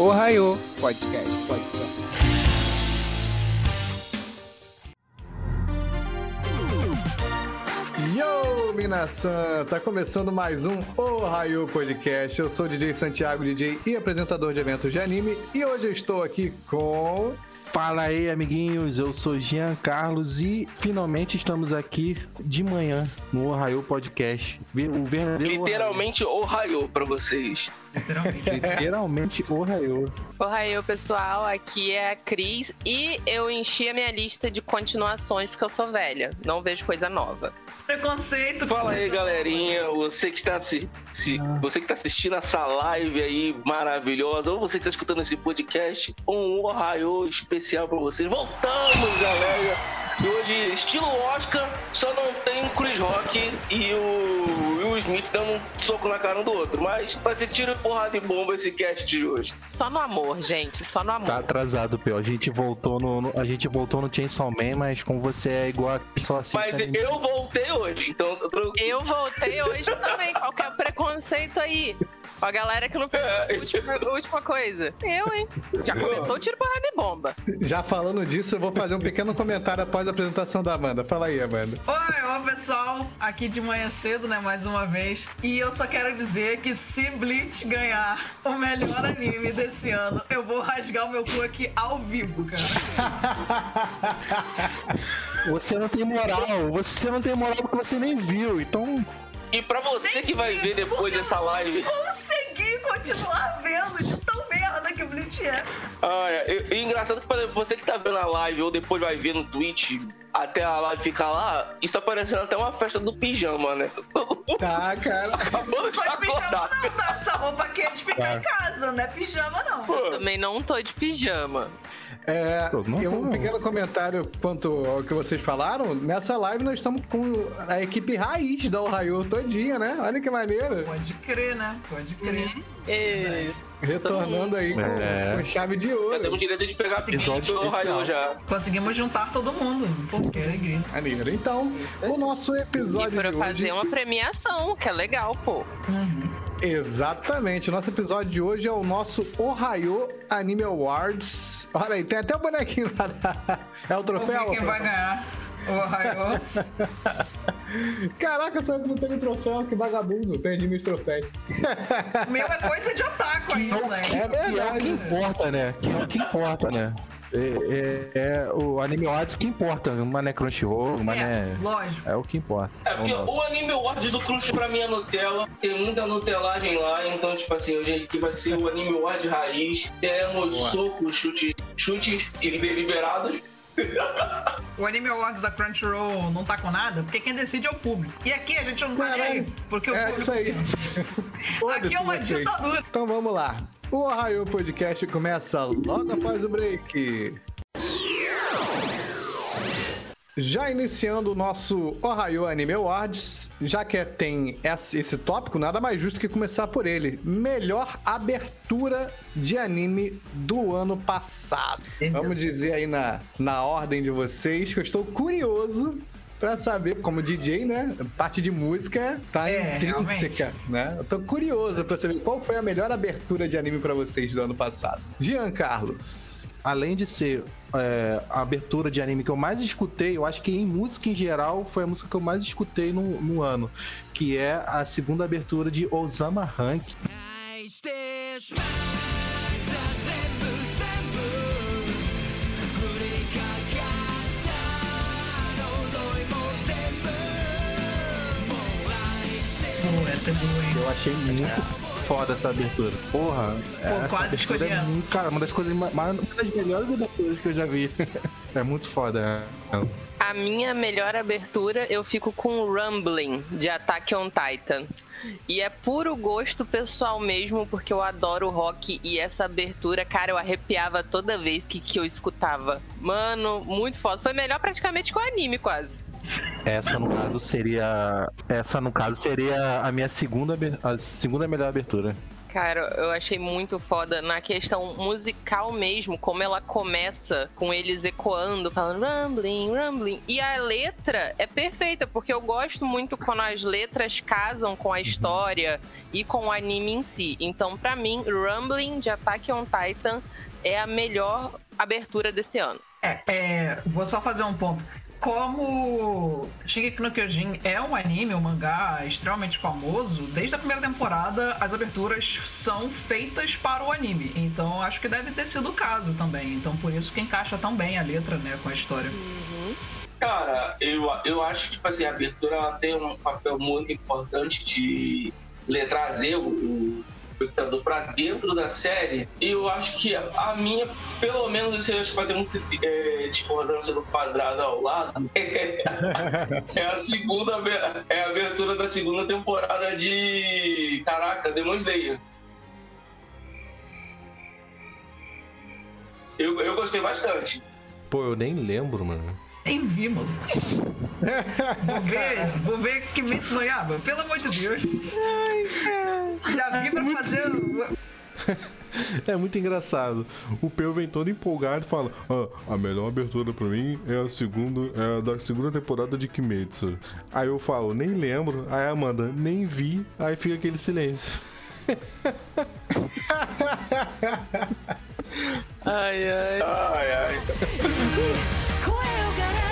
Ohio Podcast. Podcast. Yo, Minasan! Tá começando mais um Ohio Podcast. Eu sou o DJ Santiago, DJ e apresentador de eventos de anime. E hoje eu estou aqui com Fala aí, amiguinhos. Eu sou Jean Carlos e finalmente estamos aqui de manhã no Ohio Podcast. O verdadeiro Literalmente Ohio para vocês. Literalmente. Literalmente Ohio. Ohio, pessoal. Aqui é a Cris e eu enchi a minha lista de continuações porque eu sou velha. Não vejo coisa nova. Preconceito. Fala aí, galerinha. Você que está se, se ah. você que está assistindo essa live aí maravilhosa, ou você que está escutando esse podcast, um Ohio especial para vocês. Voltamos, galera. E hoje, estilo Oscar, só não tem o Chris Rock e o Will Smith dando um soco na cara um do outro. Mas vai ser tiro, porrada e bomba esse cast de hoje. Só no amor, gente. Só no amor. Tá atrasado, Pio. A gente voltou no, no, a gente voltou no Chainsaw Man, mas como você é igual a só assim. Mas eu voltei hoje, então. Eu voltei hoje também. Qual que é o preconceito aí? Com a galera que não fez a última, a última coisa. Eu, hein? Já começou o tiro, porrada e bomba. Já falando disso, eu vou fazer um pequeno comentário após a apresentação da Amanda. Fala aí, Amanda. Oi, oi, pessoal. Aqui de manhã cedo, né? Mais uma vez. E eu só quero dizer que se Bleach ganhar o melhor anime desse ano, eu vou rasgar o meu cu aqui ao vivo, cara. Você não tem moral. Você não tem moral porque você nem viu. Então e pra você que vai ver depois dessa live. Consegui continuar vendo de tão merda que o Bleach é. Ah, é. E, e engraçado que pra você que tá vendo a live ou depois vai ver no Twitch, até a live ficar lá, isso tá parecendo até uma festa do pijama, né? Tá, cara. Acabando de acordar. Não, tá? Essa roupa aqui é de ficar em casa, não é pijama, não. Eu também não tô de pijama. É, e um pequeno comentário quanto ao que vocês falaram. Nessa live nós estamos com a equipe raiz da Ohio todinha, né? Olha que maneiro. Pode crer, né? Pode crer. Uhum. É. Retornando aí com, é. com, chave de ouro. Já temos direito de pegar episódio do Ohio já. Conseguimos juntar todo mundo. Pô, que alegria. Maneiro. Então, o nosso episódio. E para fazer hoje... uma premiação, que é legal, pô. Uhum. Exatamente. O nosso episódio de hoje é o nosso Ohio Anime Awards. Olha aí, tem até o bonequinho lá. Da... É o troféu? Quem vai ganhar? Ohio. Caraca, só que não tem troféu, que vagabundo. Perdi meus troféus. Meu é coisa de otaku ainda, né? É. Que é o que importa, né? Que é o que importa, né? É, é, é, o Anime Awards que importa, uma é Crunchyroll, uma é, lógico. É o que importa. É porque o, o Anime Awards do Crunch pra mim é Nutella, tem muita Nutelagem lá, então, tipo assim, hoje aqui vai ser o Anime Awards raiz, temos socos, chutes, chutes liberados. O Anime Awards da Crunchyroll não tá com nada, porque quem decide é o público. E aqui a gente não tá nem porque o é público... Isso aí. aqui é uma vocês. ditadura. Então vamos lá. O Ohio Podcast começa logo após o break. Já iniciando o nosso Ohio Anime Awards, já que tem esse tópico, nada mais justo que começar por ele. Melhor abertura de anime do ano passado. Vamos dizer aí na, na ordem de vocês, que eu estou curioso pra saber, como DJ, né? Parte de música tá é, intrínseca, realmente. né? Eu tô curioso pra saber qual foi a melhor abertura de anime pra vocês do ano passado. Jean Carlos. Além de ser é, a abertura de anime que eu mais escutei, eu acho que em música em geral foi a música que eu mais escutei no, no ano, que é a segunda abertura de Osama Rank. Essa é boa, hein? Eu achei muito foda essa abertura. Porra, Pô, essa quase abertura é muito, cara, uma das coisas uma das melhores aberturas que eu já vi. é muito foda. A minha melhor abertura eu fico com Rumbling de Attack on Titan. E é puro gosto pessoal mesmo, porque eu adoro rock e essa abertura, cara, eu arrepiava toda vez que, que eu escutava. Mano, muito foda. Foi melhor praticamente que o anime, quase. Essa no caso seria. Essa no caso seria a minha segunda, a segunda melhor abertura. Cara, eu achei muito foda na questão musical mesmo, como ela começa com eles ecoando, falando rumbling, rumbling. E a letra é perfeita, porque eu gosto muito quando as letras casam com a história e com o anime em si. Então, pra mim, Rumbling de Attack on Titan é a melhor abertura desse ano. É, é, vou só fazer um ponto. Como Shingeki no Kyojin é um anime, um mangá extremamente famoso, desde a primeira temporada as aberturas são feitas para o anime. Então acho que deve ter sido o caso também. Então por isso que encaixa tão bem a letra, né, com a história. Cara, eu, eu acho que tipo assim, a abertura ela tem um papel muito importante de trazer o espectador pra dentro da série. E eu acho que a, minha, pelo menos, isso eu acho que vai ter muita é, discordância do quadrado ao lado. é a segunda é a abertura da segunda temporada de. Caraca, Demon Slayer. Eu, eu gostei bastante. Pô, eu nem lembro, mano. Nem vi, maluco. vou ver, vou ver Kimetsu no Yaba, pelo amor de Deus. Já vi pra fazer. É muito engraçado. O Peu vem todo empolgado e fala: "Ah, a melhor abertura pra mim é a segunda, é a da segunda temporada de Kimetsu. Aí eu falo, nem lembro. Aí a Amanda, nem vi. Aí fica aquele silêncio. Ai, ai. Ai, ai. 声を枯ら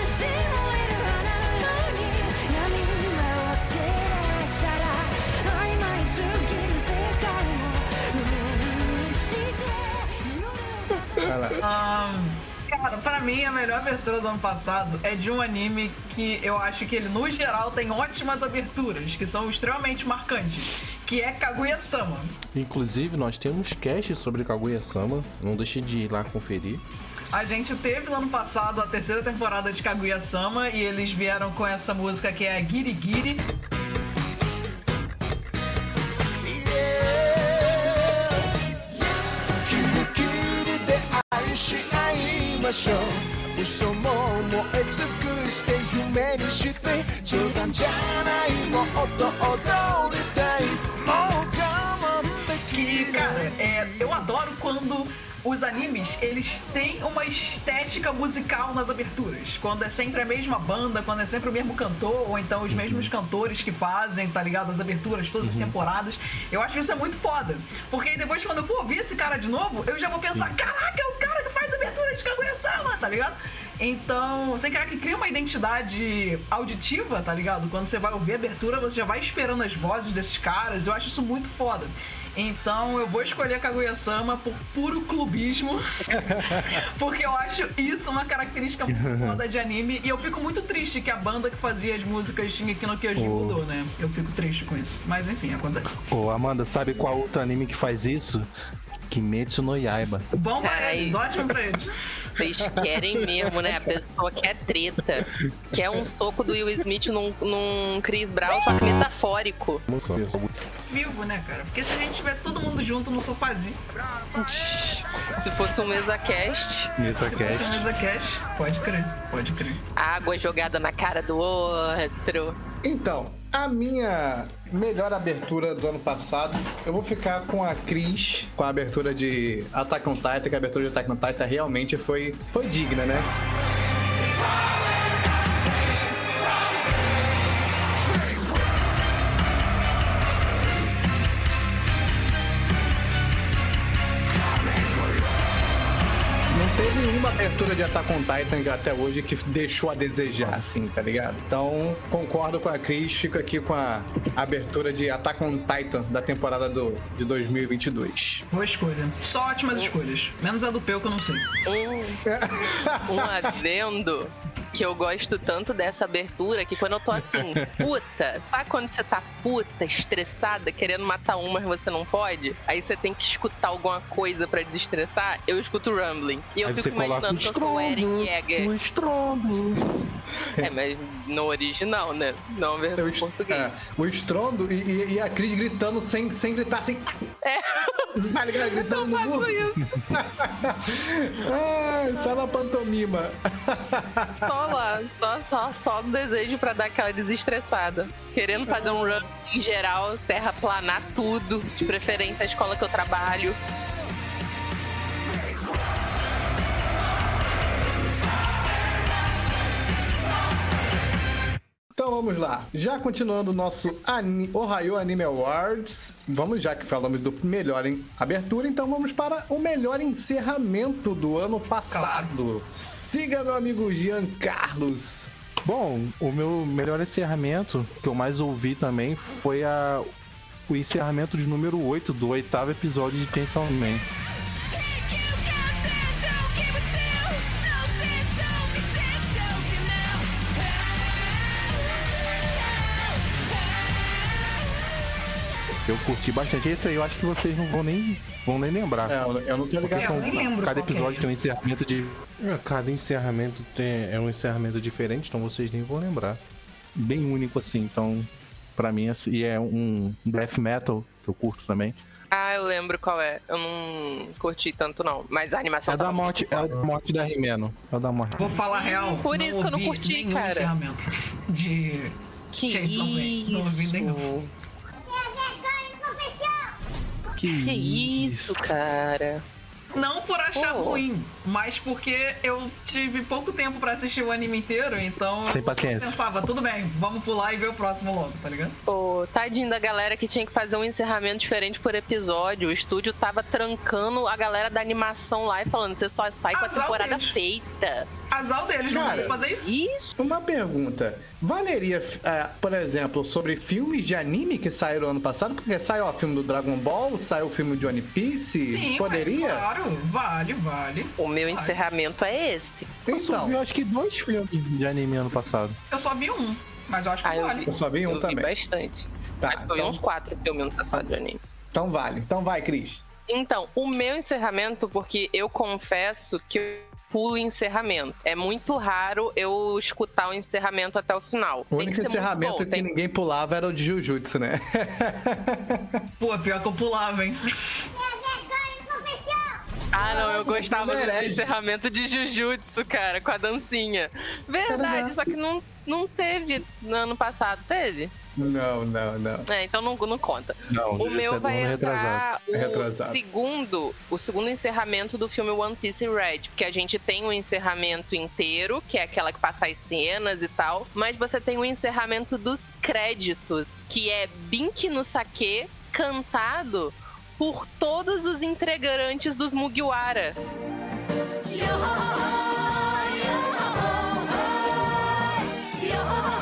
Cara, pra mim a melhor abertura do ano passado é de um anime que eu acho que ele, no geral, tem ótimas aberturas, que são extremamente marcantes, que é Kaguya-sama. Inclusive, nós temos cast sobre Kaguya-sama, não deixe de ir lá conferir. A gente teve no ano passado a terceira temporada de Kaguya-sama e eles vieram com essa música que é Girigiri. Giri. ましょう嘘も燃え尽くして夢にして冗談じゃないもっと踊りたいもう我慢でき Que, cara, é, eu adoro quando os animes, eles têm uma estética musical nas aberturas. Quando é sempre a mesma banda, quando é sempre o mesmo cantor, ou então os mesmos cantores que fazem, tá ligado? As aberturas, todas as temporadas. Eu acho isso é muito foda. Porque depois, quando eu for ouvir esse cara de novo, eu já vou pensar, caraca, é o cara que faz abertura de Kaguya-sama, tá ligado? Então, você quer que cria uma identidade auditiva, tá ligado? Quando você vai ouvir a abertura, você já vai esperando as vozes desses caras. Eu acho isso muito foda. Então, eu vou escolher Kaguya-sama por puro clubismo. porque eu acho isso uma característica muito foda de anime. E eu fico muito triste que a banda que fazia as músicas Shingeki no Kyojin Oh. mudou, né? Eu fico triste com isso. Mas enfim, acontece. Ô, Amanda, sabe qual outro anime que faz isso? Kimetsu no Yaiba. Bom pra Ai. eles, ótimo pra eles. Vocês querem mesmo, né? A pessoa quer treta. Quer um soco do Will Smith num, num Chris Brown, só que metafórico. Vivo, né, cara? Porque se a gente tivesse todo mundo junto no sofazinho, Se fosse um mesa cast, Mesa se fosse Cast. mesa cash, pode crer, pode crer. água jogada na cara do outro. Então, a minha melhor abertura do ano passado, eu vou ficar com a Cris, com a abertura de Attack on Titan, que a abertura de Attack on Titan realmente foi, foi digna, né? Não nenhuma abertura de Attack on Titan até hoje que deixou a desejar, assim, tá ligado? Então, concordo com a Cris, fico aqui com a abertura de Attack on Titan da temporada do, de 2022. Boa escolha. Só ótimas escolhas. Menos a do Peu que eu não sei. Um, um adendo que eu gosto tanto dessa abertura que quando eu tô assim, puta, sabe quando você tá puta, estressada, querendo matar um, mas você não pode? Aí você tem que escutar alguma coisa pra desestressar? Eu escuto Rumbling. E eu Aí fico imaginando que eu sou o Eren estrondo, Yeager. o estrondo. É, mas no original, né? Não versão Eu português. é, o estrondo e, e- e a Cris gritando sem, sem gritar assim. Tá ligado? Gritando no muro. Faço isso. Ai, só na pantomima. Só lá, só, só, só no desejo pra dar aquela desestressada. Querendo fazer um run em geral, terraplanar tudo, de preferência a escola que eu trabalho. Então vamos lá. Já continuando o nosso ani Ohio Anime Awards, vamos já que falamos do melhor em abertura, então vamos para o melhor encerramento do ano passado. Siga meu amigo Jean Carlos. Bom, o meu melhor encerramento, que eu mais ouvi também, foi a, o encerramento de número 8 do oitavo episódio de Chainsaw Man. Eu curti bastante. Esse aí eu acho que vocês não vão nem, vão nem lembrar. É, eu- eu não tô ligado. Nem lembro Cada que é episódio tem um encerramento de. É, Cada encerramento tem, é um encerramento diferente, então vocês nem vão lembrar. Bem único assim, então. Pra mim, assim, e é um death metal que eu curto também. Ah, eu lembro qual é. Eu não curti tanto, não. Mas a animação É o da tava morte, é da morte da Rimeno. É o da morte. Vou falar a real. por isso que eu não curti, cara. encerramento de Que Chainsaw Man. Não ouvi nenhum. Isso? Que isso, cara? Não por achar Pô. ruim, mas porque eu tive pouco tempo pra assistir o anime inteiro, então Tem eu paciência. pensava, tudo bem, vamos pular e ver o próximo logo, tá ligado? Pô, tadinho da galera que tinha que fazer um encerramento diferente por episódio. O estúdio tava trancando a galera da animação lá e falando: você só sai com a temporada deles. feita. Azar deles, não Cara, vão fazer isso. Isso. Uma pergunta. Valeria, é, por exemplo, sobre filmes de anime que saíram ano passado? Porque saiu o filme do Dragon Ball, saiu o filme de One Piece? Sim, Poderia? ué, claro, vale, vale. O meu encerramento é esse. Eu só Então, vi, eu acho que dois filmes de anime ano passado. Eu só vi um, mas eu acho que Ah, eu vale. eu só vi um eu também. vi bastante. Tá, eu vi então- uns quatro filmes ano passado de anime. Então vale. Então vai, Cris. Então, o meu encerramento, porque eu confesso que eu pulo encerramento. É muito raro eu escutar o encerramento até o final. O único que encerramento bom, que tem- ninguém pulava era o de Jujutsu, né? Pô, pior que eu pulava, hein? Ah, não, eu gostava do encerramento de Jujutsu, cara, com a dancinha. Verdade, só que não, não teve no ano passado, teve? Não, não, não. É, então não, não conta. Não, O meu vai retrasado. entrar o Retrasado. segundo, o segundo encerramento do filme One Piece Red, porque a gente tem o encerramento inteiro, que é aquela que passa as cenas e tal, mas você tem o encerramento dos créditos, que é Bink no Sake cantado por todos os integrantes dos Mugiwara. Todos Você os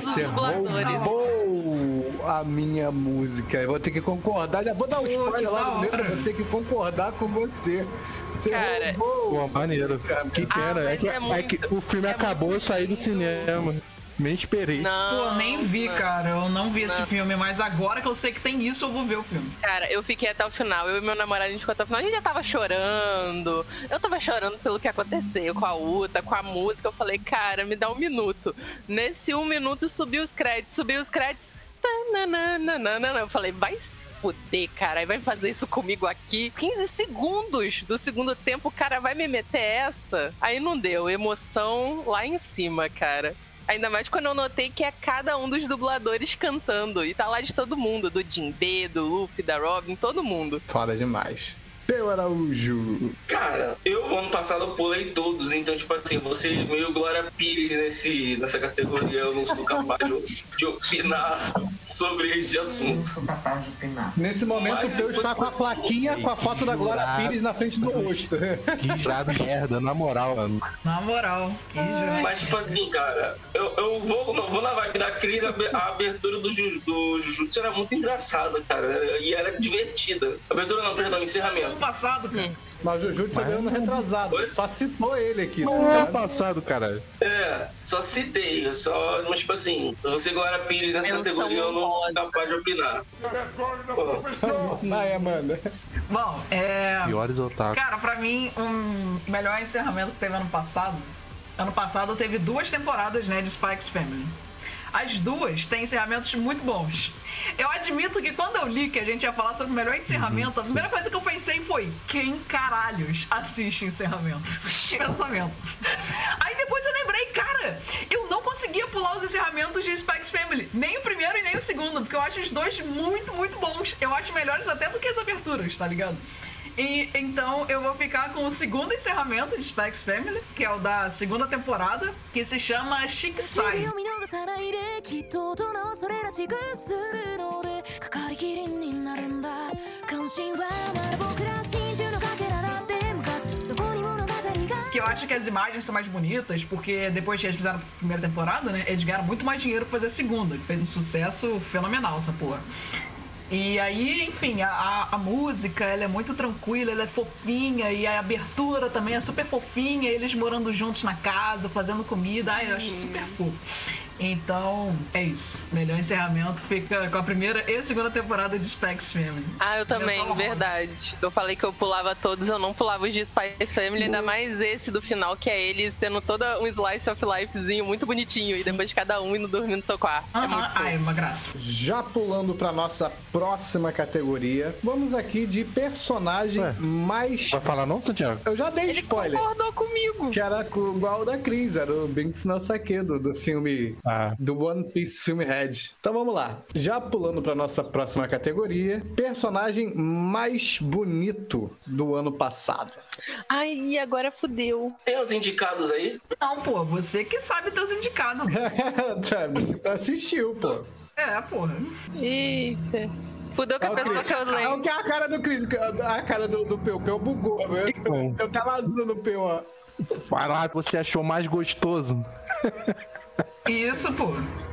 dubladores. roubou a minha música. Eu vou ter que concordar. Já vou dar um spoiler lá no eu Vou ter que concordar com você. Você Cara, roubou. Pô, maneiro. Que Ah, pena. é, mas que, é é que o filme é acabou, eu saí do lindo. cinema. Nem esperei. Não, Pô, nem vi, não. cara. Eu não vi esse Não. filme, mas agora que eu sei que tem isso, eu vou ver o filme. Cara, eu fiquei até o final. Eu e meu namorado, a gente ficou até o final. A gente já tava chorando. Eu tava chorando pelo que aconteceu com a Uta, com a música. Eu falei, cara, me dá um minuto. Nesse um minuto subiu os créditos, subiu os créditos. Tananana. Eu falei, vai se fuder, cara. Aí vai fazer isso comigo aqui. 15 segundos do segundo tempo, o cara vai me meter essa. Aí não deu. Emoção lá em cima, cara. Ainda mais quando eu notei que é cada um dos dubladores cantando. E tá lá de todo mundo. Do Jinbe, do Luffy, da Robin, todo mundo. Foda demais. Teu Araújo. Cara, eu ano passado eu pulei todos, então, tipo assim, você meio Glória Pires nesse, nessa categoria, eu não sou capaz de, de opinar sobre este assunto. Nesse momento, Mas o seu está com a plaquinha com a foto da Glória Jurado. Pires na frente do rosto. Que jurado merda, na moral, mano. Na moral, que juro. Mas, tipo assim, cara, eu, eu vou, não vou na vibe da crise, a abe- a abertura do, do Jujutsu era muito engraçada, cara, e era divertida. Abertura não, perdão, encerramento. Passado, cara. Mas o Jujutsu é do ano retrasado. Oi? Só citou ele aqui. Não é ligado? passado, caralho. É, só citei, só, mas tipo assim, você Glória Pires nessa Menção categoria eu não sou capaz de opinar. Vai, Amanda. Bom, é. Piores otaku. Cara, pra mim, um melhor encerramento que teve ano passado. Ano passado teve duas temporadas, né, de Spikes Family. As duas têm encerramentos muito bons. Eu admito que quando eu li que a gente ia falar sobre o melhor encerramento, a primeira coisa que eu pensei foi: quem caralhos assiste encerramento? Pensamento. Aí depois eu lembrei, cara, eu não conseguia pular os encerramentos de Spikes Family. Nem o primeiro e nem o segundo, porque eu acho os dois muito, muito bons. Eu acho melhores até do que as aberturas, tá ligado? E então eu vou ficar com o segundo encerramento de Spikes Family, que é o da segunda temporada, que se chama Chic Sai. que eu acho que as imagens são mais bonitas, porque depois que eles fizeram a primeira temporada, né? Eles ganharam muito mais dinheiro pra fazer a segunda, que fez um sucesso fenomenal essa porra. E aí, enfim, a, a, música, ela é muito tranquila, ela é fofinha, e a abertura também é super fofinha, eles morando juntos na casa, fazendo comida, ai, eu acho super fofo. Então, é isso. Melhor encerramento fica com a primeira e segunda temporada de Specs Family. Ah, eu também, honrosa. verdade. Eu falei que eu pulava todos, eu não pulava os de Spy Family, ainda mais esse do final, que é eles tendo todo um slice of lifezinho muito bonitinho, e depois de cada um indo dormir no seu quarto. É Aham, muito fofo. ai, uma graça. Já pulando pra nossa próxima categoria, vamos aqui de personagem Ué. mais. Vai falar não, Santiago? Eu já dei Ele spoiler. concordou comigo. Que era igual o da Cris, era o Binks no Saquedo, do filme Ah, do One Piece Film Head. Então vamos lá. Já pulando pra nossa próxima categoria, personagem mais bonito do ano passado. Ai, e agora fudeu. tem os indicados aí? Não, pô, você que sabe teus indicados. Tu assistiu, pô. É, porra. Eita. Fudeu com a É pessoa que eu É o que a cara do Cris, a cara do, do Peu. Peu bugou. Eu, eu tava azul no Peu, ó. que você achou mais gostoso. Isso, pô.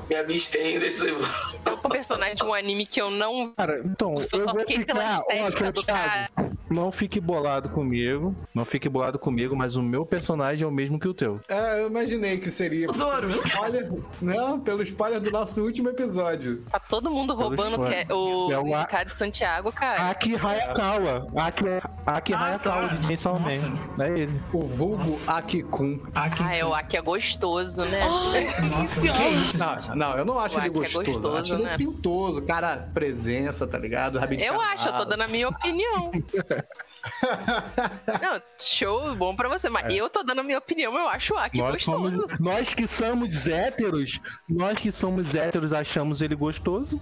Me abstenho desse livro. Um personagem de um anime que eu não. Cara, então, Eu eu só vou ficar... Ó, Santiago, não fique bolado comigo. Não fique bolado comigo, mas o meu personagem é o mesmo que o teu. É, eu imaginei que seria. Zoro. Olha, não, pelo spoiler do nosso último episódio. Tá todo mundo Pelo roubando spoiler. que é o É o a- indicado de Santiago, cara. Aki Hayakawa. Aki, Aki Ah, Hayakawa tá. de Chainsaw Nossa. Man. É ele. O vulgo Akikun. Aqui. Ah, é o Aki é gostoso, né? Nossa, que isso? Não, não, eu não acho O ele Aki é gostoso. eu acho gostoso, ele né? pintoso. Cara, presença, tá ligado? Rabinho Eu acho, eu tô dando a minha opinião. Não, show, bom pra você. Mas eu tô dando a minha opinião, eu acho o Aki Nós, gostoso. somos, nós que somos héteros, nós que somos héteros achamos ele gostoso.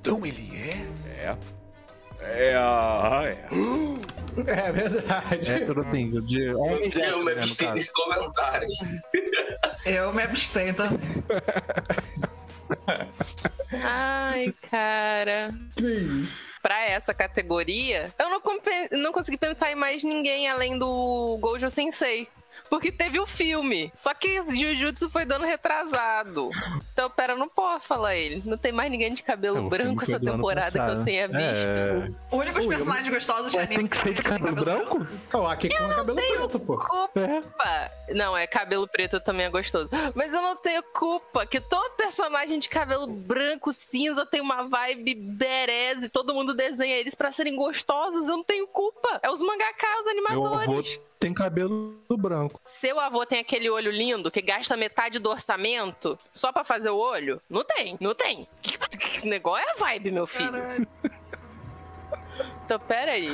Então ele é? É verdade. Hétero, assim, de homens Eu héteros, me abstenho desse comentário. Eu me abstenho também. Ai, cara. Cris. Pra essa categoria, eu não, não consegui pensar em mais ninguém além do Gojo Sensei. Porque teve o filme. Só que Jujutsu foi dando retrasado. Então, pera, eu não posso falar ele. Não tem mais ninguém de cabelo É, branco essa temporada que eu tenha visto. É. Únicos Ui, eu- personagens gostosos de anime tem que ser de cabelo branco? O Akikun é cabelo preto, pô. É. culpa. Não, é cabelo preto também é gostoso. Mas eu não tenho culpa que todo personagem de cabelo branco, cinza tem uma vibe berez e todo mundo desenha eles pra serem gostosos. Eu não tenho culpa. É os mangaká, os animadores. Tem cabelo branco. Seu avô tem aquele olho lindo que gasta metade do orçamento só pra fazer o olho? Não tem, não tem. Que, que negócio é a vibe, meu filho. Caralho. Então, pera aí.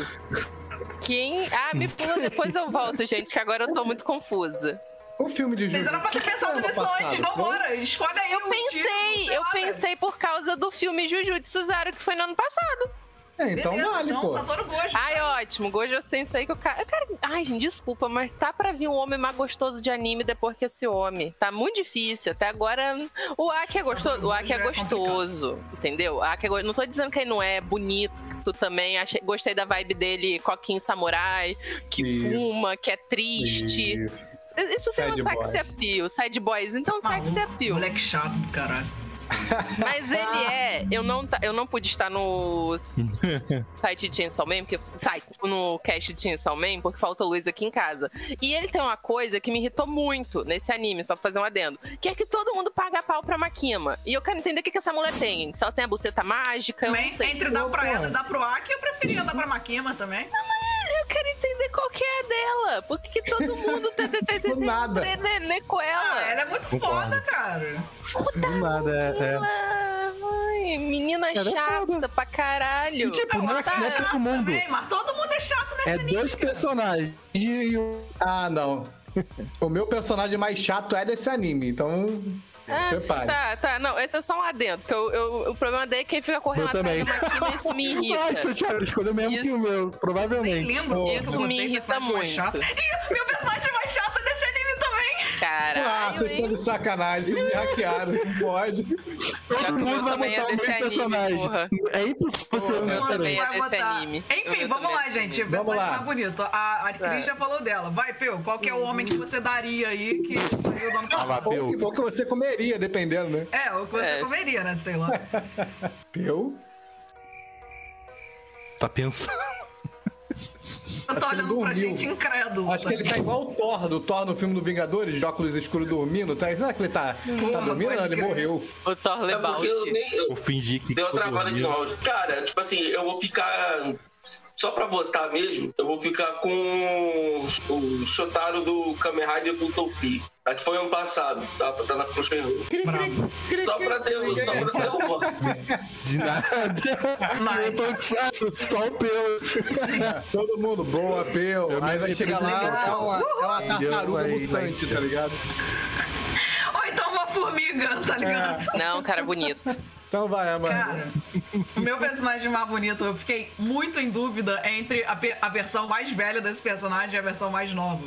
Quem. Ah, me pula depois eu volto, gente, que agora eu tô muito confusa. O filme de Vocês Jujutsu. eram pra ter pensado nisso antes. Vambora, escolhe aí Eu o motivo, pensei, sei eu lá, velho. pensei por causa do filme Jujutsu Zero que foi no ano passado. É, então Beleza, vale, então, pô. Satoru Gojo. Ai, ótimo. Gojo Sensei que o cara. cara- Ai, gente, desculpa, mas tá pra vir um homem mais gostoso de anime depois que esse homem. Tá muito difícil. Até agora. O Aki é gostoso. O Aki é é gostoso. Entendeu? O Aki é go- Não tô dizendo que ele não é bonito. Tu também. Achei... Gostei da vibe dele, coquinho samurai, que Isso. fuma, que é triste. Isso. Isso tem um boy. sex appeal. Side boys. Então, sex Maluco, appeal. Moleque chato do caralho. Mas ele é. Eu não, eu não pude estar no site de Chainsaw Man, porque, site, no cast de Chainsaw Man, porque falta luz aqui em casa. E ele tem uma coisa que me irritou muito nesse anime, só pra fazer um adendo. Que é que todo mundo paga pau pra Makima. E eu quero entender o que, que essa mulher tem. Se ela tem a buceta mágica, eu Também, não sei. entre dar pra ela e dar pro Aki, eu preferia dar pra Makima também. Eu quero entender qual que é a dela. Por que, que todo mundo tem, tem, tem, tem, Do nada. com ela? Ah, ela é muito foda, cara. Nada, é. é. ela. Ai, menina é chata foda. pra caralho. E, tipo, não é, é todo mundo. Também, mas todo mundo é chato nesse É anime. dois cara. personagens. E o- Ah, não. O meu personagem mais chato é desse anime, então. Ah, Prepare. tá, tá. Não, esse é só um adendo. Porque eu, eu- o problema dele é quem fica correndo Eu também. atrás da Makima, isso me irrita. Nossa, Thiago, escolheu mesmo Isso- que o meu, Nem provavelmente. lembro. Pô, eu Isso me irrita muito. chato. E meu personagem mais chato Caralho, Ah, vocês estão de sacanagem, vocês me hackearam, não pode. Todo Já que mundo vai também é botar o desse mesmo anime, personagem. porra. É impossível ser O um meu Todo também mundo é desse anime. Enfim, vamos é lá, gente. O Vamos personagem lá. mais bonito. A, a Cris Tá. já falou dela. Vai, Peu, qual que é o homem que você daria aí que saiu do ano Ah, passado? Peu. Ou que, ou que você comeria, dependendo, né? É, o que você É. comeria, né? Sei lá. Eu? Tá pensando. Eu tô Acho que ele olhando pra gente incrédulo. Acho que ele tá igual o Thor, do Thor no filme do Vingadores, de óculos escuros dormindo. Tá? Não é que ele tá, tá dormindo? Não, ele crer. morreu. O Thor É porque eu Lebowski. nem. Eu Vou fingir que. dei uma travada dormindo. áudio. Cara, tipo assim, eu vou ficar. Só pra votar mesmo, eu vou ficar com o Shotaro do Kamen Rider Futopi. A que foi ano passado, tá? Tá na. Bravo. Só pra ter, só pra ter o voto. De nada. Eu tô Nice. cansaço, só o pelo. Todo mundo, boa, me Aí vai chegar lá, é uma, é uma tartaruga vai- mutante, vai- tá ligado? Ou então uma formiga, tá ligado? Não, cara, bonito. Então vai, Amanda. Cara, o meu personagem mais bonito, eu fiquei muito em dúvida entre a, a versão mais velha desse personagem e a versão mais nova.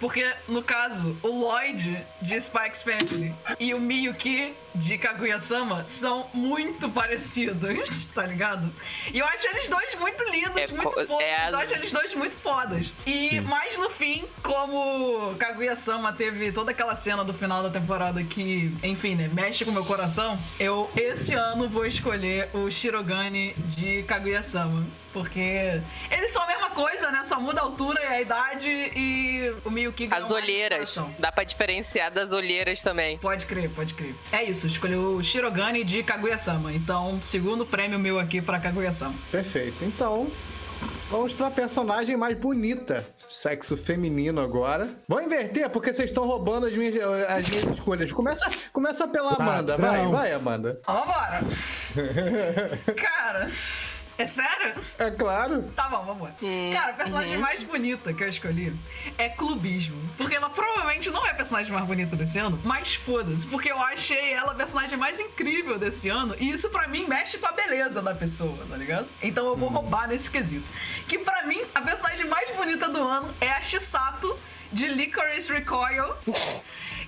Porque, no caso, o Lloyd de Spike's Family e o Miyuki de Kaguya-sama são muito parecidos, tá ligado? E eu acho eles dois muito lindos, É muito fofos. é as- Eu acho eles dois muito fodas. E, mais no fim, como Kaguya-sama teve toda aquela cena do final da temporada que, enfim, né, mexe com o meu coração, eu, esse ano, vou escolher o Shirogane de Kaguya-sama. Porque eles são a mesma coisa, né? Só muda a altura e a idade e o Miyuki ganhou As olheiras. Dá pra diferenciar das olheiras também. Pode crer, pode crer. É isso, escolheu o Shirogane de Kaguya-sama. Então, segundo prêmio meu aqui pra Kaguya-sama. Perfeito. Então, vamos pra personagem mais bonita. Sexo feminino agora. Vou inverter, porque vocês estão roubando as minhas, as minhas escolhas. Começa, começa pela Amanda. Vai, vai, Amanda. Vambora! Cara, é sério? É claro. Tá bom, vambora. Hum, Cara, a personagem uhum. mais bonita que eu escolhi é Clubismo. Porque ela provavelmente não é a personagem mais bonita desse ano, mas foda-se. Porque eu achei ela a personagem mais incrível desse ano. E isso pra mim mexe com a beleza da pessoa, tá ligado? Então eu Uhum. vou roubar nesse quesito. Que pra mim, a personagem mais bonita do ano é a Shisato de Licorice Recoil.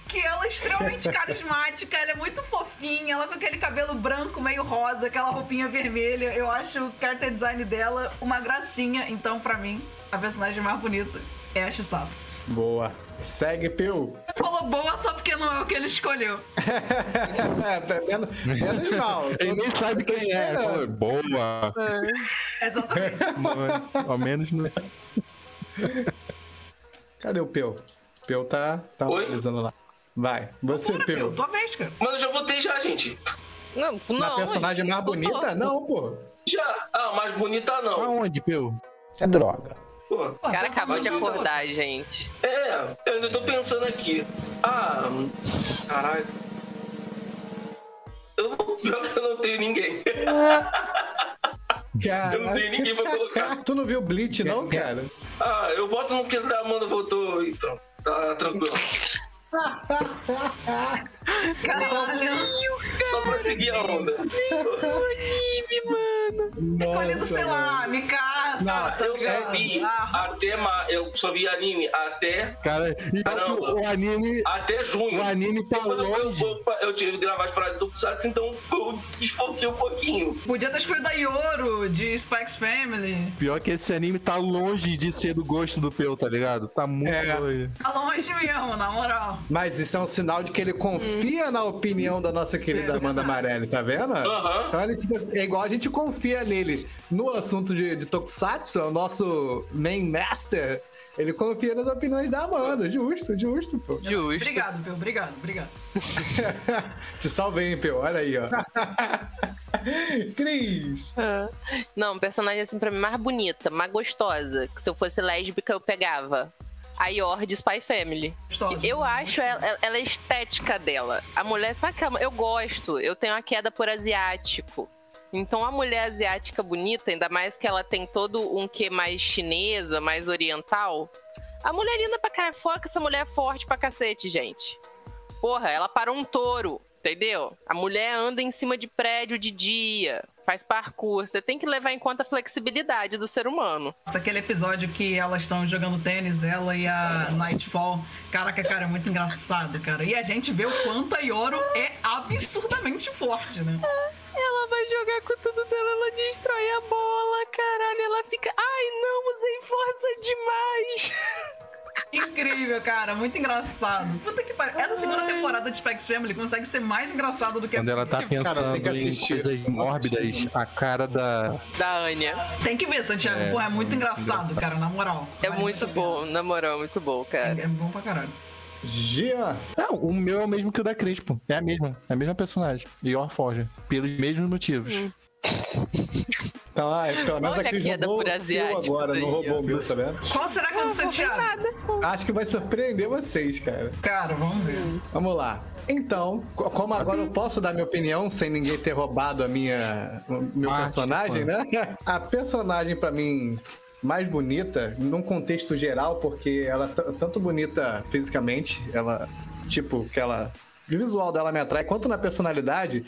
Que ela é extremamente carismática, ela é muito fofinha, ela com aquele cabelo branco meio rosa, aquela roupinha vermelha. Eu acho o character design dela uma gracinha. Então, pra mim, a personagem mais bonita é a Shisato. Boa. Segue, Peu. Falou boa só porque não é o que ele escolheu. É, tá vendo? Menos mal. Ele nem sabe quem é. Fala, Boa. Exatamente. Não é- Ao menos não é. Cadê o Peu? Peu tá, tá Oi? analisando lá. Vai, você, Bora, Peu. tua vez, cara. Mas eu já votei já, gente. Não, não. Na personagem mais bonita? Não, pô. Já. Ah, mais bonita não. Aonde, Peu? É droga. Pô. O cara acabou de acordar, gente. É, eu ainda tô pensando aqui. Ah, caralho. Eu eu não tenho ninguém. Eu não tenho ninguém pra colocar. Tu não viu Bleach, não, cara? Ah, eu voto no que a Amanda votou e pronto. Tá tranquilo. Caralho. Só pra seguir a onda. Escolhido, sei lá, Mikasa, engraçado. tá eu ligado? só vi Ah, até ma... eu só vi anime até Cara, Caramba. o anime. até junho. O anime tá Depois eu, eu, longe. eu, eu tive que gravar as paradas do Tokusatsu, então eu desfoquei um pouquinho. Podia ter escolhido a Yoro de Spikes Family. Pior que esse anime tá longe de ser do gosto do Peu, tá ligado? Tá muito É. longe. Tá longe mesmo, na moral. Mas isso é um sinal de que ele confia na opinião da nossa querida Amanda Marelli, tá vendo? Aham. Então ele, tipo, assim, é igual a gente confia nele no assunto de, de Tokusatsu, é o nosso main master. Ele confia nas opiniões da Amanda. Justo, justo, pô. Justo. Obrigado, Peu. Obrigado, obrigado. Te salvei, hein, Pio? Olha aí, ó. Cris. Ah. Não, personagem assim pra mim mais bonita, mais gostosa. Que se eu fosse lésbica eu pegava. A Yor Spy Family. Eu acho ela, ela- é estética dela. A mulher, sabe que a- eu gosto, eu tenho uma queda por asiático. Então a mulher asiática bonita, ainda mais que ela tem todo um quê mais chinesa, mais oriental. A mulher linda pra caralho, foca essa mulher é forte pra cacete, gente. Porra, ela parou um touro, entendeu? A mulher anda em cima de prédio de dia, faz parkour. Você tem que levar em conta a flexibilidade do ser humano. Daquele episódio que elas estão jogando tênis, ela e a Nightfall. Caraca, cara, é muito engraçado, cara. E a gente vê o quanto a Yoro é absurdamente forte, né? Ela vai jogar com tudo dela, ela destrói a bola, caralho. Ela fica, ai não, usei força demais. Incrível, cara, muito engraçado. Puta que pariu. Essa segunda temporada de Specs Family consegue ser mais engraçada do que a Quando ela tá pensando que em coisas mórbidas, a cara da. Da Anya. Tem que ver, Santiago. É, Pô, é muito muito engraçado, engraçado. cara, na moral. É muito a pena. bom, na moral, muito bom, cara. É, é bom pra caralho. Gia. Não, o meu é o mesmo que o da Crespo. É a mesma. É a mesma personagem. Yor Forja. Pelos mesmos motivos. Então, ah, pelo menos Olha a Cris roubou o seu agora, aí, não roubou o meu, tá vendo? Qual será que é o do Santiago? Acho que vai surpreender vocês, cara. Cara, vamos ver. Vamos lá. Então, co- como agora eu posso dar minha opinião sem ninguém ter roubado a minha meu personagem, né? A personagem pra mim mais bonita num contexto geral, porque ela é tanto bonita fisicamente, ela tipo que ela visual dela me atrai, quanto na personalidade,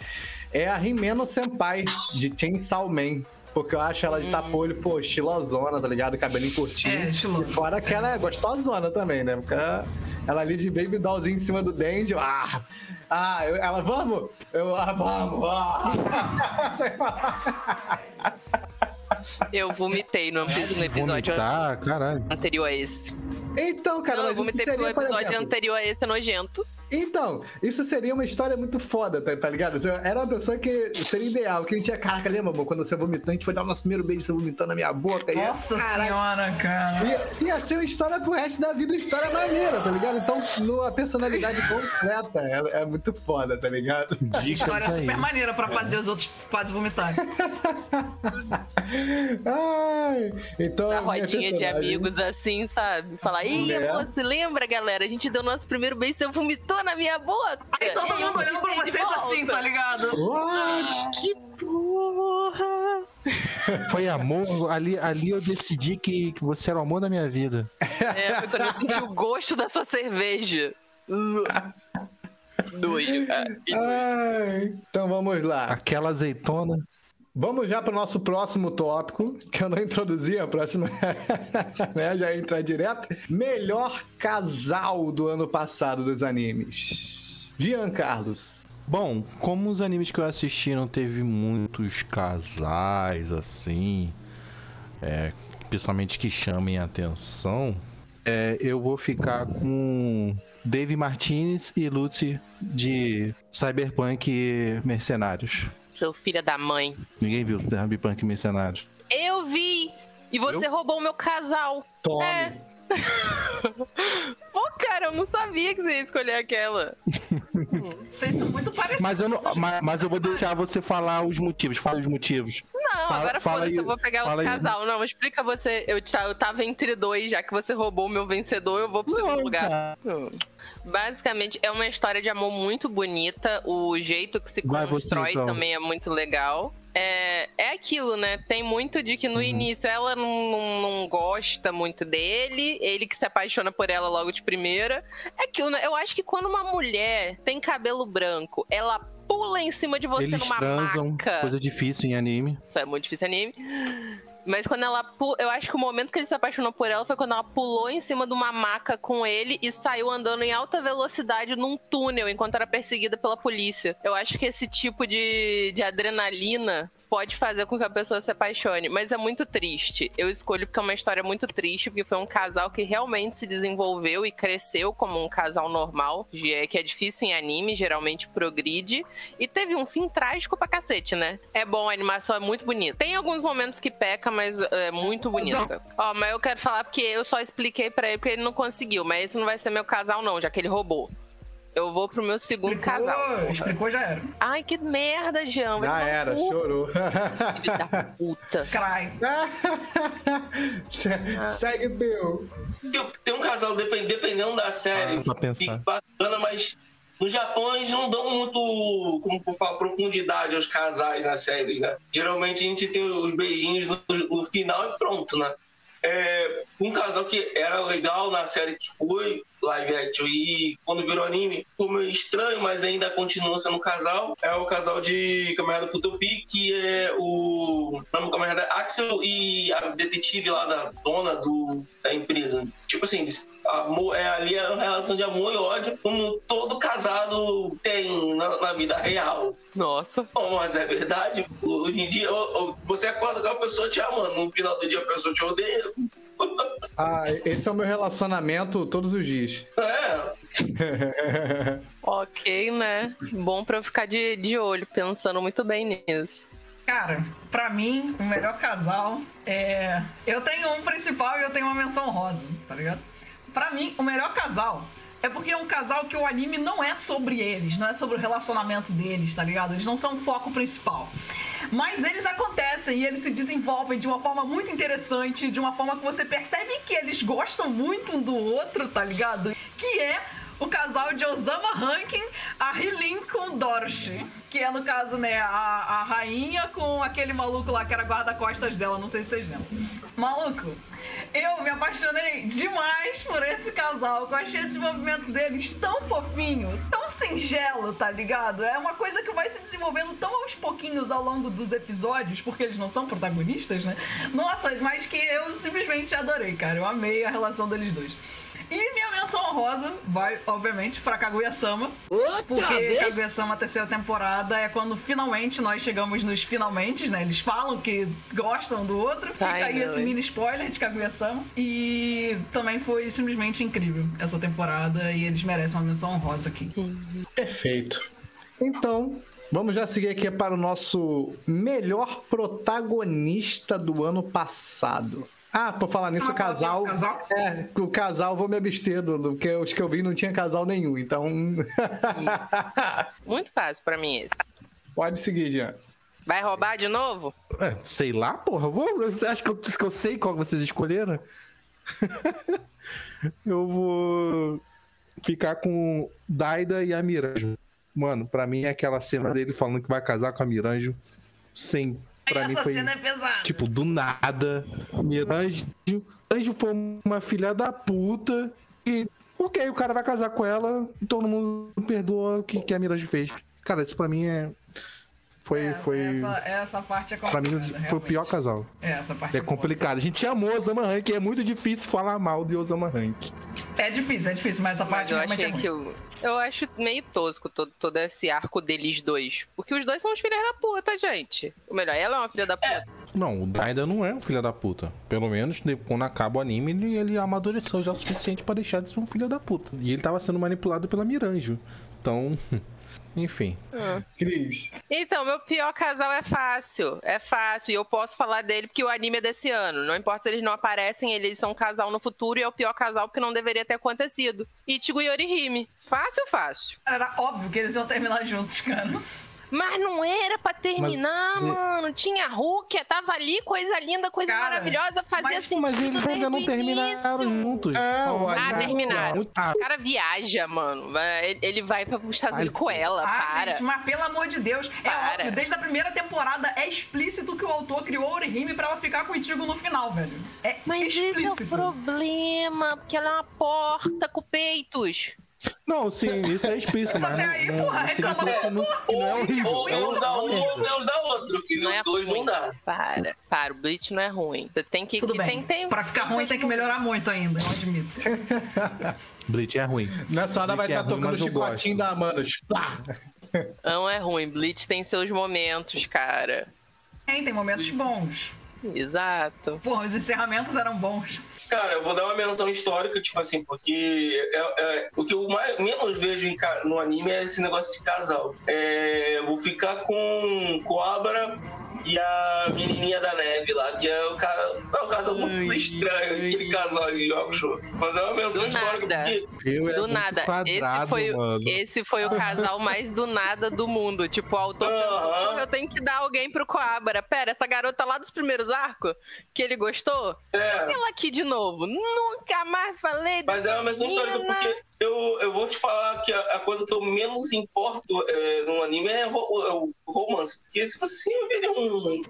é a Rimeno Senpai de Chainsaw Man. Porque eu acho ela de tapolho, pô, estilosona, tá ligado? Cabelinho curtinho. É. E fora que ela é gostosona também, né? Porque ela, ela ali de baby dollzinho em cima do Dandy. Ah, ah eu- ela, vamos? Eu, ah, vamos. Ah. Eu vomitei no, no episódio Vomitar, anterior a esse. Então, cara, Não, eu vomitei porque o seria, por episódio exemplo, anterior a esse é nojento. Então, isso seria uma história muito foda, tá, tá ligado? Você Era uma pessoa que seria ideal, que a gente ia, caraca, lembra, amor, quando você vomitou, a gente foi dar o nosso primeiro beijo, você vomitou na minha boca. ia- Nossa Caraca, senhora, cara. Ia, ia ser uma história pro resto da vida, uma história maneira, tá ligado? Então, numa personalidade completa, é, é muito foda, tá ligado? História Dicas aí. super maneira pra fazer os outros quase vomitarem. Ai, então, Na a rodinha de amigos, assim, sabe? Falar, ih, É. amor, se lembra, galera? A gente deu nosso primeiro beijo, você vomitou na minha boca. Aí todo mundo olhando pra vocês assim, tá ligado? What? Que porra! Foi amor. Ali, ali eu decidi que, que você era o amor da minha vida. É, foi quando eu senti o gosto da sua cerveja. Ah, que nojo. Ai, então vamos lá. Aquela azeitona. Vamos já para o nosso próximo tópico, que eu não introduzi, a próxima né, já entrar direto. Melhor casal do ano passado dos animes. Jean Carlos. Bom, como os animes que eu assisti não teve muitos casais assim, é, principalmente que chamem atenção, é, eu vou ficar com Dave Martinez e Lucy de Cyberpunk Mercenários. Seu filho da mãe. Ninguém viu Cyberpunk Mercenários. Eu vi! E você roubou o meu casal. Tome. É. Pô, cara, eu não sabia que você ia escolher aquela. Vocês são muito parecidos. Mas eu, não, mas, mas eu vou deixar você falar os motivos. Fala os motivos. Não, Fala- agora foda-se, eu vou pegar outro aí. casal. Não, explica você. Eu, eu tava entre dois, já que você roubou o meu vencedor, eu vou pro segundo Não, lugar. Basicamente, é uma história de amor muito bonita. O jeito que se Vai você, constrói então. também é muito legal. É, é aquilo, né? Tem muito de que no Uhum. início ela não, não, não gosta muito dele, ele que se apaixona por ela logo de primeira. É aquilo, né? Eu acho que quando uma mulher tem cabelo branco, ela pula em cima de você Eles numa transam, maca. coisa difícil em anime. Isso é muito difícil em anime. Mas quando ela eu acho que o momento que ele se apaixonou por ela foi quando ela pulou em cima de uma maca com ele e saiu andando em alta velocidade num túnel enquanto era perseguida pela polícia. Eu acho que esse tipo de, de adrenalina pode fazer com que a pessoa se apaixone, mas é muito triste. Eu escolho porque é uma história muito triste, porque foi um casal que realmente se desenvolveu e cresceu como um casal normal, que é difícil em anime, geralmente progride, e teve um fim trágico pra cacete, né? É bom, a animação é muito bonita. Tem alguns momentos que peca, mas é muito bonita. Ó, mas eu quero falar porque eu só expliquei pra ele porque ele não conseguiu, mas esse não vai ser meu casal não, já que ele roubou. Eu vou pro meu segundo Explicou, casal. explicou, já era. Ai, que merda, Jean. vai Já era, cu, chorou. Filho da puta. Cry. Se- Segue, Bill. Tem, tem um casal, depen- dependendo da série, Ah, fica bacana, mas no Japão eles não dão muito, como eu falo, profundidade aos casais nas séries, né? Geralmente a gente tem os beijinhos no, no final e pronto, né? É, um casal que era legal na série que foi live action e quando virou anime ficou meio estranho, mas ainda continua sendo um casal. É o casal de Camarada Futopi, que é o nome camarada é Axel e a detetive lá da dona do, da empresa. Tipo assim, amor, é, ali é uma relação de amor e ódio, como todo casado tem na, na vida real. Nossa. Bom, mas é verdade. Hoje em dia, você acorda com a pessoa te amando, no final do dia a pessoa te odeia. Ah, esse é o meu relacionamento todos os dias. É, Ok, né? Bom pra eu ficar de, de olho, pensando muito bem nisso. Cara, pra mim, o melhor casal é. Eu tenho um principal e eu tenho uma menção rosa, tá ligado? Pra mim, o melhor casal é porque é um casal que o anime não é sobre eles, não é sobre o relacionamento deles, tá ligado? Eles não são o foco principal. Mas eles acontecem e eles se desenvolvem de uma forma muito interessante, de uma forma que você percebe que eles gostam muito um do outro, tá ligado? Que é o casal de Osama Rankin, a Hilin com Dorothy. Que é, no caso, né, a, a rainha com aquele maluco lá que era guarda-costas dela, não sei se vocês lembram. Maluco, eu me apaixonei demais por esse casal. Eu achei esse movimento deles tão fofinho, tão singelo, tá ligado? É uma coisa que vai se desenvolvendo tão aos pouquinhos ao longo dos episódios, porque eles não são protagonistas, né? Nossa, mas que eu simplesmente adorei, cara. Eu amei a relação deles dois. E minha menção honrosa vai, obviamente, pra Kaguya-sama. Porque Kaguya-sama, a terceira temporada, é quando finalmente nós chegamos nos finalmente, né? Eles falam que gostam do outro. Fica Ai, aí meu esse mini spoiler de Kaguya-sama. E também foi simplesmente incrível essa temporada. E eles merecem uma menção honrosa aqui. Perfeito. Então, vamos já seguir aqui para o nosso melhor protagonista do ano passado. Ah, por falar nisso, o Ah, fala casal. é o casal? É, o casal, vou me abster, do, do- porque os que eu vi não tinha casal nenhum, então. Muito fácil pra mim esse. Pode seguir, Jean. Vai roubar de novo? É, sei lá, porra. Vou, você acha que eu, que eu sei qual vocês escolheram? eu vou ficar com Daida e a Miranjo. Mano, pra mim é aquela cena dele falando que vai casar com a Miranjo sem. Pra mim essa foi. cena é pesada. Tipo, do nada. Miranjo. Miranjo foi uma filha da puta. E. Ok, o cara vai casar com ela e todo mundo perdoa o que, que a Miranjo fez. Cara, isso pra mim é. Foi. É, foi... Essa, essa parte é Pra complicada. mim foi o pior casal. É, essa parte É complicado. A gente amou Osama Rank, é muito difícil falar mal de Osama Rank. É difícil, é difícil, mas essa Mas parte eu realmente achei é que eu, eu acho meio tosco todo, todo esse arco deles dois. Porque os dois são os filhos da puta, gente. Ou melhor, ela é uma filha da puta. Não, o Daida não é um filho da puta. Pelo menos quando acaba o anime, ele, ele amadureceu já o suficiente pra deixar de ser um filho da puta. E ele tava sendo manipulado pela Miranjo. Então, enfim. Cris. Então, meu pior casal é fácil. É fácil. E eu posso falar dele porque o anime é desse ano. Não importa se eles não aparecem, eles são um casal no futuro e é o pior casal porque não deveria ter acontecido. Ichigo e Yorihime. Fácil, fácil. Era óbvio que eles iam terminar juntos, cara. Mas não era pra terminar, Mas- mano. Tinha Hulk, tava ali, coisa linda, coisa Cara, maravilhosa, fazia mas- sentido Mas eles ainda não terminaram início. juntos. É, Ah, terminaram. Ah, O cara viaja, mano. Ele- vai para os Estados Unidos com ela, Ah, para. gente, mas pelo amor de Deus, é Para. óbvio, desde a primeira temporada é explícito que o autor criou a Orihime pra ela ficar com o Ichigo no final, velho. É Mas esse é o explícito. problema, porque ela é uma porta com peitos. Não, sim, isso é explícito. Mas até não- aí, não- porra, reclama significa que não- que é Ou horrível. ou Deus dá um ou Deus dá outro. outro, filho. não é Os dois ruim. não dá. Para, para, o Bleach não é ruim. Você tem que. Tudo bem. Tem, tem, Pra ficar ruim tem que melhorar muito ainda, eu admito. Bleach é ruim. Nessa hora vai Bleach é estar ruim, tocando o chicotinho da Amanda. Não é ruim. Bleach tem seus momentos, cara. Tem, tem momentos bons. Exato. Porra, os encerramentos eram bons. Cara, eu vou dar uma menção histórica, tipo assim, porque é- é- o que eu mais, menos vejo em no anime é esse negócio de casal. É, eu vou ficar com Cobra e a menininha da neve lá, que é o, é um casal muito Ai, estranho, ai. aquele casal de Yoko Show. Mas é uma menção Do histórica, nada. porque Eu é Do muito nada. Esse quadrado, foi, mano. esse foi o casal mais do nada do mundo. Tipo, o autor pensou, Aham. "Porra, eu tenho que dar alguém pro Coabra. Pera, essa garota lá dos primeiros arcos, que ele gostou? é, Ela aqui de novo. Nunca mais falei Mas é menção histórica menina. porque eu, eu vou te falar que a, a coisa que eu menos importo é, no anime é, ro- é o romance. Porque se você ver um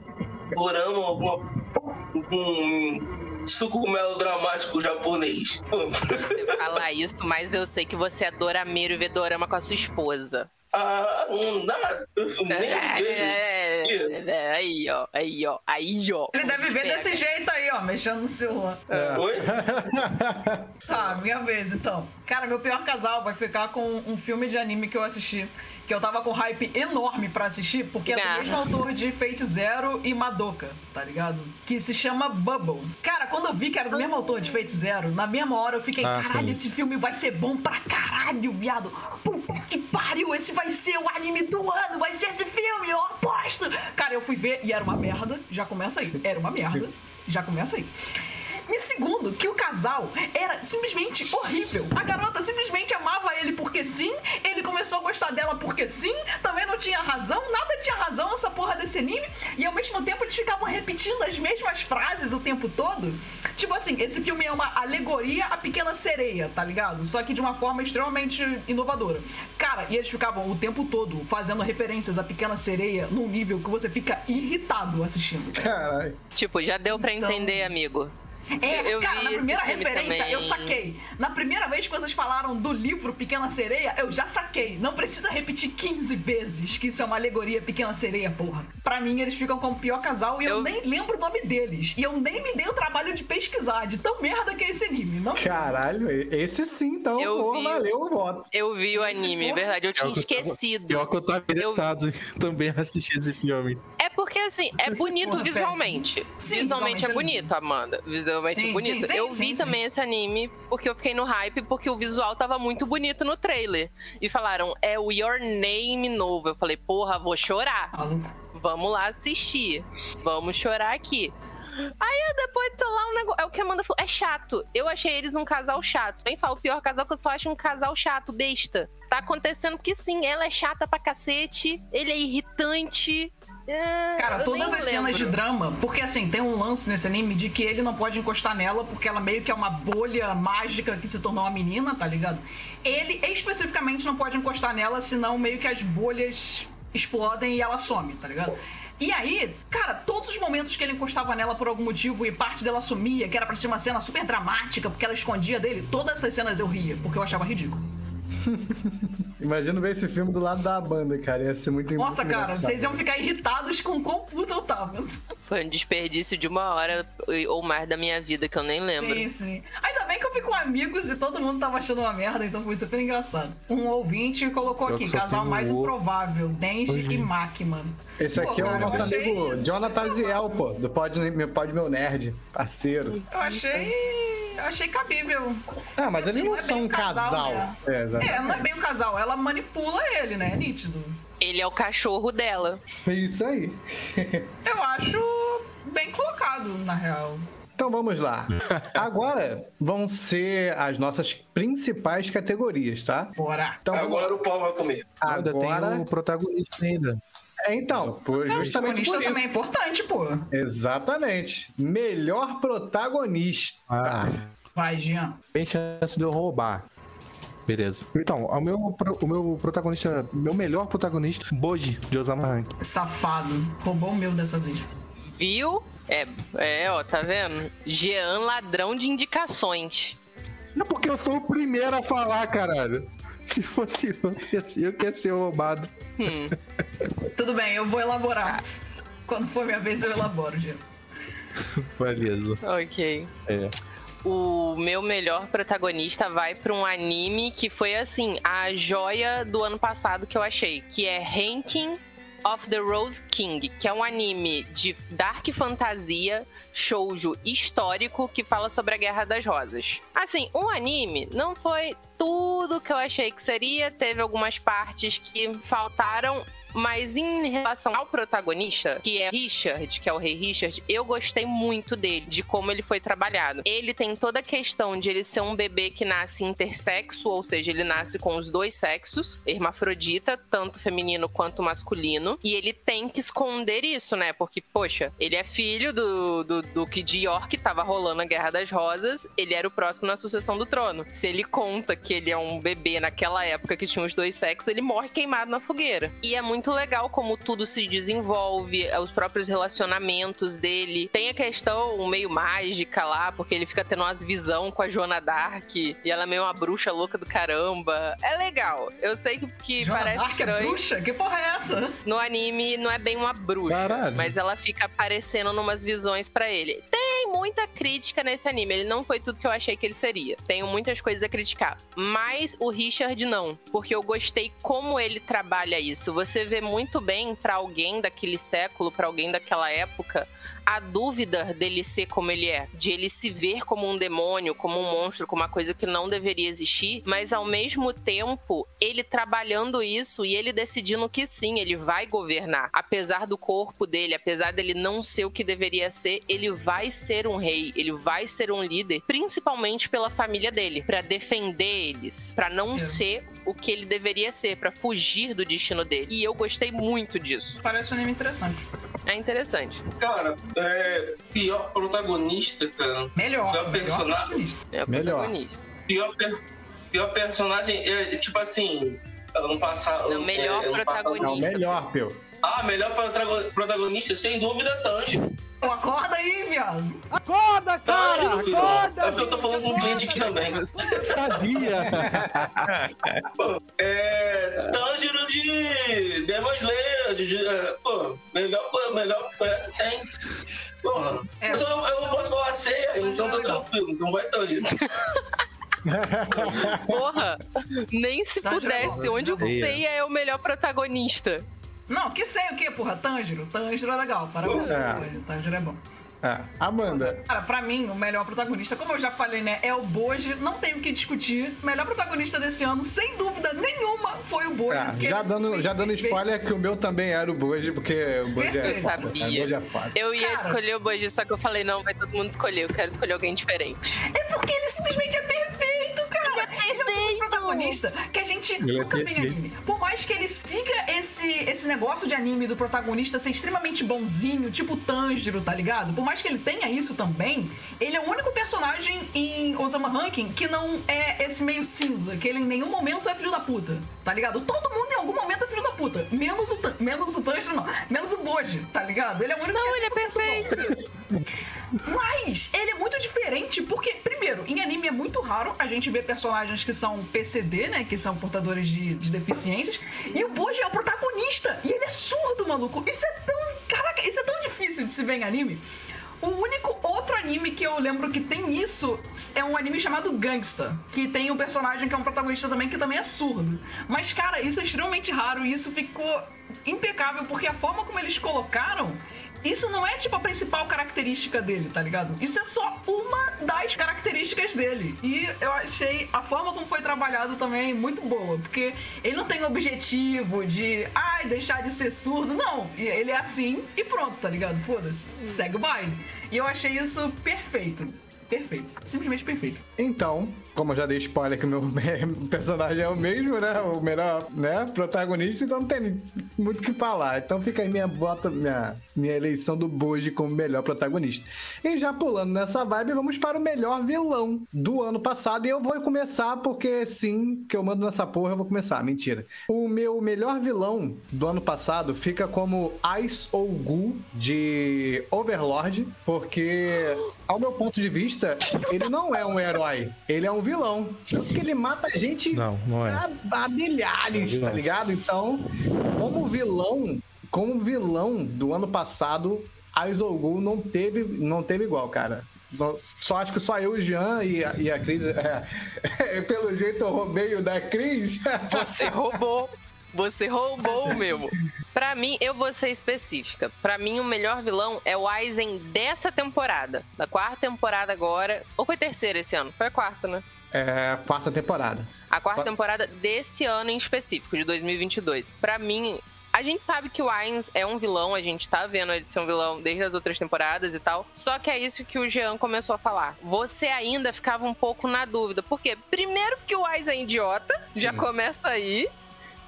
dorama, alguma, um suco melodramático japonês, Você fala isso, mas eu sei que você é dorameiro e vê dorama com a sua esposa. Ah, não dá, nem vejo isso. É, é, aí, ó. Aí, ó. Aí, ó. Ele deve ver desse jeito aí, ó, mexendo no celular. Oi? Tá, minha vez então. Cara, meu pior casal vai ficar com um filme de anime que eu assisti. Que eu tava com hype enorme pra assistir, porque é do Ah. mesmo autor de Fate Zero e Madoka, tá ligado? Que se chama Bubble. Cara, quando eu vi que era do mesmo autor de Fate Zero, na mesma hora eu fiquei, Ah, caralho, esse filme vai ser bom pra caralho, viado. Puta que pariu, esse vai ser o anime do ano, vai ser esse filme, eu aposto. Cara, eu fui ver e era uma merda, já começa aí. Era uma merda, já começa aí. E segundo, que o casal era simplesmente horrível. A garota simplesmente amava ele porque sim, ele começou a gostar dela porque sim, também não tinha razão, nada tinha razão nessa porra desse anime, e ao mesmo tempo eles ficavam repetindo as mesmas frases o tempo todo. Tipo assim, esse filme é uma alegoria à pequena sereia, tá ligado? Só que de uma forma extremamente inovadora. Cara, e eles ficavam o tempo todo fazendo referências à pequena sereia num nível que você fica irritado assistindo. Caralho. Tipo, já deu pra Então- entender, amigo. É, Eu cara, vi na primeira referência também. eu saquei. Na primeira vez que vocês falaram do livro Pequena Sereia, eu já saquei. Não precisa repetir 15 vezes que isso é uma alegoria Pequena Sereia, porra. Pra mim, eles ficam como o pior casal e eu... Eu- nem lembro o nome deles. E eu nem me dei o trabalho de pesquisar, de tão merda que é esse anime. Não Caralho, esse sim, então, Eu pô, vi. valeu o voto. Eu vi o anime, porra- verdade. Eu tinha eu esquecido. Pior que eu tava interessado em também assistir esse filme. É porque, assim, é bonito Porra, visualmente. Sim, visualmente é visualmente é bonito, Amanda. Visualmente Sim, é bonito. sim, sim, eu sim, vi sim. também esse anime porque eu fiquei no hype, porque o visual tava muito bonito no trailer. E falaram, é o Your Name novo. Eu falei, porra, vou chorar. Vamos lá assistir. Vamos chorar aqui. Aí eu depois tô lá um negócio. É o que a Amanda falou. É chato. Eu achei eles um casal chato. Nem falo o pior casal que eu só acho um casal chato, besta. Tá acontecendo que sim, ela é chata pra cacete. Ele é irritante. É, Cara, eu todas as cenas de lembro. drama, porque assim, tem um lance nesse anime de que ele não pode encostar nela, porque ela meio que é uma bolha mágica que se tornou uma menina, tá ligado? Ele especificamente não pode encostar nela, senão meio que as bolhas explodem e ela some, tá ligado? E aí, cara, todos os momentos que ele encostava nela por algum motivo e parte dela sumia, que era pra ser uma cena super dramática, porque ela escondia dele, todas essas cenas eu ria, porque eu achava ridículo. Imagina ver esse filme do lado da banda, cara. Ia ser muito Nossa, muito cara, vocês iam ficar irritados com o quão puta eu tava. Foi um desperdício de uma hora ou mais da minha vida que eu nem lembro. Sim, sim. Ainda bem que eu vi com amigos e todo mundo tava achando uma merda, então foi super engraçado. Um ouvinte colocou Eu aqui, casal mais o- improvável, Denji e Makman. Esse aqui Pô, é o nosso amigo isso. Jonathan Ziel, pô, do Pod, meu, Pod Meu Nerd, parceiro. Eu achei. Eu achei cabível. Ah, mas Assim, eles não é são um casal, casal. né? É. É, não é bem um casal, ela manipula ele, né? É nítido. Ele é o cachorro dela. Isso aí. Eu acho bem colocado, na real. Então vamos lá. Agora vão ser as nossas principais categorias, tá? Bora. Então vamos Agora o pau vai comer. Ainda Agora. tem o protagonista ainda. É, então, por, justamente Protagonista por também é isso. importante, pô. Exatamente. Melhor protagonista. Ah, Vai, Jean. tem chance de eu roubar. Beleza. Então, o meu, o meu protagonista, meu melhor protagonista, Boji, de Osama Rank. Safado. Roubou o meu dessa vez. Viu? É, é, ó, tá vendo? Jean, ladrão de indicações. Não, porque eu sou o primeiro a falar, caralho. Se fosse eu que ia ser roubado. Hum. Tudo bem, eu vou elaborar. Quando for minha vez, eu elaboro, Gê. Beleza. Ok. É. O meu melhor protagonista vai pra um anime que foi assim, a joia do ano passado que eu achei, que é Ranking of the Rose King, que é um anime de dark fantasia, shoujo histórico que fala sobre a Guerra das Rosas. Assim, o anime não foi tudo que eu achei que seria, teve algumas partes que faltaram. Mas em relação ao protagonista, que é Richard, que é o rei Richard, eu gostei muito dele, de como ele foi trabalhado. Ele tem toda a questão de ele ser um bebê que nasce intersexo, ou seja, ele nasce com os dois sexos, hermafrodita, tanto feminino quanto masculino, e ele tem que esconder isso, né? Porque, poxa, ele é filho do, do Duque de York, tava rolando a Guerra das Rosas, ele era o próximo na sucessão do trono. Se ele conta que ele é um bebê naquela época que tinha os dois sexos, ele morre queimado na fogueira. E é muito legal como tudo se desenvolve, os próprios relacionamentos dele. Tem a questão meio mágica lá, porque ele fica tendo umas visão com a Joana Dark, e ela é meio uma bruxa louca do caramba. É legal. Eu sei que, que Joana parece Dark é estranho. bruxa? Que porra é essa? No anime não é bem uma bruxa, Caralho. mas ela fica aparecendo numas visões pra ele. Tem muita crítica nesse anime, ele não foi tudo que eu achei que ele seria. Tenho muitas coisas a criticar, mas o Richard não, porque eu gostei como ele trabalha isso. Você vê muito bem pra alguém daquele século, pra alguém daquela época, a dúvida dele ser como ele é, de ele se ver como um demônio, como um monstro, como uma coisa que não deveria existir, mas ao mesmo tempo ele trabalhando isso e ele decidindo que sim, ele vai governar. Apesar do corpo dele, apesar dele não ser o que deveria ser, ele vai ser um rei, ele vai ser um líder, principalmente pela família dele, pra defender eles, pra não É. ser o que ele deveria ser, pra fugir do destino dele. E eu gostei muito disso. Parece um anime interessante. É interessante. Cara, é, pior protagonista, cara. Melhor. Melhor melhor personagem. protagonista. É o Melhor. protagonista. Pior, per- pior personagem é tipo assim. Ano passado. Não, melhor é, ano passado- Não, melhor, Peu. Ah, melhor protago- protagonista, sem dúvida, Tanji. Pô, acorda aí, viado. Acorda, cara! Filho. Acorda! É porque eu tô falando com um cliente aqui também. Sabia! É. Tanjiro de Demon Slayer. De, de- é, pô, melhor, melhor projeto que tem. Porra. É. Eu, só- eu não posso falar ceia, então tá tranquilo. Então vai Tanjiro. Porra, nem se Tá pudesse. Onde o. Seiya é o melhor protagonista? Não, que sei o que, porra? Tanjiro. Tanjiro é legal. Parabéns. É. Tanjiro é bom. É. Amanda. Cara, pra mim, o melhor protagonista, como eu já falei, né, é o Boji. Não tenho o que discutir. O melhor protagonista desse ano, sem dúvida nenhuma, foi o Boji. É, já, dando, já dando spoiler que o meu também era o Boji, porque o Boji é. Eu foda. sabia. O Boji é foda. Eu ia Cara. escolher o Boji, só que eu falei, não, vai todo mundo escolher. Eu quero escolher alguém diferente. É porque ele simplesmente é perfeito, protagonista que a gente Ele é nunca vê em anime. Por mais que ele siga esse, esse negócio de anime do protagonista ser extremamente bonzinho, tipo Tanjiro, tá ligado? Por mais que ele tenha isso também, ele é o único personagem em Osama Ranking que não é esse meio cinza, que ele em nenhum momento é filho da puta, tá ligado? Todo mundo em algum momento é filho da puta. Menos o, menos o Tanjiro, não. Menos o Boji, tá ligado? Ele é o único Não, que ele é 100% bom. perfeito. Mas ele é muito diferente porque, primeiro, em anime é muito raro a gente ver personagens que são Né? Que são portadores de, de deficiências. E o Boji é o protagonista. E ele é surdo, maluco. Isso é tão. Caraca, isso é tão difícil de se ver em anime. O único outro anime que eu lembro que tem isso é um anime chamado Gangsta, que tem um personagem que é um protagonista também que também é surdo. Mas, cara, isso é extremamente raro e isso ficou impecável porque a forma como eles colocaram isso não é tipo a principal característica dele, tá ligado? Isso é só uma das características dele. E eu achei a forma como foi trabalhado também muito boa, porque ele não tem objetivo de, ai, deixar de ser surdo, não. E Ele é assim e pronto, tá ligado? Foda-se. Segue o baile. E eu achei isso perfeito. Perfeito. Simplesmente perfeito. Então, como eu já dei spoiler que o meu personagem é o mesmo, né? O melhor né, protagonista, então não tem muito o que falar. Então fica aí minha bota, minha, minha eleição do Boji como melhor protagonista. E já pulando nessa vibe, vamos para o melhor vilão do ano passado. E eu vou começar porque sim, que eu mando nessa porra, eu vou começar. Mentira. O meu melhor vilão do ano passado fica como Ice Ogu de Overlord, porque ao meu ponto de vista, ele não é um herói, ele é um vilão. Porque ele mata gente Não, não é. a, a milhares, Não. tá ligado? Então, como vilão, como vilão do ano passado, a não teve, não teve igual, cara. Só acho que só eu, o Jean e a, e a Cris. é, pelo jeito eu roubei o da Cris. Você roubou. Você roubou o meu. Pra mim, eu vou ser específica. Pra mim, o melhor vilão é o Aizen dessa temporada. Da quarta temporada agora. Ou foi terceira esse ano? Foi a quarta, né? É, quarta temporada. A quarta Fa- temporada desse ano em específico, de 2022. Pra mim, a gente sabe que o Ainz é um vilão, a gente tá vendo ele ser um vilão desde as outras temporadas e tal. Só que é isso que o Jean começou a falar. Você ainda ficava um pouco na dúvida. Por quê? Primeiro que o Ainz é idiota, já Sim. começa aí.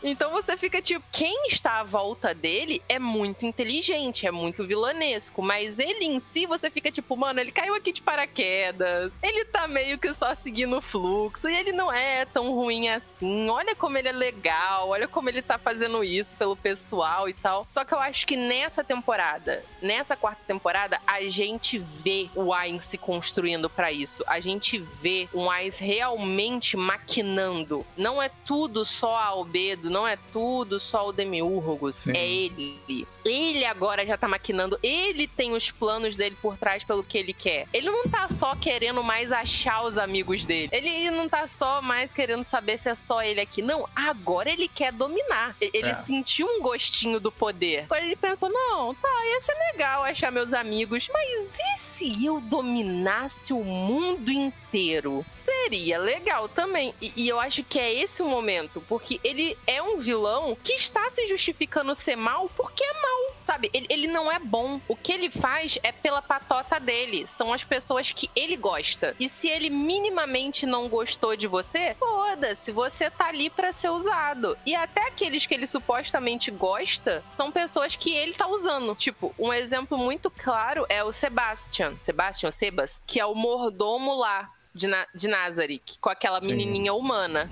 Então você fica tipo, quem está à volta dele é muito inteligente, é muito vilanesco, mas ele em si você fica tipo, mano, ele caiu aqui de paraquedas, ele tá meio que só seguindo o fluxo e ele não é tão ruim assim. Olha como ele é legal, olha como ele tá fazendo isso pelo pessoal e tal. Só que eu acho que nessa temporada, nessa quarta temporada, a gente vê o Ainz se construindo pra isso. A gente vê um Ainz realmente maquinando. Não é tudo só a Albedo, não é tudo só o Demiurgos, Sim. é ele. Ele agora já tá maquinando, ele tem os planos dele por trás pelo que ele quer. Ele não tá só querendo mais achar os amigos dele. Ele, ele não tá só mais querendo saber se é só ele aqui. Não, agora ele quer dominar. Ele É. sentiu um gostinho do poder. Agora ele pensou: não, tá, ia ser legal achar meus amigos. Mas e se eu dominasse o mundo inteiro? Seria legal também. E, e eu acho que é esse o momento, porque ele é um vilão que está se justificando ser mal porque é mal. Sabe, ele, ele não é bom. O que ele faz é pela patota dele. São as pessoas que ele gosta. E se ele minimamente não gostou de você, foda-se, você tá ali pra ser usado. E até aqueles que ele supostamente gosta são pessoas que ele tá usando. Tipo, um exemplo muito claro é o Sebastian. Sebastian, Sebas, que é o mordomo lá de, Na de Nazarick, com aquela Sim. menininha humana.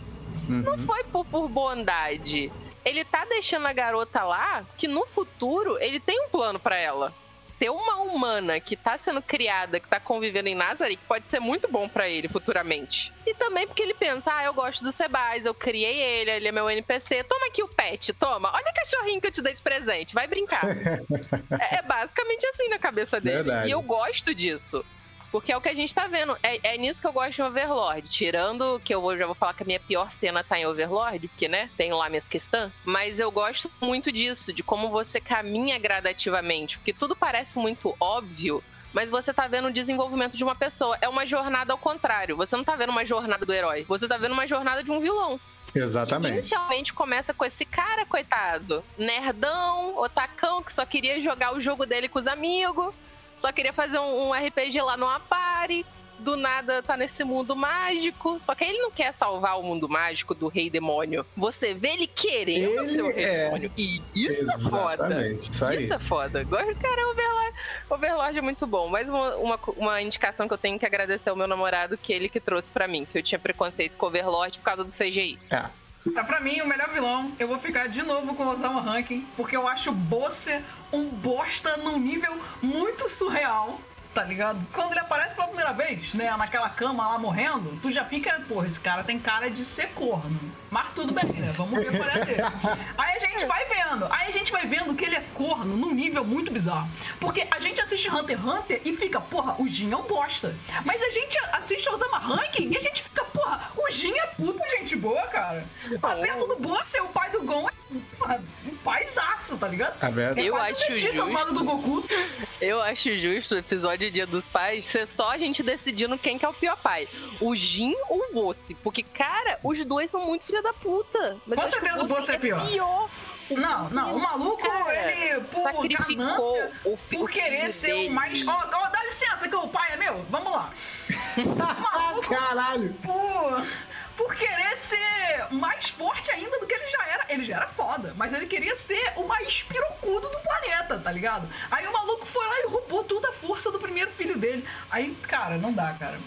Não Uhum. foi por, por bondade. Ele tá deixando a garota lá que no futuro ele tem um plano pra ela. Ter uma humana que tá sendo criada, que tá convivendo em Nazareth, pode ser muito bom pra ele futuramente. E também porque ele pensa, ah, eu gosto do Sebas, eu criei ele, ele é meu NPC, toma aqui o pet, toma, olha o cachorrinho que eu te dei de presente, vai brincar. é, é basicamente assim na cabeça dele. Verdade. E eu gosto disso. Porque é o que a gente tá vendo. É, é nisso que eu gosto de Overlord. Tirando que eu vou- já vou falar que a minha pior cena tá em Overlord, porque, né, tem lá minhas questões. Mas eu gosto muito disso, de como você caminha gradativamente. Porque tudo parece muito óbvio, mas você tá vendo o desenvolvimento de uma pessoa. É uma jornada ao contrário. Você não tá vendo uma jornada do herói. Você tá vendo uma jornada de um vilão. Exatamente. Inicialmente começa com esse cara, coitado, nerdão, otacão, que só queria jogar o jogo dele com os amigos, só queria fazer um, um RPG lá no Apari. Do nada tá nesse mundo mágico. Só que ele não quer salvar o mundo mágico do rei demônio. Você vê ele querendo Ele ser o rei é. demônio. E isso é foda. Exatamente, Isso aí. Isso é foda. Cara, Overlord, Overlord é muito bom. Mais uma, uma, uma indicação que eu tenho que agradecer ao meu namorado, que ele que trouxe pra mim. Que eu tinha preconceito com Overlord por causa do CGI. É. Tá, pra mim, o melhor vilão, eu vou ficar de novo com o Osama Rankin, porque eu acho Bosse um bosta num nível muito surreal. Tá ligado? Quando ele aparece pela primeira vez, né, naquela cama lá morrendo, tu já fica, porra, esse cara tem cara de ser corno. Mas tudo bem, né? Vamos ver qual é dele. Aí a gente vai vendo, aí a gente vai vendo que ele é corno num nível muito bizarro. Porque a gente assiste Hunter x Hunter e fica, porra, o Jin é um bosta. Mas a gente assiste Osama Ranking e a gente fica, porra, o Jin é puta gente boa, cara. Tá perto do boss, é o pai do Gon, é porra, um paisaço, tá ligado? Verdade. É Eu acho o Vegeta do lado justo. do Goku. Eu acho justo o episódio Dia dos Pais ser só a gente decidindo quem que é o pior pai. O Jin ou o Bosse. Porque, cara, os dois são muito filha da puta. Mas Com certeza o Bosse é pior. O Não, Bosse não, é o maluco, cara, ele, por ganância, o, por querer filho ser dele. o mais. Ó, ó, dá licença que o pai é meu, vamos lá. Maluco, Caralho! por, por querer ser mais forte ainda do que ele já era. Ele já era foda, mas ele queria ser o mais pirocudo do planeta, tá ligado? Aí o maluco foi lá e roubou toda a força do primeiro filho dele. Aí, cara, não dá, cara.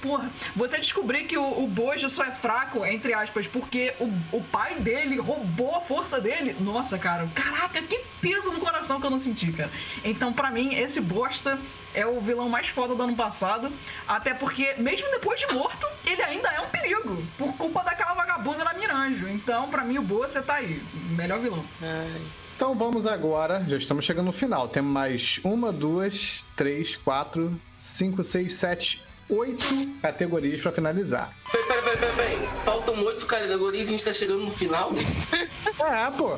Porra, você descobrir que o, o Bojo só é fraco, entre aspas, porque o, o pai dele roubou a força dele. Nossa, cara, caraca, que peso no coração que eu não senti, cara. Então, pra mim, esse bosta é o vilão mais foda do ano passado. Até porque, mesmo depois de morto, ele ainda é um perigo. Por culpa daquela vagabunda da Miranjo. Então, pra mim, o Bossa tá aí. Melhor vilão. Ai. Então vamos agora, já estamos chegando no final. Temos mais uma, duas, três, quatro, cinco, seis, sete, oito categorias para finalizar. Peraí, peraí, peraí, peraí. Faltam oito categorias e a gente tá chegando no final. É, pô.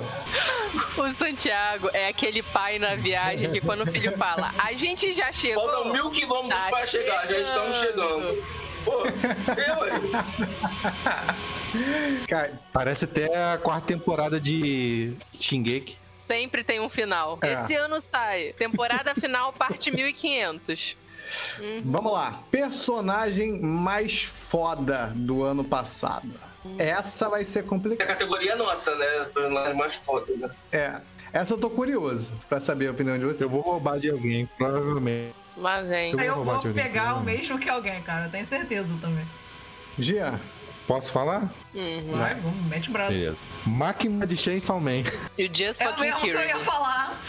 O Santiago é aquele pai na viagem que quando o filho fala, a gente já chegou. Faltam mil quilômetros Tá pra chegar, já estamos chegando. Pô, eu? Cara, Parece até a quarta temporada de Shingeki. Sempre tem um final. É. Esse ano sai. Temporada final, parte 1500. Vamos lá. Personagem mais foda do ano passado. Essa vai ser A complicada. categoria é nossa, né? Personagem mais foda, né? É. Essa eu tô curioso pra saber a opinião de vocês. Eu vou roubar de alguém, provavelmente. Lá vem. Eu eu vou de alguém, pegar o mesmo que alguém, cara. Tenho certeza também. Jean. Posso falar? Uhum. Vai, vamos, mete o braço. Beleza. Máquina de Chainsaw Man. E o Just É o mesmo que eu ia falar.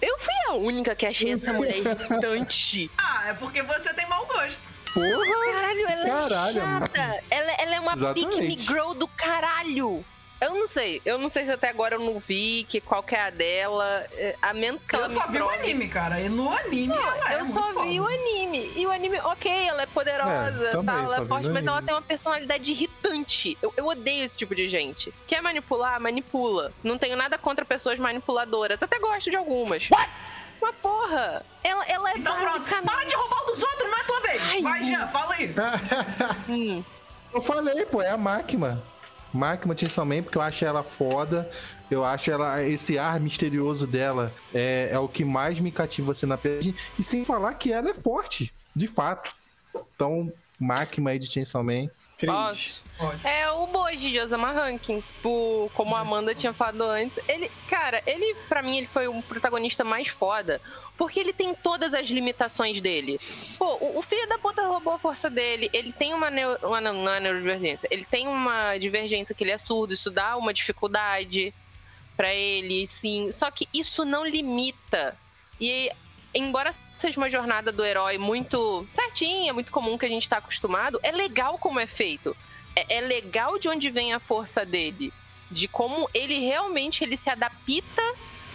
Eu fui a única que achei essa mulher irritante. Ah, é porque você tem mau gosto. Porra! Caralho, ela Caralho, é chata. Ela, ela é uma Exatamente. pick me girl do caralho. Eu não sei. Eu não sei se até agora eu não vi que qual que é a dela. é, A menos que ela Eu só me vi o prove. anime, cara. E no anime ela é eu muito só foda. vi o anime. E o anime, ok, ela é poderosa, É, também, tal, ela é forte, mas ela tem uma personalidade irritante. Eu, eu odeio esse tipo de gente. Quer manipular? Manipula. Não tenho nada contra pessoas manipuladoras. Até gosto de algumas. Mas porra, ela, ela é Então pronto, basicamente... para de roubar o dos outros, não é tua vez. Ai, Vai, não. Jean, fala aí. Hum, Eu falei, pô, é a máquina. Máquina Chainsaw Man, porque eu acho ela foda. Eu acho ela. Esse ar misterioso dela é, é o que mais me cativa assim na personagem. E sem falar que ela é forte, de fato. Então, máquina aí de Chainsaw Man. Pode. É o Boji de Osama Rankin. Por, como a Amanda tinha falado antes. Ele, cara, ele, pra mim, ele foi o protagonista mais foda. Porque ele tem todas as limitações dele. Pô, o, o filho da puta roubou a força dele. Ele tem uma, neo, uma não, não é neurodivergência. Ele tem uma divergência que ele é surdo. Isso dá uma dificuldade pra ele, sim. Só que isso não limita. E embora seja uma jornada do herói muito certinha, muito comum que a gente tá acostumado, é legal como é feito. É, é legal de onde vem a força dele. De como ele realmente ele se adapta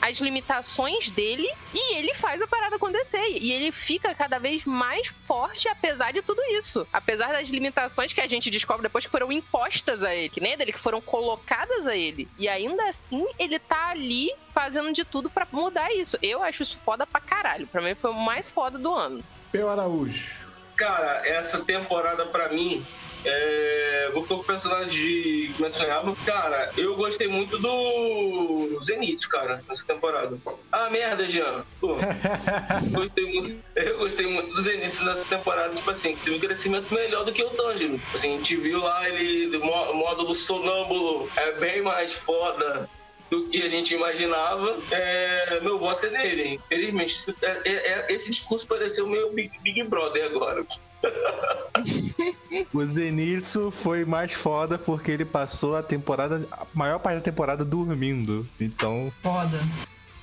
às limitações dele e ele faz a parada acontecer. E ele fica cada vez mais forte apesar de tudo isso. Apesar das limitações que a gente descobre depois que foram impostas a ele, que nem dele, que foram colocadas a ele. E ainda assim, ele tá ali fazendo de tudo pra mudar isso. Eu acho isso foda pra caralho. Pra mim foi o mais foda do ano. Peu Araújo. Cara, essa temporada pra mim. É... Vou ficar com o personagem de Kimetsu no. Cara, eu gostei muito do Zenitsu, cara, nessa temporada. Ah, merda, Jean. Pô, gostei muito. Eu gostei muito do Zenitsu nessa temporada, tipo assim, teve um crescimento melhor do que o Tanjiro. Tipo Assim, a gente viu lá ele, mo- módulo sonâmbulo, é bem mais foda do que a gente imaginava. É, meu voto é nele. Infelizmente, isso- é- é- é- esse discurso pareceu meio Big, Big Brother agora. O Zenitsu foi mais foda porque ele passou a temporada, a maior parte da temporada dormindo. Então, Foda.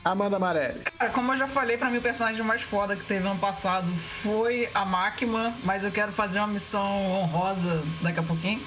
Amanda Amarelli. Cara, como eu já falei, pra mim o personagem mais foda que teve ano passado foi a Máquina, mas eu quero fazer uma missão honrosa daqui a pouquinho.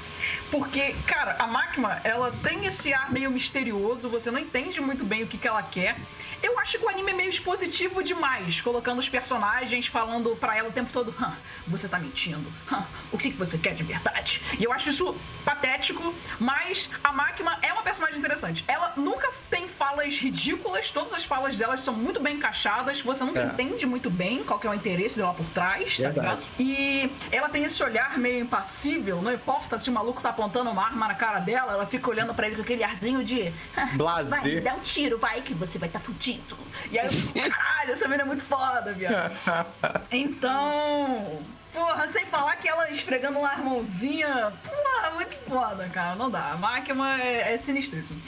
Porque, cara, a Máquina, ela tem esse ar meio misterioso, você não entende muito bem o que, que ela quer. Eu acho que o anime é meio expositivo demais, colocando os personagens falando pra ela o tempo todo: Hã, você tá mentindo? Hã, o que, que você quer de verdade? E eu acho isso patético, mas a Máquina é uma personagem interessante. Ela nunca tem falas ridículas, todas as falas delas são muito bem encaixadas, você nunca É. entende muito bem qual que é o interesse dela por trás, tá Verdade. ligado? E ela tem esse olhar meio impassível, não importa se o maluco tá apontando uma arma na cara dela, ela fica olhando pra ele com aquele arzinho de. Blasé. Vai, me dá um tiro, vai, que você vai estar tá fudido. E aí eu fico, caralho, essa menina é muito foda, viado. Então. Porra, sem falar que ela esfregando uma mãozinha. Porra, muito foda, cara. Não dá. A máquina é, é sinistríssimo.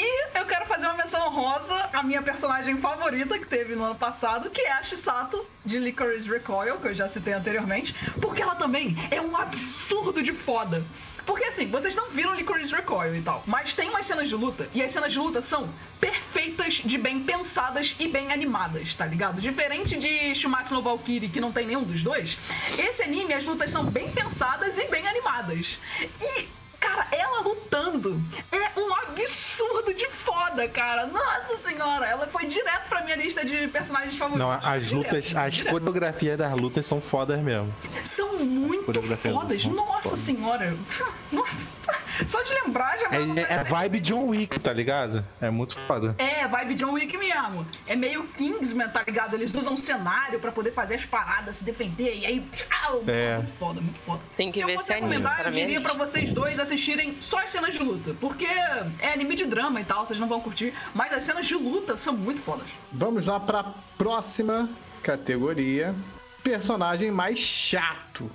E eu quero fazer uma menção honrosa à minha personagem favorita que teve no ano passado, que é a Shisato, de Licorice Recoil, que eu já citei anteriormente, porque ela também é um absurdo de foda. Porque assim, vocês não viram Licorice Recoil e tal, mas tem umas cenas de luta, e as cenas de luta são perfeitas, de bem pensadas e bem animadas, tá ligado? Diferente de Shumatsu no Valkyrie, que não tem nenhum dos dois, esse anime, as lutas são bem pensadas e bem animadas. E cara, ela lutando é um absurdo de foda, cara. Nossa senhora, ela foi direto pra minha lista de personagens favoritos. Não, as Direto, lutas, assim, as direto. coreografias das lutas são fodas mesmo. São muito coreografia fodas. muito Nossa foda. senhora. Nossa. Só de lembrar já É, é vibe John Wick, tá ligado? É muito foda. É, vibe John Wick mesmo. É meio Kingsman, tá ligado? Eles usam cenário pra poder fazer as paradas, se defender, e aí. Tchau! É. Muito foda, muito foda. Tem que se ver eu esse fosse anime, recomendar, eu minha diria pra vocês dois assistirem só as cenas de luta. Porque é anime de drama e tal, vocês não vão curtir. Mas as cenas de luta são muito fodas. Vamos lá pra próxima categoria. Personagem mais chato.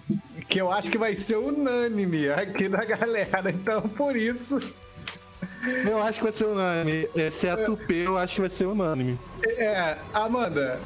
Que eu acho que vai ser unânime aqui da galera. Então, por isso, Eu acho que vai ser unânime. Exceto o P, eu acho que vai ser unânime. é. Amanda,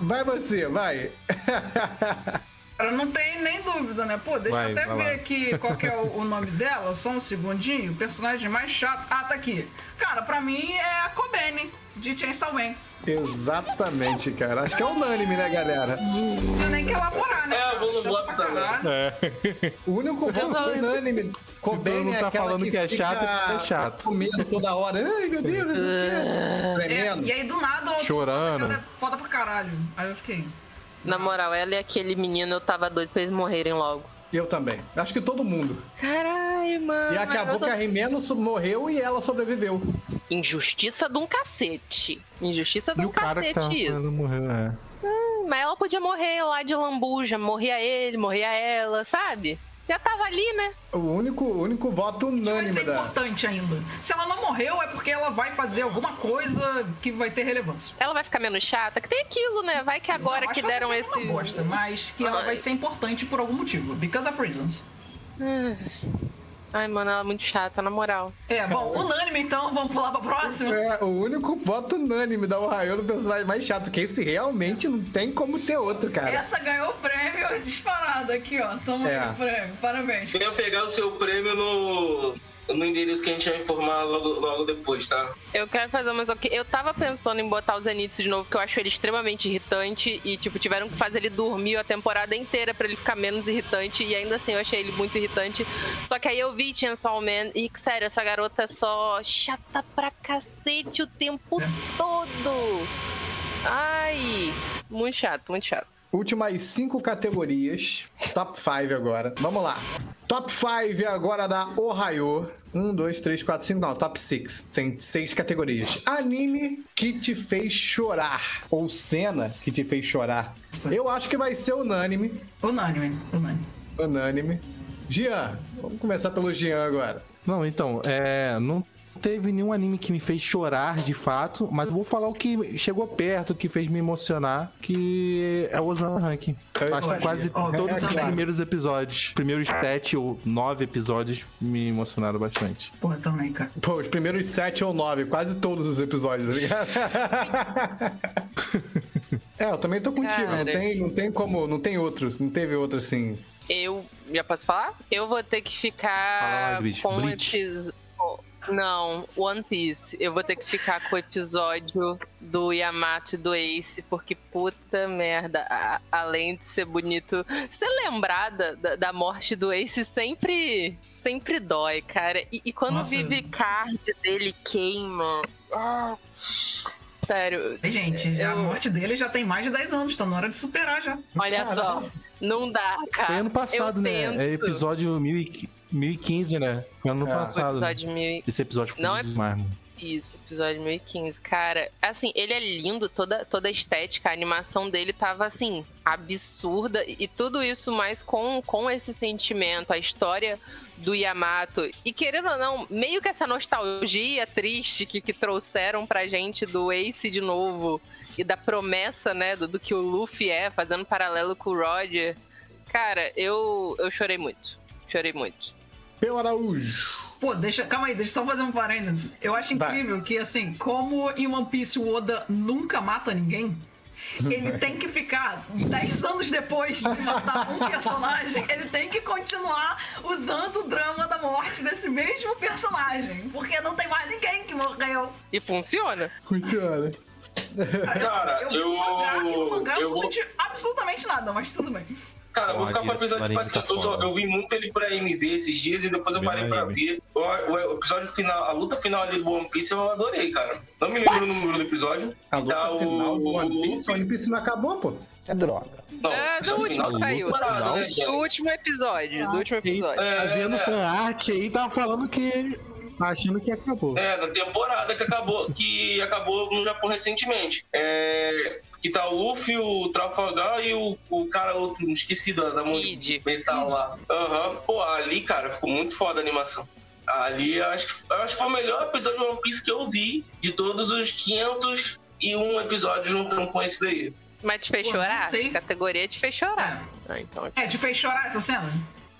vai você, vai. Cara, não tem nem dúvida, né? Pô, deixa Vai, eu até ver lá. aqui qual que é o, o nome dela, só um segundinho. O personagem mais chato. Ah, tá aqui. Cara, pra mim é a Kobene, de Chainsaw Man. Exatamente, cara. Acho que é unânime, né, galera? Não tem nem que elaborar, né? É, eu vou no pra também. É. O único voto unânime. Cobain mundo é tá aquela falando que é fica chato, é porque é chato. Comendo toda hora. Ai, meu Deus, não sei o quê. É, Tremendo. e aí do nada o Chorando. cara é foda pra caralho. Aí eu fiquei. Na moral, ela e aquele menino, eu tava doido pra eles morrerem logo. Eu também. Acho que todo mundo. Caralho, mano. E acabou que a Rimeno morreu e ela sobreviveu. Injustiça de um cacete. Injustiça de um cacete isso. falando morreu, é. Mas ela podia morrer lá de lambuja. Morria ele, morria ela, sabe? Já tava ali, né? O único, o único voto Isso vai unânime ser da. importante ainda. Se ela não morreu, é porque ela vai fazer alguma coisa que vai ter relevância. Ela vai ficar menos chata. Que tem aquilo, né? Vai que agora Não, acho que ela deram vai ser esse. Uma bosta, mas que ela Ai. vai ser importante por algum motivo. Because of reasons. Ai, mano, ela é muito chata, na moral. É, bom, unânime então, vamos pular pra próxima. É, o único voto unânime da Ohio do personagem mais chato, que esse realmente não tem como ter outro, cara. Essa ganhou o prêmio disparado aqui, ó. Toma É. aí o prêmio, parabéns. Eu ia pegar o seu prêmio no, no endereço que a gente vai informar logo, logo depois, tá? Eu quero fazer uma coisa. Eu tava pensando em botar o Zenitsu de novo, porque eu acho ele extremamente irritante. E, tipo, tiveram que fazer ele dormir a temporada inteira pra ele ficar menos irritante. E ainda assim eu achei ele muito irritante. Só que aí eu vi Chainsaw Man e, sério, essa garota é só chata pra cacete o tempo todo. Ai, muito chato, muito chato. Últimas cinco categorias. Top 5 agora. Vamos lá. Top 5 agora da Ohio. Um, dois, três, quatro, cinco. Não, top 6. Tem seis categorias. Anime que te fez chorar. Ou cena que te fez chorar. Eu acho que vai ser unânime. Unânime, unânime. Unânime. Jean. Vamos começar pelo Jean agora. Não, então, é. Não teve nenhum anime que me fez chorar de fato, mas eu vou falar o que chegou perto, que fez me emocionar, que é o Osama Ranking. Eu Acho que quase Ó, todos é os claro. primeiros episódios, primeiros sete ou nove episódios, me emocionaram bastante. Porra, também, cara. Pô, os primeiros sete ou nove, quase todos os episódios, tá ligado? é, eu também tô contigo. Não tem, não tem como, não tem outro, não teve outro assim. Eu. Já posso falar? Eu vou ter que Fala ficar lá, Gris. com o Bleach. episódio. Não, One Piece. Eu vou ter que ficar com o episódio do Yamato e do Ace, porque puta merda. a- além de ser bonito. Ser lembrada da, da morte do Ace sempre. Sempre dói, cara. E, e quando Nossa. o Vivi Card dele queima. ah, sério. E, gente, a Eu- morte dele já tem mais de 10 anos, tá na hora de superar já. Olha só. Não dá, cara. Foi ano passado, Eu né? tento. É episódio 1000 e- 1015, né? Foi ano É. Passado. episódio mil... Esse episódio foi Não é- demais, mano. Isso, episódio 1015. Cara, assim, ele é lindo, toda, toda a estética, a animação dele tava, assim, absurda. E, e tudo isso mais com, com esse sentimento, a história do Yamato. E querendo ou não, meio que essa nostalgia triste que, que trouxeram pra gente do Ace de novo. E da promessa, né, do, do que o Luffy é, fazendo paralelo com o Roger. Cara, eu, eu chorei muito. Chorei muito. Peu Araújo. Pô, deixa, calma aí, deixa eu só fazer um parênteses. Eu acho Vai. incrível que, assim, como em One Piece o Oda nunca mata ninguém, ele tem que ficar 10 anos depois de matar um personagem, ele tem que continuar usando o drama da morte desse mesmo personagem. Porque não tem mais ninguém que morreu. E funciona. Funciona. Cara, eu vi eu- um mangá que no mangá eu eu não vou- senti absolutamente nada, mas tudo bem. Cara, eu vou ficar com o episódio, tipo Marinho assim, tá eu, eu vi muito ele pra MV esses dias e depois eu Bem parei pra anime. ver. O, o- o episódio final, a luta final ali do One Piece eu adorei, cara. Não me lembro o número do episódio. A luta Tá, o- final do One Piece, o o- One Piece não acabou, pô. É droga. Não, É, do último que saiu. parado, né, Do último episódio, do último episódio. É, Tá vendo é, fan art aí, tava falando que. tá achando que acabou. É, da temporada que acabou, que acabou no Japão recentemente. É, que tá o Luffy, o Trafalgar e o, o cara outro, esqueci da, da mão de Kid. metal lá. Aham. Pô, ali, cara, ficou muito foda a animação. Ali, eu acho, que, acho que foi o melhor episódio de One Piece que eu vi de todos os 501 episódios juntando com esse daí. Mas te fez Pô, não chorar? sei. Categoria te fez chorar. Ah, então. É, te fez chorar essa cena?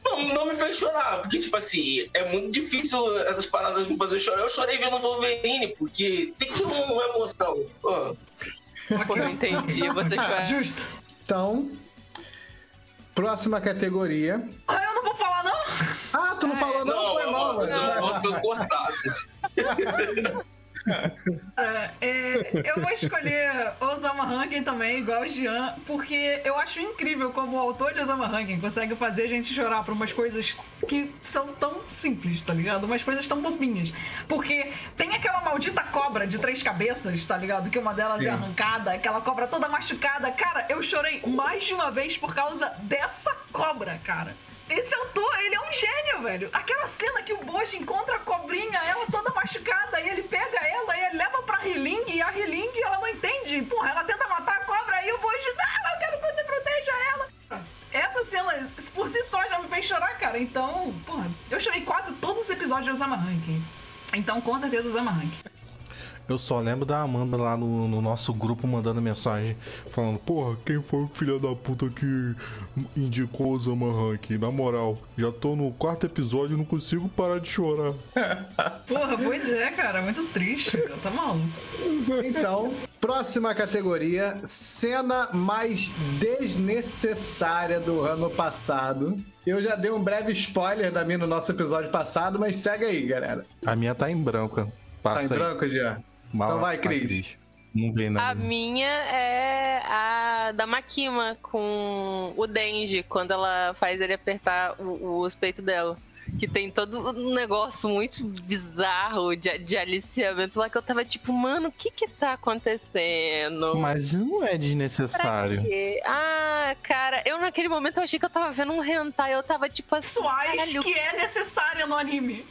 Não, não me fez chorar, porque, tipo assim, é muito difícil essas paradas me fazer chorar. Eu chorei vendo o Wolverine, porque tem que ter uma emoção. Pô. Pô, não entendi. Você chorar. Justo. Então, próxima categoria. Ah, eu não vou falar, não? Ah, tu não falou não? Não, foi não, mal. mas né? o outro foi cortado. Cara, é, eu vou escolher Osama Rankin também, igual o Jean, porque eu acho incrível como o autor de Osama Rankin consegue fazer a gente chorar por umas coisas que são tão simples, tá ligado? Umas coisas tão bobinhas. Porque tem aquela maldita cobra de três cabeças, tá ligado? Que uma delas Sim. é arrancada, aquela cobra toda machucada. Cara, eu chorei mais de uma vez por causa dessa cobra, cara. Esse autor, ele é um gênio, velho. Aquela cena que o Boji encontra a cobrinha, ela toda machucada, e ele pega ela e ele leva pra Hiling, e a Hiling, ela não entende. Porra, ela tenta matar a cobra, e o Boji, não, eu quero que você proteja ela. Essa cena, por si só, já me fez chorar, cara. Então, porra, eu chorei quase todos os episódios de Osama. Então, com certeza, Osama Rankin. Eu só lembro da Amanda lá no, no nosso grupo mandando mensagem falando: Porra, quem foi o filho da puta que indicou o Zama Rank? Na moral, já tô no quarto episódio e não consigo parar de chorar. Porra, pois é, cara, muito triste, cara. Tá maluco. Então, próxima categoria: cena mais desnecessária do ano passado. Eu já dei um breve spoiler da minha no nosso episódio passado, mas segue aí, galera. A minha tá em branco. Tá Passa em aí. branco, Jean? Vai Então vai, Cris. Não vem A nada. minha é a da Makima com o Denji, quando ela faz ele apertar o- os peitos dela. Que tem todo um negócio muito bizarro de, de aliciamento lá que eu tava tipo, mano, o que que tá acontecendo? Mas não é desnecessário. Ah, cara, eu naquele momento eu achei que eu tava vendo um hentai, eu tava tipo assim, Pessoais caralho, que é necessária no anime.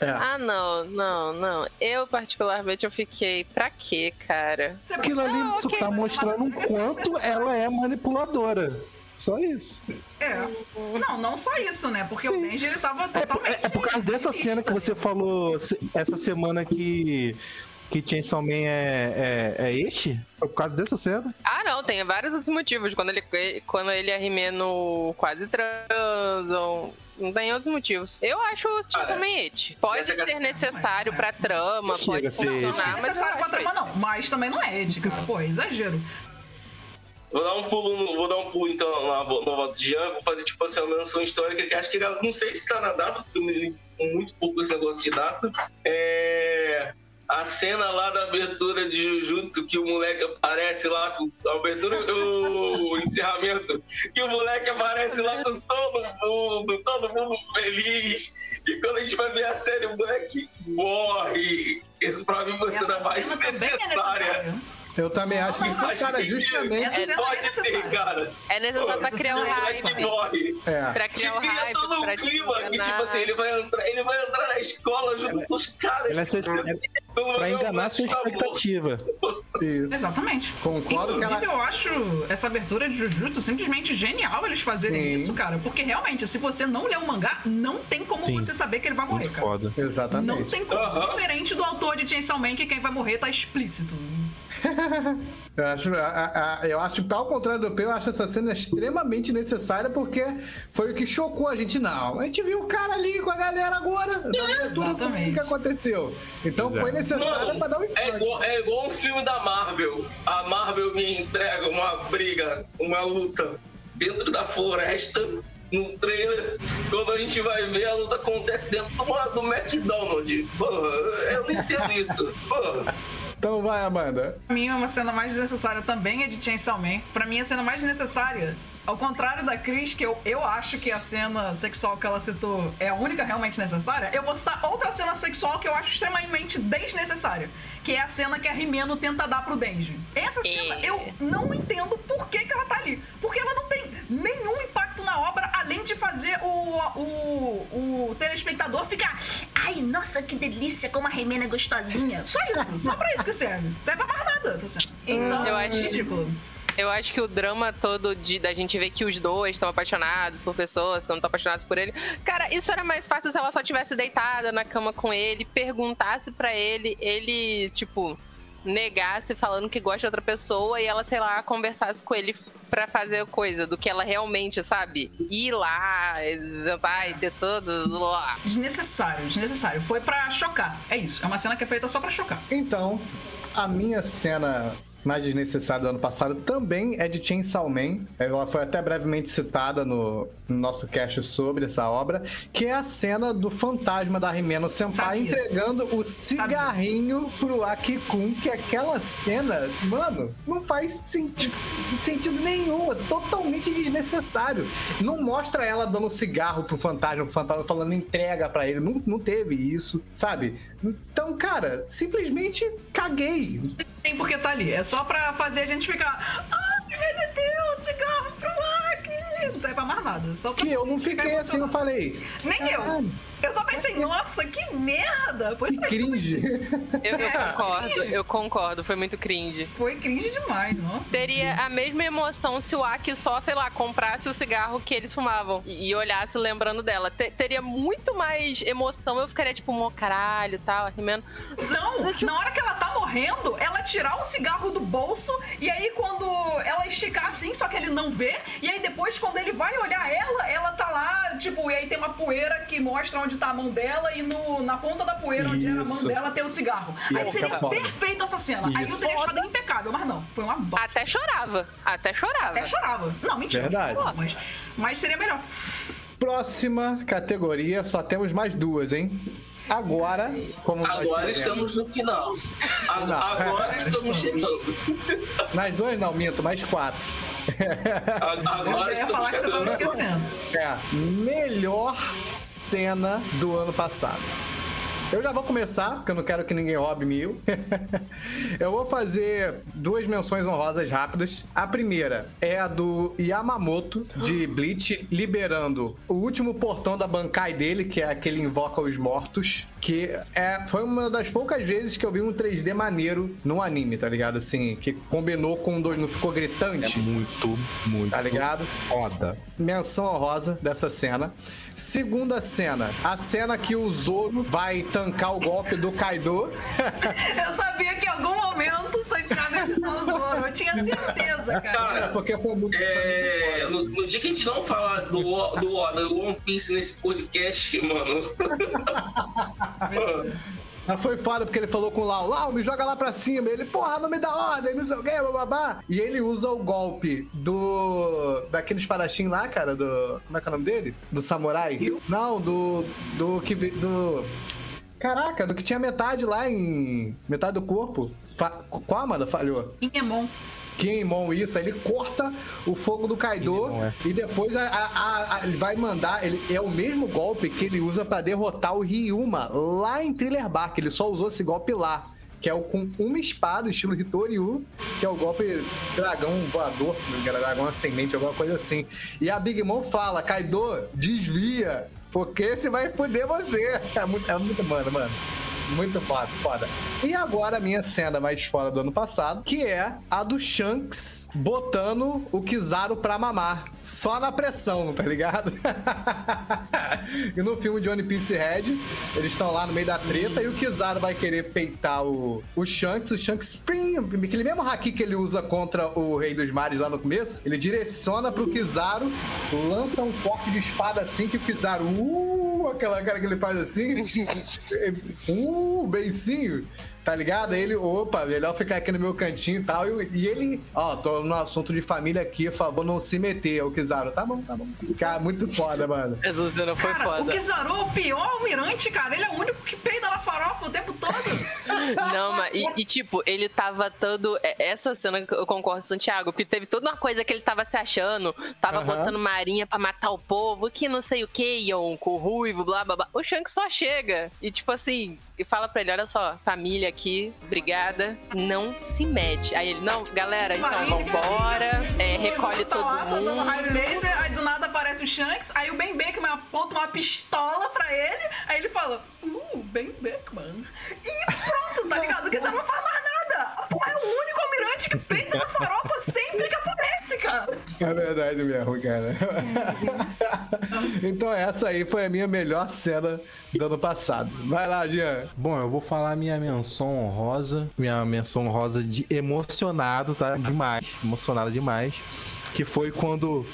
É. Ah, não, não, não. Eu, particularmente, eu fiquei, pra quê, cara? Você Aquilo ali Ah, só ok, tá mostrando o ela- quanto ela é manipuladora. Só isso. É. Não, não só isso, né? Porque o Sim. Denji, ele tava É por, totalmente... é por causa dessa cena que você falou essa semana que. Que Chainsaw Man é, é, é este? Foi por causa dessa cena? Ah, não, tem vários outros motivos. Quando ele, quando ele e a Rimeno quase transam. Não tem outros motivos. Eu acho o Chainsaw Cara, Man it. Pode essa ser necessário pra trama, Chega pode funcionar, Não é necessário pra trama, não. Mas também não é Ed, cara. Pô, é exagero. Vou dar um pulo, no- vou dar um pulo então na, na volta de Jean, vou fazer tipo assim, uma menção histórica que acho que não sei se tá na data, porque eu me muito pouco esse negócio de data. É. A cena lá da abertura de Jujutsu, que o moleque aparece lá com a abertura o encerramento, que o moleque aparece lá com todo mundo, todo mundo feliz. E quando a gente vai ver a série, o moleque morre. Isso pra mim ser Essa a mais é necessária. Eu também acho que esse cara que justamente. É pode ter, necessária. cara. É necessário pra criar é moleque hype. morre. É. Pra criar cria hype, todo um clima que, tipo assim, ele vai entrar, ele vai entrar na escola junto com os caras. É ser- Então, Pra enganar sua expectativa. Isso. Exatamente. Concordo que ela- eu acho essa abertura de Jujutsu simplesmente genial eles fazerem Sim. isso, cara. Porque realmente, se você não lê o mangá, não tem como Sim. você saber que ele vai morrer, Muito cara. foda. Não Exatamente. tem como. Diferente do autor de Chainsaw Man, que quem vai morrer tá explícito. Eu acho, a- a- eu acho ao contrário do P, eu acho essa cena extremamente necessária porque foi o que chocou a gente. Não, a gente viu o cara ali com a galera agora. tudo Exatamente. que aconteceu. Então foi necessário Mano, pra dar um é igual, é igual um filme da Marvel. A Marvel me entrega uma briga, uma luta dentro da floresta no trailer, quando a gente vai ver, a luta acontece dentro do, do McDonald's. Porra, eu não entendo isso. Porra. Então vai, Amanda. Pra mim, uma cena mais desnecessária também é de Chainsaw Man. Pra mim, a cena mais desnecessária, ao contrário da Cris, que eu, eu acho que a cena sexual que ela citou é a única realmente necessária, eu vou citar outra cena sexual que eu acho extremamente desnecessária. Que é a cena que a Rimeno tenta dar pro Denji. Essa cena, É. eu não entendo por que, que ela tá ali. Porque ela não tem nenhum impacto na obra, além de fazer o, o, o telespectador ficar. Ai, nossa, que delícia, como a Rimeno é gostosinha. Só isso, só pra isso que serve. Serve pra mais nada essa cena. Então, eu acho- ridículo. Eu acho que o drama todo de da gente ver que os dois estão apaixonados por pessoas que não estão apaixonadas por ele. Cara, isso era mais fácil se ela só tivesse deitada na cama com ele, perguntasse pra ele, ele, tipo, negasse falando que gosta de outra pessoa e ela, sei lá, conversasse com ele pra fazer coisa do que ela realmente, sabe? Ir lá, sentar e ter tudo. Lá. Desnecessário, desnecessário. Foi pra chocar. É isso. É uma cena que é feita só pra chocar. Então, a minha cena mais desnecessária do ano passado também é de Chainsaw Man. Ela foi até brevemente citada no, no nosso cast sobre essa obra, que é a cena do fantasma da Rimeno Senpai Sabia. entregando o cigarrinho pro Akikun, que aquela cena, mano, não faz senti sentido nenhum, é totalmente desnecessário. Não mostra ela dando cigarro pro fantasma, pro fantasma falando entrega pra ele, não, não teve isso, sabe? Então, cara, simplesmente caguei. Tem porque tá ali. É só pra fazer a gente ficar. Ai, ele deu um cigarro pro Aki. Não serve pra mais nada. Só pra Que eu não fiquei assim, eu falei. Nem eu. "Caralho, Eu só pensei, nossa, que merda. Foi Que cringe. Eu, eu É, concordo, cringe. eu concordo, foi muito cringe. Foi cringe demais, nossa. Teria a mesma emoção se o Aki só, sei lá, comprasse o cigarro que eles fumavam e, e olhasse lembrando dela. Te- teria muito mais emoção. Eu ficaria tipo, mo caralho e tal, rimendo. Não, na hora que ela tá morrendo, ela tirar o cigarro do bolso e aí quando ela esticar assim, só que ele não vê, e aí depois quando ele vai olhar ela, ela tá lá, tipo, e aí tem uma poeira que mostra onde tá a mão dela e no, na ponta da poeira onde é a mão Isso. dela tem o cigarro. E aí seria foda. perfeito essa cena. Aí eu Isso. teria achado impecável, mas não, foi uma bosta. Até chorava, até chorava. Até chorava. Não, mentira. Verdade. Pô, Mas, mas seria melhor. Próxima categoria, só temos mais duas, hein? Agora, como Agora estamos no final. A- Não. Agora estamos chegando. Nas duas não, minto, mais quatro. A- Eu Agora já ia falar que você tava chegando. esquecendo. É, melhor cena do ano passado. Eu já vou começar, porque eu não quero que ninguém roube mil. eu vou fazer duas menções honrosas rápidas. A primeira é a do Yamamoto, de Bleach, liberando o último portão da Bankai dele, que é aquele invoca os mortos. Que é, foi uma das poucas vezes que eu vi um 3D maneiro no anime, tá ligado? Assim, que combinou com dois, não ficou É gritante. muito, muito Tá ligado? foda. Menção honrosa dessa cena. Segunda cena, a cena que o Zoro vai tancar o golpe do Kaido. Eu sabia que em algum momento o Santiago ia citar o Zoro. Eu tinha certeza, cara. Cara, porque foi muito. É, no, no dia que a gente não falar do, do Oda do One Piece nesse podcast, mano. Mas foi foda porque ele falou com o Lau, Lau, me joga lá pra cima. Ele, porra, não me dá ordem, não sei o quê, bababá. E ele usa o golpe do. daquele espadachim lá, cara, do. Como é que é o nome dele? Do samurai? Não, do. do que. do. Caraca, do que tinha metade lá em. metade do corpo. Fa... Qual, mano? Falhou. Ingemon. Kinemon, isso, aí ele corta o fogo do Kaido Kinemon, é. e depois a- a- a- ele vai mandar. Ele, é o mesmo golpe que ele usa pra derrotar o Ryuma lá em Thriller Bark. Ele só usou esse golpe lá. Que é o com uma espada, estilo Hitoryu, que é o golpe dragão voador, dragão ascendente, alguma coisa assim. E a Big Mom fala: Kaido, desvia, porque você vai foder você. É muito, é muito mano, mano. Muito foda, foda. E agora a minha cena mais fora do ano passado, que é a do Shanks botando o Kizaru pra mamar. Só na pressão, tá ligado? e no filme de One Piece Red, eles estão lá no meio da treta e o Kizaru vai querer peitar o, o Shanks. O Shanks, prim, aquele mesmo haki que ele usa contra o Rei dos Mares lá no começo, ele direciona pro Kizaru, lança um corte de espada assim que o Kizaru, uh, aquela cara que ele faz assim, uh, beicinho. Tá ligado? Aí ele, opa, melhor ficar aqui no meu cantinho e tal. E, e ele, ó, tô no assunto de família aqui, por favor, não se meter. O Kizaru, tá bom, tá bom. Cara, muito foda, mano. Essa cena foi Cara, o foda. Kizaru é o pior almirante, cara. Ele é o único que peida na farofa o tempo todo. Não, mas e, e, tipo, ele tava todo. é, Essa cena que eu concordo com o Santiago, porque teve toda uma coisa que ele tava se achando, tava Aham. botando marinha pra matar o povo, que não sei o que, Yonko, ruivo, blá blá blá. O Shanks só chega e, tipo assim, e fala pra ele: olha só, família aqui, obrigada, não se mete. Aí ele, não, galera, então vambora, é, recolhe Tá lá, todo tá mundo. raio laser, aí do nada aparece o Shanks, aí o Ben Beckman aponta uma pistola pra ele, aí ele fala, uh, Ben Beckman. E pronto, tá ligado? Porque você não faz mais nada. É o único almirante que peida na farofa sempre que aparece, cara. É verdade mesmo, cara. então essa aí foi a minha melhor cena do ano passado. Vai lá, Jean. Bom, eu vou falar minha menção honrosa. Minha menção honrosa de emocionado, tá? Demais. Emocionado demais. Que foi quando,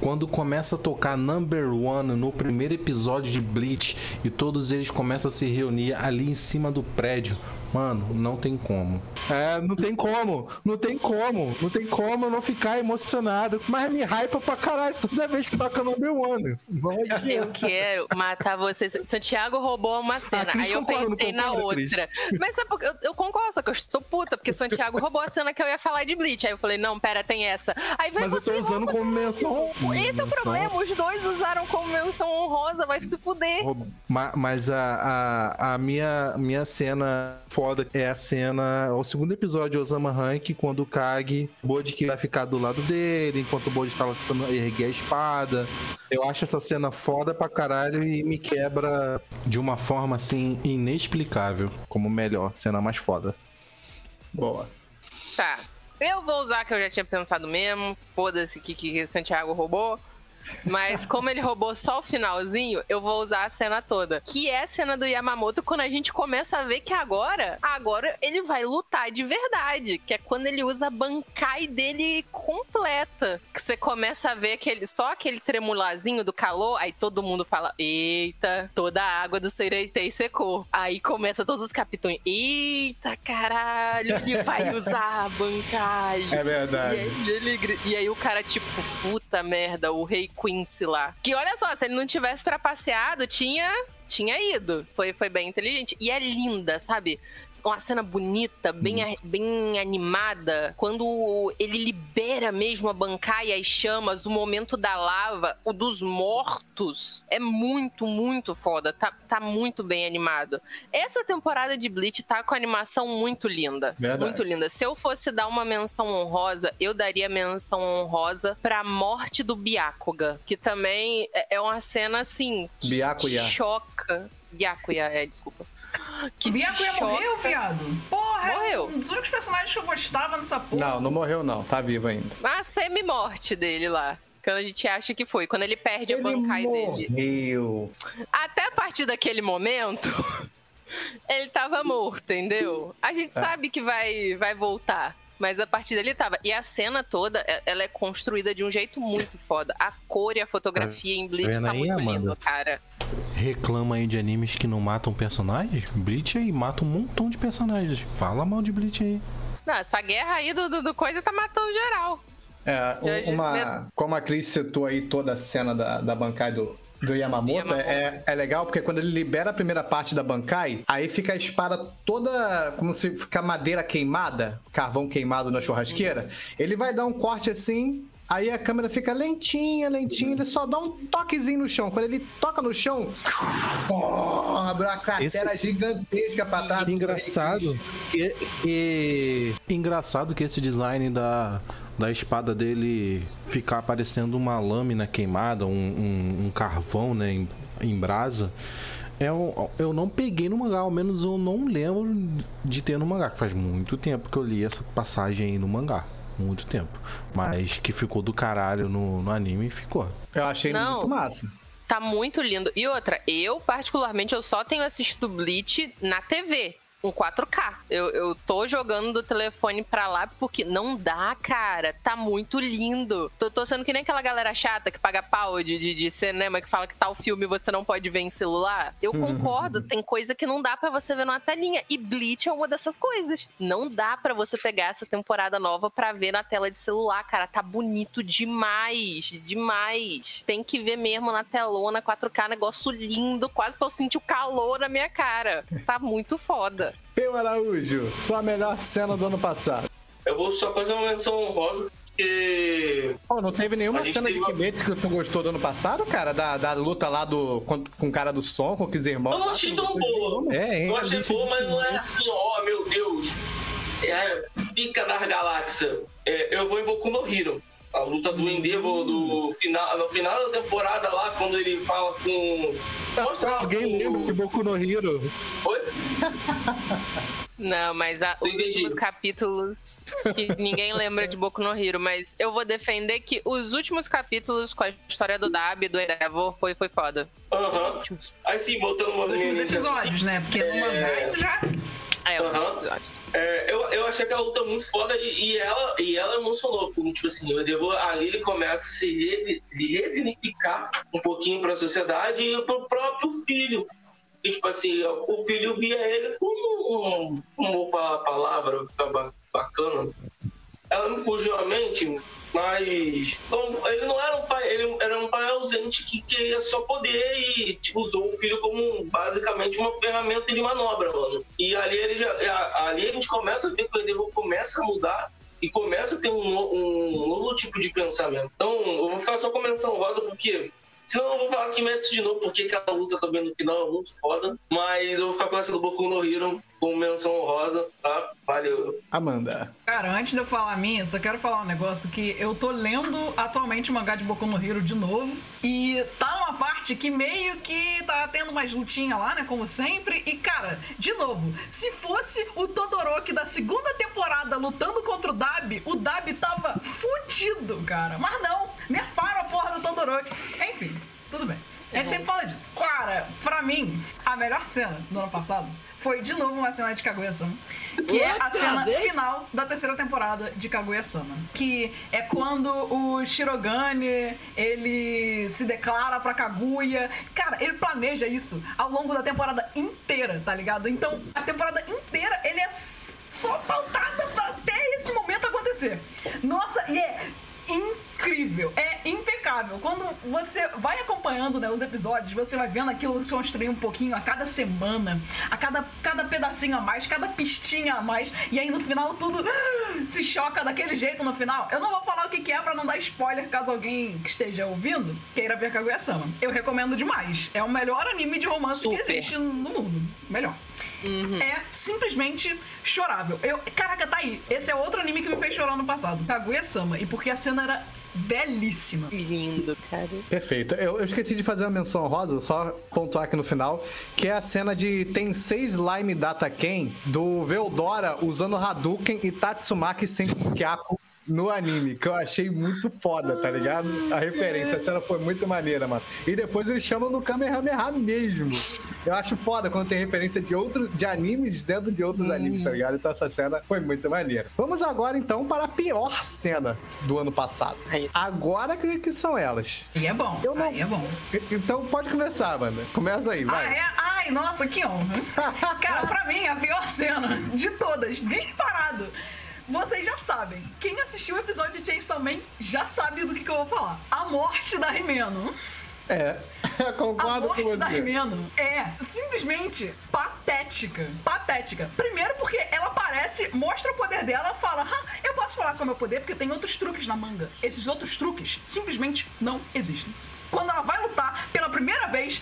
quando começa a tocar Number One no primeiro episódio de Bleach e todos eles começam a se reunir ali em cima do prédio. Mano, não tem como. É, não tem como. Não tem como. Não tem como eu não ficar emocionado. Mas me hypa pra caralho toda vez que toca Number One. Não Eu quero matar vocês. Santiago roubou uma cena. Cris aí eu pensei na Cris? outra. Mas sabe por quê? eu, eu concordo, só que eu estou puta, porque Santiago roubou a cena que eu ia falar de Bleach. Aí eu falei, não, pera, tem essa. Aí vai Mas eu tô usando rouba como menção. Esse é o problema, os dois usaram como menção honrosa, vai se fuder. Ma- Mas a, a, a minha, minha cena foda é a cena, o segundo episódio de Osama Rank, quando o Kag, o Bode que vai ficar do lado dele, enquanto o Bode tá lá tentando erguer a espada. Eu acho essa cena foda pra caralho e me quebra de uma forma assim inexplicável, como melhor, cena mais foda. Boa. Tá. Eu vou usar que eu já tinha pensado mesmo. Foda-se que, que Santiago roubou. Mas como ele roubou só o finalzinho, eu vou usar a cena toda. Que é a cena do Yamamoto quando a gente começa a ver que agora, agora ele vai lutar de verdade. Que é quando ele usa a bancai dele completa. Que você começa a ver aquele, só aquele tremulazinho do calor, aí todo mundo fala: Eita, toda a água do Sereitei secou. Aí começa todos os capitões: Eita caralho, ele vai usar a bancai. É E verdade. aí, ele e aí o cara, tipo, puta merda, o rei Quincy lá. Que olha só, se ele não tivesse trapaceado, tinha. Tinha ido. Foi, foi bem inteligente. E é linda, sabe? Uma cena bonita, bem, a- bem animada. Quando ele libera mesmo a bancada e as chamas, o momento da lava, o dos mortos. É muito, muito foda. Tá, tá muito bem animado. Essa temporada de Bleach tá com animação muito linda. Verdade. Muito linda. Se eu fosse dar uma menção honrosa, eu daria menção honrosa pra morte do Byakuga. Que também é é uma cena assim. Que Byakuya. choca. Byakuya, é, desculpa. Que Byakuya choca. morreu, viado. Porra, é Morreu. um dos únicos personagens que eu gostava nessa porra. Não, não morreu não. Tá vivo ainda. A semi-morte dele lá. Quando a gente acha que foi. Quando ele perde a bancai dele. morreu. Até a partir daquele momento, ele tava morto, entendeu? A gente É. sabe que vai, vai voltar. Mas a partir dele tava. E a cena toda, é- ela é construída de um jeito muito foda. A cor e a fotografia em Bleach vendo tá aí, muito Amanda? lindo, cara. Reclama aí de animes que não matam personagens? Bleach aí mata um montão de personagens. Fala mal de Bleach aí. Não, essa guerra aí do, do, do coisa tá matando geral. É, um- uma, como a Cris citou aí toda a cena da, da Bancai do, do Yamamoto, Yamamoto. É, é legal porque quando ele libera a primeira parte da Bancai, aí fica a espada toda como se fica madeira queimada, carvão queimado na churrasqueira. Ele vai dar um corte assim. Aí a câmera fica lentinha, lentinha, ele só dá um toquezinho no chão. Quando ele toca no chão, pô, abre uma cratera gigantesca pra trás. Engraçado que, que- Engraçado que esse design da, da espada dele ficar parecendo uma lâmina queimada, um, um- um carvão, né, em, em brasa. Eu, eu não peguei no mangá, ao menos eu não lembro de ter no mangá, que faz muito tempo que eu li essa passagem aí no mangá. Muito tempo. Mas que ficou do caralho no, no anime, ficou. Eu achei Não. muito massa. Tá muito lindo. E outra, eu, particularmente, eu só tenho assistido Bleach na TV. Um 4K. Eu, eu tô jogando do telefone pra lá porque não dá, cara. Tá muito lindo. Tô, tô sendo que nem aquela galera chata que paga pau de, de, de cinema que fala que tal filme você não pode ver em celular. Eu concordo, tem coisa que não dá pra você ver numa telinha. E Bleach é uma dessas coisas. Não dá pra você pegar essa temporada nova pra ver na tela de celular, cara. Tá bonito demais. Demais. Tem que ver mesmo na telona 4K, negócio lindo, quase pra eu sentir o calor na minha cara. Tá muito foda. Peu Araújo, sua melhor cena do ano passado. Eu vou só fazer uma menção honrosa, porque. Pô, não teve nenhuma A cena de teve uma- Kimetsu que tu gostou do ano passado, cara? Da, da luta lá do, com, com o cara do som, com os irmãos. Eu não achei tão boa. É, hein? Eu achei boa, mas não é Kimetsu. assim, ó, meu Deus. É pica das galáxias. É, eu vou em Boku no Hero. A luta do Endeavor do final, no final da temporada lá, quando ele fala com. Mostra lá Alguém com- lembra de Boku no Hero? Oi? Não, mas a- os Entendi. últimos capítulos que ninguém lembra de Boku no Hero, mas eu vou defender que os últimos capítulos com a história do Dab e do Endeavor foi, foi foda. Aham. Últimos. Aí sim, voltando uma Os últimos episódios, né? Porque no mangá isso já. É, episódios. É, eu, eu achei aquela luta muito foda e, e ela, e ela emocionou. Como, tipo assim, o Endeavor ali ele começa a se re- resignificar um pouquinho para a sociedade e para o próprio filho. E, tipo assim, o filho via ele como um. Como vou falar a palavra, ficar bacana. Ela me fugiu à mente, mas ele não era um pai, ele era um pai ausente que queria só poder e tipo, usou o filho como basicamente uma ferramenta de manobra, mano. E ali ele já, ali a gente começa a ver que o Endeavor começa a mudar e começa a ter um, um novo tipo de pensamento. Então, eu vou ficar só com menção rosa porque Senão eu vou falar Kimetsu de novo, porque aquela luta também no final é muito foda. Mas eu vou ficar com essa do Boku no Hero, com menção honrosa, tá? Valeu. Amanda. Cara, antes de eu falar a minha, só quero falar um negócio que eu tô lendo atualmente o mangá de Boku no Hero de novo. E tá uma parte que meio que tá tendo mais lutinha lá, né? Como sempre. E, cara, de novo, se fosse o Todoroki da segunda temporada lutando contra o Dab, o Dab tava fudido, cara. Mas não, nerfaram a porra do Todoroki. Enfim, tudo bem. A gente sempre fala disso. Cara, pra mim, a melhor cena do ano passado foi de novo uma cena de Kaguya-sama, que é a cena vez? final da terceira temporada de Kaguya-sama, que é quando o Shirogane, ele se declara pra Kaguya. Cara, ele planeja isso ao longo da temporada inteira, tá ligado? Então, a temporada inteira ele é só pautada pra até esse momento acontecer. Nossa, e é incrível, é impecável. Quando você vai acompanhando né, os episódios, você vai vendo aquilo se construir um pouquinho a cada semana, a cada, cada pedacinho a mais, cada pistinha a mais, e aí no final tudo se choca daquele jeito no final. Eu não vou falar o que, que é pra não dar spoiler caso alguém que esteja ouvindo queira ver Kaguya-sama. Eu recomendo demais. É o melhor anime de romance que Super. existe no mundo. Melhor. É simplesmente chorável. Eu, caraca, tá aí. Esse é outro anime que me fez chorar no passado. Kaguya-sama. E porque a cena era belíssima. Lindo, cara. Perfeito. Eu, eu esqueci de fazer uma menção rosa, só pontuar aqui no final, que é a cena de Tensei Slime Data Ken do Veldora usando Hadouken e Tatsumaki sem Kyaku no anime, que eu achei muito foda, tá ligado? A referência, a cena foi muito maneira, mano. E depois eles chamam no Kamehameha mesmo. Eu acho foda quando tem referência de outro, de animes dentro de outros animes, tá ligado? Então essa cena foi muito maneira. Vamos agora então para a pior cena do ano passado. Aí. Agora que, que são elas. E é bom. Eu não- Aí é bom. Então pode começar, Amanda. Começa aí, Ah, vai. é? Ai, nossa, que honra. Cara, pra mim, a pior cena de todas, disparado. Vocês já sabem. Quem assistiu o episódio de Chainsaw Man já sabe do que, que eu vou falar. A morte da Rimeno. É, A concordo com morte da você. Rimeno é simplesmente patética. Patética. Primeiro porque ela aparece, mostra o poder dela, fala, "Ah, eu posso falar com o meu poder porque tem outros truques na manga. Esses outros truques simplesmente não existem. Quando ela vai lutar pela primeira vez,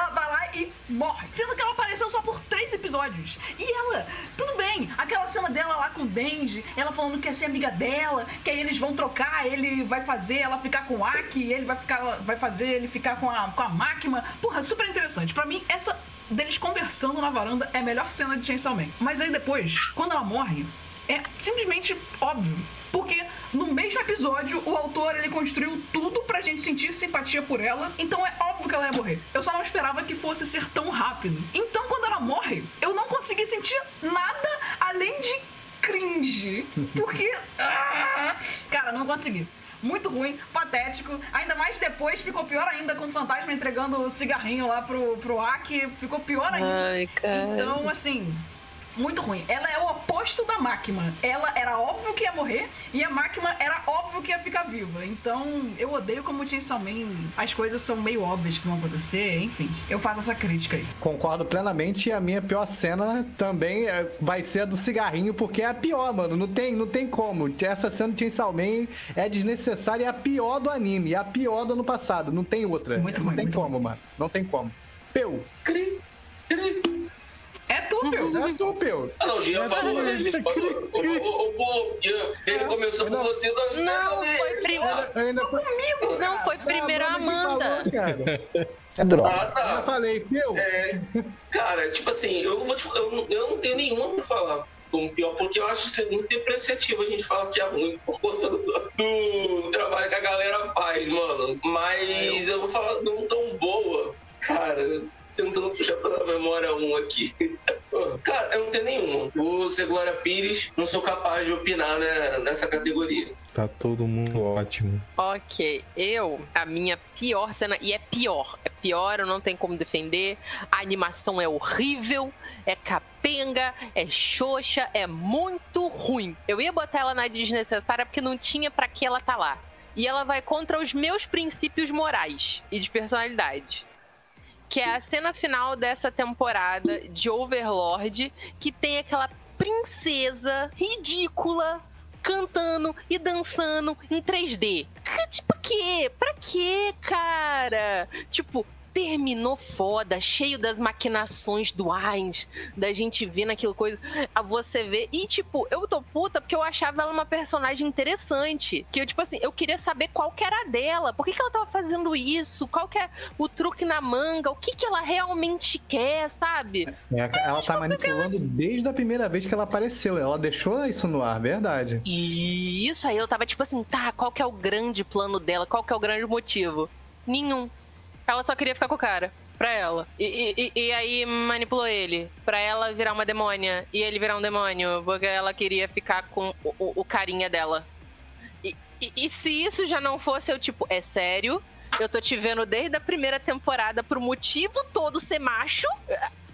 ela vai lá e morre. Sendo que ela apareceu só por três episódios. E ela, tudo bem, aquela cena dela lá com o Denji, ela falando que quer ser amiga dela, que aí eles vão trocar, ele vai fazer ela ficar com o Aki, ele vai, ficar, vai fazer ele ficar com a, com a máquina. Porra, super interessante. Pra mim, essa deles conversando na varanda é a melhor cena de Chainsaw Man. Mas aí depois, quando ela morre, é simplesmente óbvio. Porque no mesmo episódio, o autor ele construiu tudo pra gente sentir simpatia por ela. Então é óbvio que ela ia morrer. Eu só não esperava que fosse ser tão rápido. Então quando ela morre, eu não consegui sentir nada além de cringe. Porque. ah, cara, não consegui. Muito ruim, patético. Ainda mais depois ficou pior ainda com o fantasma entregando o cigarrinho lá pro, pro Aki. Ficou pior ainda. Ai, cara. Então, assim, muito ruim. Ela é o oposto da máquina. Ela era óbvio que ia morrer e a máquina era óbvio que ia ficar viva. Então, eu odeio como Chainsaw Man. As coisas são meio óbvias que vão acontecer, enfim. Eu faço essa crítica aí. Concordo plenamente e a minha pior cena também é- vai ser a do cigarrinho, porque é a pior, mano. Não tem, não tem como. Essa cena de Chainsaw Man é desnecessária e é a pior do anime. É a pior do ano passado. Não tem outra. Muito não ruim, tem como, mano. Não tem como. Peu. Cri, cri. É tu, meu. É. Ah, não, o Jean falou, né? Ele falou. O, o, ele começou por Não. você. das- Não, foi primeiro. Eu ainda, Comigo, Não, foi primeiro a Amanda. É droga. Ah, Eu tá. falei, Peu. É, cara, tipo assim, eu, vou te, eu, não- eu não tenho nenhuma pra falar como pior, porque eu acho ser muito depreciativo a gente falar que é ruim por conta do, do trabalho que a galera faz, mano. Mas eu vou falar não tão boa, cara. Tentando puxar pela memória um aqui. Cara, eu não tenho nenhuma. Vou ser Glória Pires, não sou capaz de opinar né, nessa categoria. Tá todo mundo ótimo. Ok, eu, a minha pior cena, e é pior, é pior, eu não tenho como defender. A animação é horrível, é capenga, é xoxa, é muito ruim. Eu ia botar ela na desnecessária porque não tinha pra que ela tá lá. E ela vai contra os meus princípios morais e de personalidade. Que é a cena final dessa temporada de Overlord, que tem aquela princesa ridícula cantando e dançando em 3D. Que, tipo, quê? Pra quê, cara? Tipo, terminou foda, cheio das maquinações do Ainz, da gente vendo aquilo coisa, a você ver. E, tipo, eu tô puta porque eu achava ela uma personagem interessante. Que eu, tipo assim, eu queria saber qual que era a dela. Por que, que ela tava fazendo isso? Qual que é o truque na manga? O que, que ela realmente quer, sabe? É, ela tá manipulando desde a primeira vez que ela apareceu. Ela deixou isso no ar, verdade. E isso aí eu tava tipo assim, tá, qual que é o grande plano dela? Qual que é o grande motivo? Nenhum. Ela só queria ficar com o cara. Pra ela. E, e- e aí manipulou ele. Pra ela virar uma demônia. E ele virar um demônio. Porque ela queria ficar com o, o- o carinha dela. E, e- se isso já não fosse, eu tipo, é sério? Eu tô te vendo desde a primeira temporada pro motivo todo ser macho.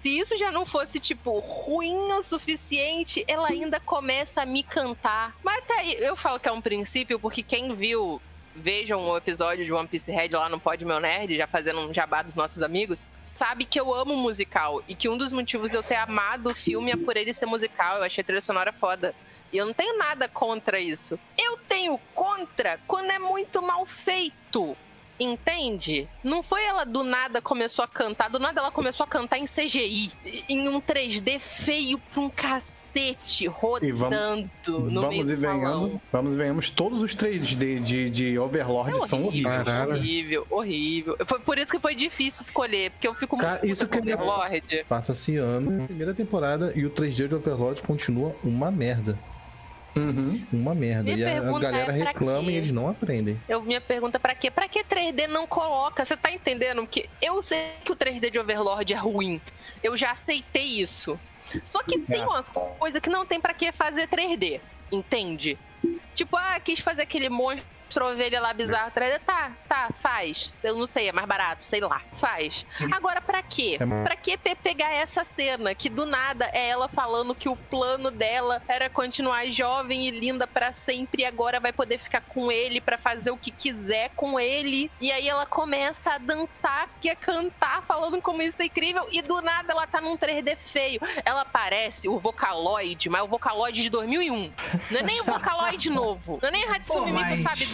Se isso já não fosse, tipo, ruim o suficiente, ela ainda começa a me cantar. Mas até aí, eu falo que é um princípio, porque quem viu, vejam o episódio de One Piece Red lá no Pod Meu Nerd, já fazendo um jabá dos nossos amigos, sabe que eu amo musical. E que um dos motivos de eu ter amado o filme é por ele ser musical. Eu achei a trilha sonora foda. E eu não tenho nada contra isso. Eu tenho contra quando é muito mal feito. Entende? Não foi ela do nada começou a cantar, do nada ela começou a cantar em CGI, em um 3D feio pra um cacete, rodando no meio vamos e do salão. venhamos. Vamos e venhamos. Todos os 3D de, de Overlord É são horrível, horríveis. Caralho. horrível, horrível. Foi por isso que foi difícil escolher, porque eu fico Cara, muito isso que com é- Overlord. Passa-se ano, primeira temporada, e o 3D de Overlord continua uma merda. Uhum. Uma merda. Minha e a, galera é reclama quê? e eles não aprendem. Eu, minha pergunta é pra quê? Pra que 3D não coloca? Você tá entendendo? Porque eu sei que o 3D de Overlord é ruim. Eu já aceitei isso. Só que tem umas coisas que não tem pra que fazer 3D. Entende? Tipo, ah, quis fazer aquele monstro ovelha lá bizarro 3D. Tá, tá, faz. Eu não sei, é mais barato, sei lá. Faz. Agora, pra quê? É Pra que pe- pegar essa cena que do nada é ela falando que o plano dela era continuar jovem e linda pra sempre e agora vai poder ficar com ele pra fazer o que quiser com ele. E aí ela começa a dançar e a cantar falando como isso é incrível e do nada ela tá num 3D feio. Ela parece o Vocaloid, mas o Vocaloid de 2001. Não é nem o Vocaloid novo. Não é nem a Hatsune Miku, mas- sabe,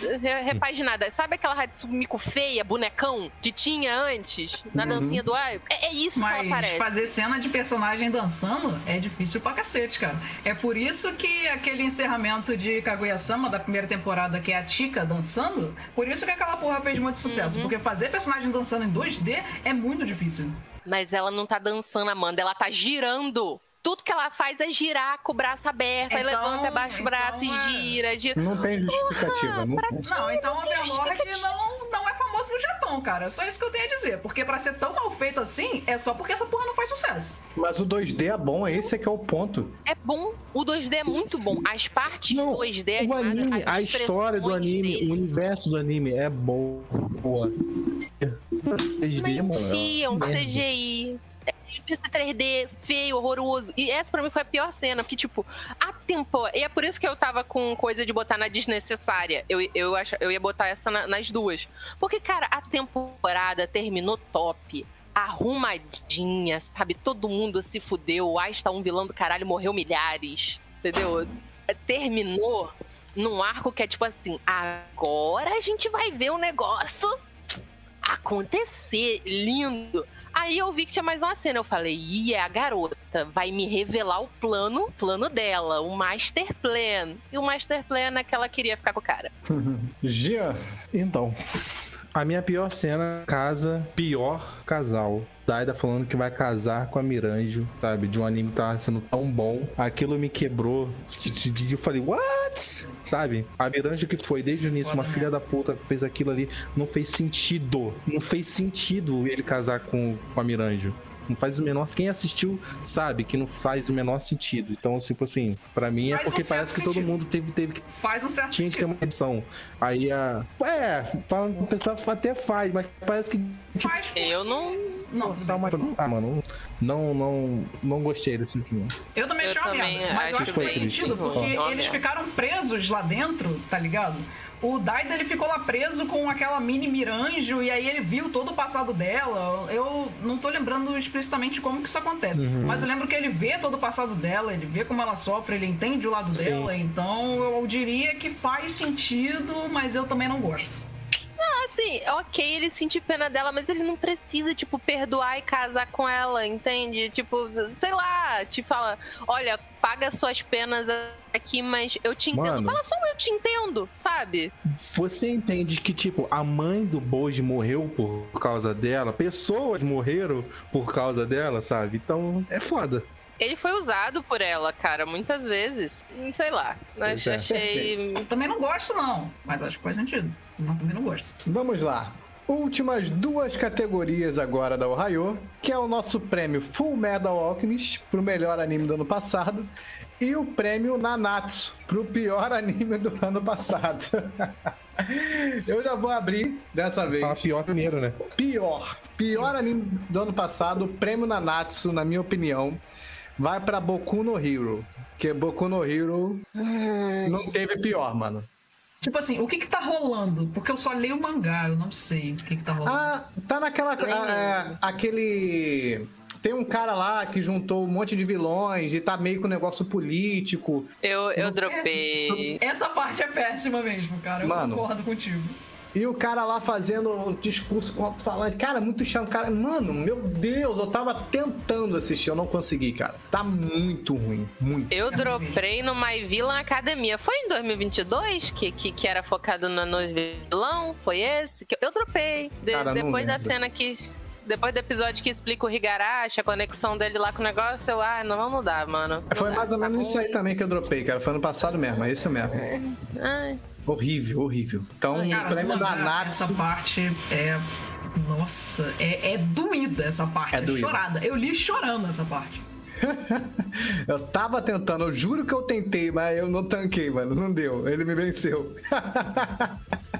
repaginada. Sabe aquela Hatsune Miku feia, bonecão, que tinha antes na dancinha do Ai? É, é isso que ela Mas parece. fazer cena de personagem dançando é difícil pra cacete, cara. É por isso que aquele encerramento de Kaguya-sama da primeira temporada, que é a Tika dançando, por isso que aquela porra fez muito sucesso. Uhum. Porque fazer personagem dançando em 2D é muito difícil. Mas ela não tá dançando, Amanda. Ela tá girando. Tudo que ela faz é girar com o braço aberto, aí Então- levanta, abaixa o braço então e é- gira, gira. Não tem justificativa. Não tem. Não, então o Overlord não, não é famoso no Japão, cara. É só isso que eu tenho a dizer. Porque pra ser tão mal feito assim, é só porque essa porra não faz sucesso. Mas o 2D é bom, esse é que é o ponto. É bom. O 2D é muito bom. As partes Não, 2D, O anime, as a história do anime, dele. o universo do anime é boa. boa. 3D, Não mano. enfiam. CGI. Esse 3D feio, horroroso. E essa pra mim foi a pior cena, porque, tipo, a temporada. E é por isso que eu tava com coisa de botar na desnecessária. Eu, eu, acho, eu ia botar essa na- nas duas. Porque, cara, a temporada terminou top. Arrumadinha, sabe? Todo mundo se fudeu. O Ais tá um vilão do caralho, morreu milhares. Entendeu? Terminou num arco que é tipo assim: agora a gente vai ver um negócio acontecer. Lindo. Aí eu vi que tinha mais uma cena. Eu falei, ih, é a garota. Vai me revelar o plano, plano dela, o master plan. E o master plan é que ela queria ficar com o cara. Gia, Então, a minha pior cena, casa, pior casal. Daida falando que vai casar com a Miranjo, sabe? De um anime que tava sendo tão bom. Aquilo me quebrou. Eu falei, what? Sabe? A Miranjo que foi desde o início uma Foda, né? filha da puta que fez aquilo ali. Não fez sentido. Não fez sentido ele casar com, com a Miranjo. Não faz o menor. Quem assistiu sabe que não faz o menor sentido. Então, tipo assim, pra mim é Faz um porque certo parece que todo sentido. mundo teve, teve que Faz um certo tinha que ter sentido. uma edição. Aí a. É, falando pessoal até faz, mas parece que. Tipo, Faz. Eu não. Não, uma... Ah, mano, não, não, não gostei desse filme. Eu também achei uma merda. Mas eu acho que faz foi sentido, triste. porque eles ficaram presos lá dentro, tá ligado? O Daida ele ficou lá preso com aquela mini Miranjo e aí ele viu todo o passado dela. Eu não tô lembrando explicitamente como que isso acontece. Uhum. Mas eu lembro que ele vê todo o passado dela, ele vê como ela sofre, ele entende o lado Sim. dela. Então eu diria que faz sentido, mas eu também não gosto. Assim, ok, ele sente pena dela, mas ele não precisa, tipo, perdoar e casar com ela, entende? Tipo, sei lá, te fala, olha, paga suas penas aqui, mas eu te entendo. Mano. Fala só eu te entendo, sabe? Você entende que, tipo, a mãe do Boji morreu por causa dela, pessoas morreram por causa dela, sabe? Então é foda. Ele foi usado por ela, cara, muitas vezes. Sei lá. Pois é. Achei. Também não gosto, não. Mas acho que faz sentido. Não, também não gosto. vamos lá. Últimas duas categorias agora da Ohio, que é o nosso prêmio Full Metal Alchemist pro melhor anime do ano passado e o prêmio Nanatsu pro pior anime do ano passado. Eu já vou abrir dessa vez. Fala pior primeiro, né? Pior. Pior anime do ano passado, o prêmio Nanatsu, na minha opinião, vai pra Boku no Hero. Porque Boku no Hero não teve pior, mano. Tipo assim, o que que tá rolando? Porque eu só leio o mangá, eu não sei o que que tá rolando. Ah, tá naquela. é, aquele. Tem um cara lá que juntou um monte de vilões e tá meio com negócio político. Eu, eu Essa- dropei. Essa parte é péssima mesmo, cara. Eu Mano. concordo contigo. E o cara lá fazendo um discurso com alto-falante. Cara, muito chato. Cara, mano, meu Deus, eu tava tentando assistir, eu não consegui, cara. Tá muito ruim. Muito. Eu dropei no My Villain Academia. Foi em 2022 que, que, que era focado no, no vilão? Foi esse? Que eu dropei. De- Cara, depois da cena que. Depois do episódio que explica o Higarashi, a conexão dele lá com o negócio, eu, ah, não vamos mudar, mano. Não Foi dá, mais ou tá menos isso aí também que eu dropei, cara. Foi ano passado mesmo, é isso mesmo. Ai, Horrível, horrível. Então, Horrível. o prêmio da Natsu. essa parte é. Nossa, é, é doída essa parte. É É, doída. chorada. Eu li chorando essa parte. Eu tava tentando, eu juro que eu tentei, mas eu não tanquei, mano. Não deu. Ele me venceu.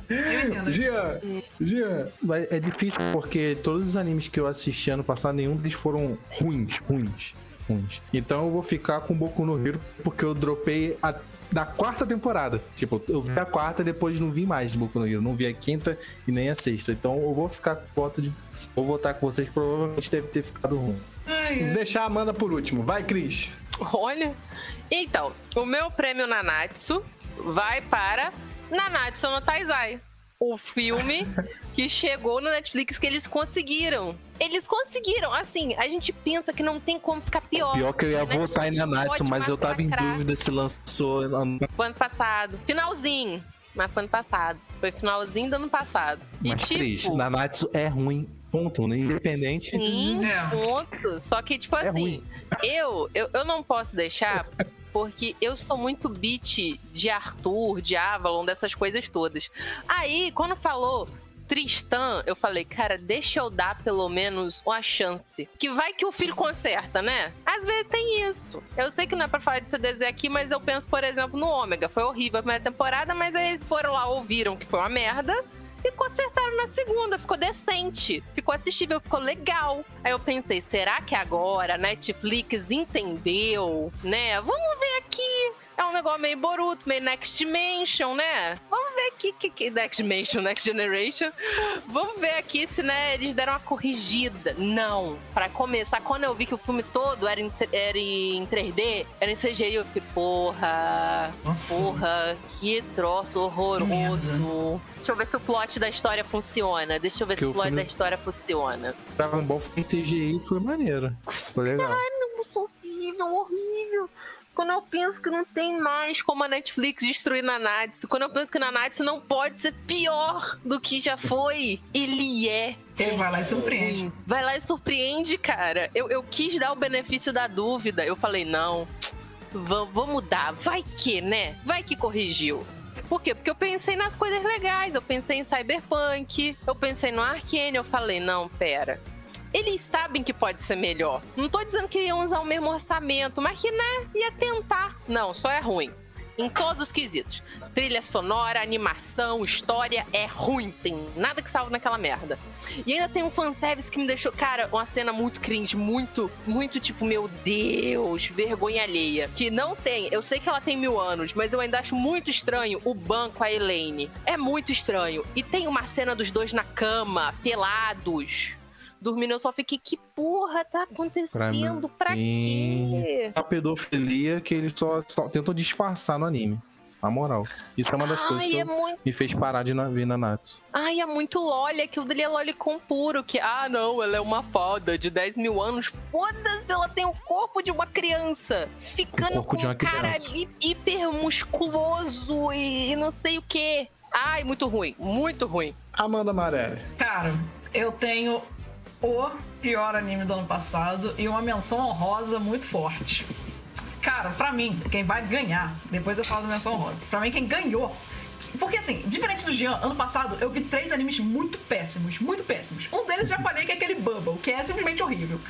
Eu entendo. Gia, Gia. Mas É difícil porque todos os animes que eu assisti ano passado, nenhum deles foram ruins, ruins, ruins. Então eu vou ficar com Boku no Hero porque eu dropei a da quarta temporada. Tipo, eu vi a quarta e depois não vi mais de Boku no Hero. Não vi a quinta e nem a sexta. Então eu vou ficar com voto de. Vou votar com vocês, provavelmente deve ter ficado ruim. Ai, ai. Deixar a Amanda por último. Vai, Cris. olha. Então, o meu prêmio Nanatsu vai para Nanatsu no Taizai. O filme que chegou no Netflix que eles conseguiram. Eles conseguiram. Assim, a gente pensa que não tem como ficar pior. Pior que eu ia Netflix votar em Nanatsu, mas eu tava em dúvida se lançou. Foi ano passado. Finalzinho. Mas foi ano passado. Foi finalzinho do ano passado. E Mas, tipo, Cris, Nanatsu é ruim Ponto, né? Independente. Sim, É. ponto. Só que, tipo É assim, eu, eu, eu não posso deixar. Porque eu sou muito beat de Arthur, de Avalon, dessas coisas todas. Aí, quando falou Tristan, eu falei, cara, deixa eu dar pelo menos uma chance. Que vai que o filho conserta, né? Às vezes tem isso. Eu sei que não é pra falar de CDZ aqui, mas eu penso, por exemplo, no Ômega. Foi horrível a primeira temporada, mas aí eles foram lá, ouviram que foi uma merda e consertaram na segunda, ficou decente, ficou assistível, ficou legal. Aí eu pensei, será que agora a Netflix entendeu, né? Vamos ver aqui. É um negócio meio Boruto, meio Next Dimension, né? Vamos ver aqui que, que Next Dimension, Next Generation. Vamos ver aqui se, né, eles deram uma corrigida. Não. Pra começar, quando eu vi que o filme todo era em, era em 3D, era em CGI, eu fiquei, porra, Nossa. porra, que troço horroroso. Deixa eu ver se o plot da história funciona. Deixa eu ver Que se o plot filme- da história funciona. Dragon Ball foi em CGI e foi maneiro. Foi legal. Nossa, horrível, horrível. Quando eu penso que não tem mais como a Netflix destruir Nanatsu, quando eu penso que Nanatsu não pode ser pior do que já foi, ele é. Ele vai lá e surpreende. Vai lá e surpreende, cara. Eu, eu quis dar o benefício da dúvida. Eu falei, não, vou, vou mudar. Vai que, né? Vai que corrigiu. Por quê? Porque eu pensei nas coisas legais. Eu pensei em Cyberpunk, eu pensei no Arkane. Eu falei, não, pera. Eles sabem que pode ser melhor. Não tô dizendo que iam usar o mesmo orçamento, mas que, né, ia tentar. Não, só é ruim. Em todos os quesitos. Trilha sonora, animação, história é ruim. Tem nada que salve naquela merda. E ainda tem um fanservice que me deixou, cara, uma cena muito cringe, muito, muito tipo, meu Deus, vergonha alheia. Que não tem, eu sei que ela tem mil anos, mas eu ainda acho muito estranho o Ban com a Elaine. É muito estranho. E tem uma cena dos dois na cama, pelados. Dormindo, eu só fiquei, que porra tá acontecendo? Pra, mim- quê? A pedofilia que eles só, só tentam disfarçar no anime. Na moral. Isso é uma das coisas Ai, que é muito. me fez parar de na- ver Nanatsu. Ai, é muito loli, aquilo dali é lolicon puro, que, ah, não, ela é uma fada de 10 mil anos. Foda-se, ela tem o corpo de uma criança. Ficando O corpo com de uma um cara hi- hiper musculoso e, e não sei o que. Ai, muito ruim, muito ruim. Amanda Marelli. Cara, eu tenho o pior anime do ano passado e uma menção honrosa muito forte. Cara, pra mim, quem vai ganhar, depois eu falo da menção honrosa. Pra mim, quem ganhou. Porque assim, diferente do Jean, ano passado eu vi três animes muito péssimos, muito péssimos. Um deles já falei que é aquele Bubble, que é simplesmente horrível.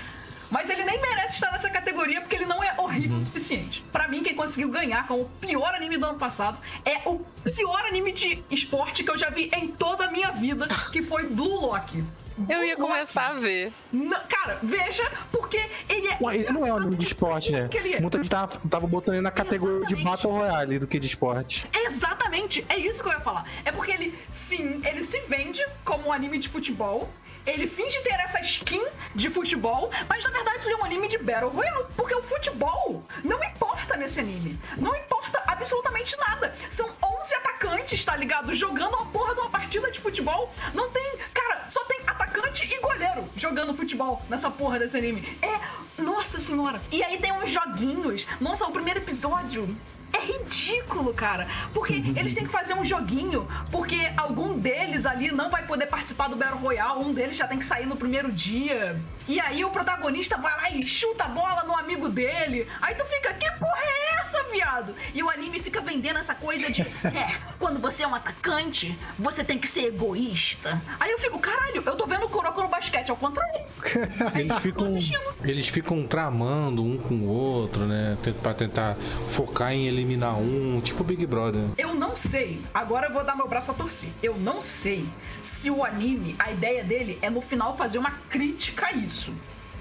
Mas ele nem merece estar nessa categoria porque ele não é horrível o suficiente. Pra mim, quem conseguiu ganhar com o pior anime do ano passado é o pior anime de esporte que eu já vi em toda a minha vida, que foi Blue Lock. Eu ia começar a ver. Não, cara, veja, porque ele é. Ué, ele não é um anime de esporte, né? É. Muita gente tava, tava botando ele na categoria de Exatamente. Battle Royale do que de esporte. Exatamente, é isso que eu ia falar. É porque ele, fim, ele se vende como um anime de futebol. Ele finge ter essa skin de futebol, mas na verdade ele é um anime de Battle Royale. Porque o futebol não importa nesse anime. Não importa absolutamente nada. São 11 atacantes, tá ligado? Jogando uma porra de uma partida de futebol. Não tem. Cara, só tem atacante e goleiro jogando futebol nessa porra desse anime. É. Nossa senhora. E aí tem uns joguinhos. Nossa, o primeiro episódio. É ridículo, cara. Porque eles têm que fazer um joguinho, porque algum deles ali não vai poder participar do Battle Royale, um deles já tem que sair no primeiro dia. E aí o protagonista vai lá e chuta a bola no amigo dele. Aí tu fica, que porra é essa, viado? E o anime fica vendendo essa coisa de, é, quando você é um atacante, você tem que ser egoísta. Aí eu fico, caralho, eu tô vendo o Kuroko no basquete ao contrário. Eles ficam, eles ficam tramando um com o outro, né? Pra tentar focar em eliminar um, tipo Big Brother. Eu não sei, agora eu vou dar meu braço a torcer. Eu não sei se o anime, a ideia dele é no final fazer uma crítica a isso,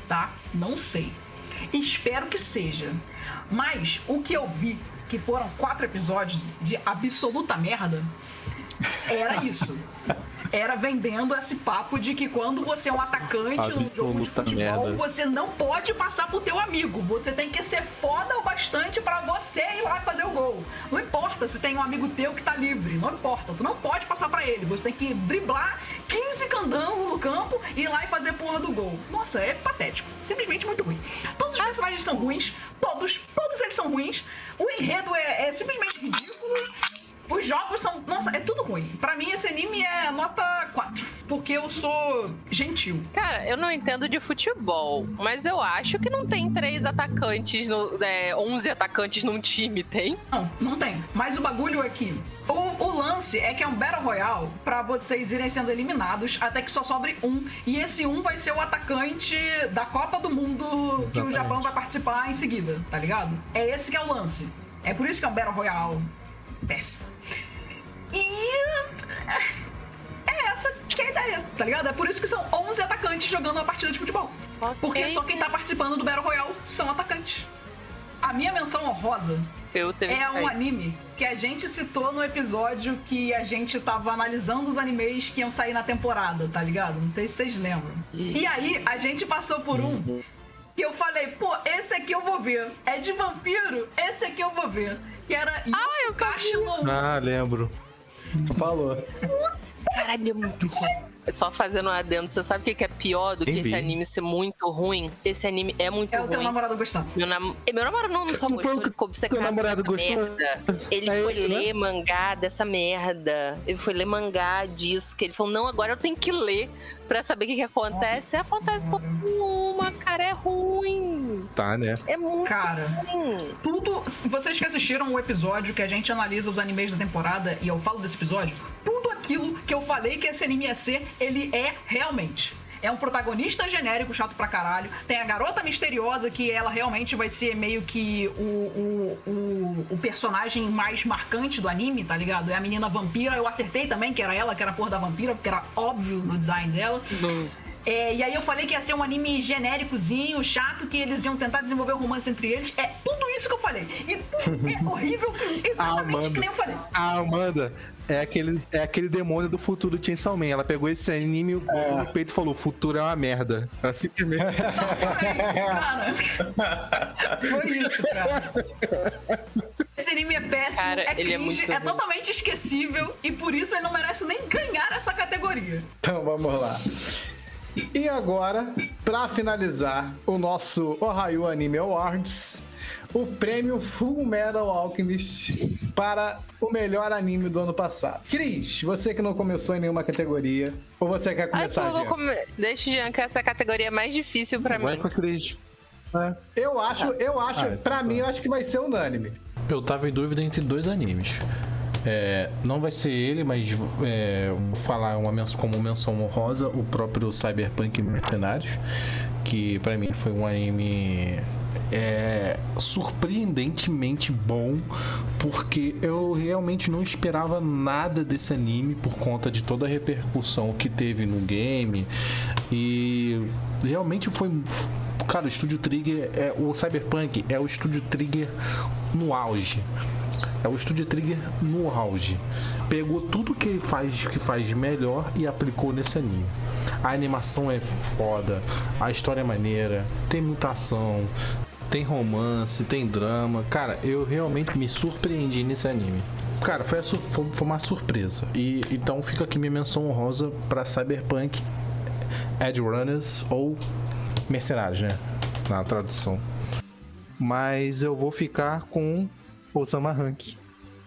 tá? Não sei. Espero que seja. Mas o que eu vi, que foram quatro episódios de absoluta merda, era isso. Era vendendo esse papo de que quando você é um atacante num jogo de futebol, merda. você não pode passar pro teu amigo. Você tem que ser foda o bastante pra você ir lá e fazer o gol. Não importa se tem um amigo teu que tá livre. Não importa. Tu não pode passar pra ele. Você tem que driblar 15 candangos no campo e ir lá e fazer a porra do gol. Nossa, é patético. Simplesmente muito ruim. Todos os personagens são ruins. Todos. Todos eles são ruins. O enredo é, é simplesmente ridículo. Os jogos são. Nossa, é tudo ruim. Pra mim, esse anime é nota 4. porque eu sou gentil. Cara, eu não entendo de futebol, mas eu acho que não tem três atacantes, no, é, 11 atacantes num time, tem? Não, não tem. Mas o bagulho é que o, o lance é que é um Battle Royale pra vocês irem sendo eliminados até que só sobre um. E esse um vai ser o atacante da Copa do Mundo que o Exatamente. Japão vai participar em seguida, tá ligado? É esse que é o lance. É por isso que é um Battle Royale péssimo. E. É essa que é a ideia, tá ligado? É por isso que são 11 atacantes jogando uma partida de futebol. Ok. Porque só quem tá participando do Battle Royale são atacantes. A minha menção honrosa é que um anime que a gente citou no episódio que a gente tava analisando os animes que iam sair na temporada, tá ligado? Não sei se vocês lembram. E aí, a gente passou por um que eu falei, pô, esse aqui eu vou ver. É de vampiro? Esse aqui eu vou ver. Que era Ah, eu Yukashi no Ah, lembro. Falou. Caralho, é muito. Só fazendo um adendo, você sabe o que é pior do que esse anime ser muito ruim? Esse anime é muito É o ruim. teu namorado gostando. Meu, nam... meu namorado não, não só gostou, ele ficou obcecado teu namorado gostou? merda. Ele É foi esse, né? ler mangá dessa merda. Ele foi ler mangá disso, que ele falou, não, agora eu tenho que ler pra saber o que, que acontece. Nossa acontece porra nenhuma, cara, é ruim. Tá, né? É muito Cara, ruim. tudo. Vocês que assistiram o episódio que a gente analisa os animes da temporada e eu falo desse episódio, tudo aquilo que eu falei que esse anime ia ser, ele é realmente. É um protagonista genérico, chato pra caralho. Tem a garota misteriosa, que ela realmente vai ser meio que o, o, o, o personagem mais marcante do anime, tá ligado? É a menina vampira. Eu acertei também que era ela, que era a porra da vampira, porque era óbvio no design dela. É, e aí eu falei que ia ser um anime genéricozinho, chato, que eles iam tentar desenvolver um romance entre eles. É tudo isso que eu falei. E tudo é horrível, exatamente Amanda. que nem eu falei. A Amanda é aquele, é aquele demônio do futuro de Chainsaw Man. Ela pegou esse anime no peito e falou: o futuro é uma merda. Ela simplesmente. Exatamente, cara. Foi isso, cara. Esse anime é péssimo, Cara, é ele cringe, é muito é totalmente esquecível e por isso ele não merece nem ganhar essa categoria. Então vamos lá. E agora, pra finalizar o nosso Ohio Anime Awards, o prêmio Full Metal Alchemist para o melhor anime do ano passado. Cris, você que não começou em nenhuma categoria, ou você quer Ai, começar, eu vou Jean? come... Deixa, Jean, que essa é categoria mais difícil pra Vai mim. com a Cris. É. Eu acho, eu acho, Ah, então pra tá. mim, eu acho que vai ser unânime. Eu tava em dúvida entre dois animes. É, não vai ser ele, mas é, vou falar uma menção, como menção honrosa o próprio Cyberpunk Mercenários, que pra mim foi um anime é, surpreendentemente bom, porque eu realmente não esperava nada desse anime por conta de toda a repercussão que teve no game e realmente foi Cara, o Estúdio Trigger, é, o Cyberpunk é o Estúdio Trigger no auge. É o Estúdio Trigger no auge. Pegou tudo que ele faz que faz melhor e aplicou nesse anime. A animação é foda, a história é maneira, tem mutação, tem romance, tem drama. Cara, eu realmente me surpreendi nesse anime. Cara, foi, sur- foi- uma surpresa. E então fica aqui minha menção honrosa pra Cyberpunk Edge Runners ou Mercenários, né? Na tradução. Mas eu vou ficar com Osama Rank.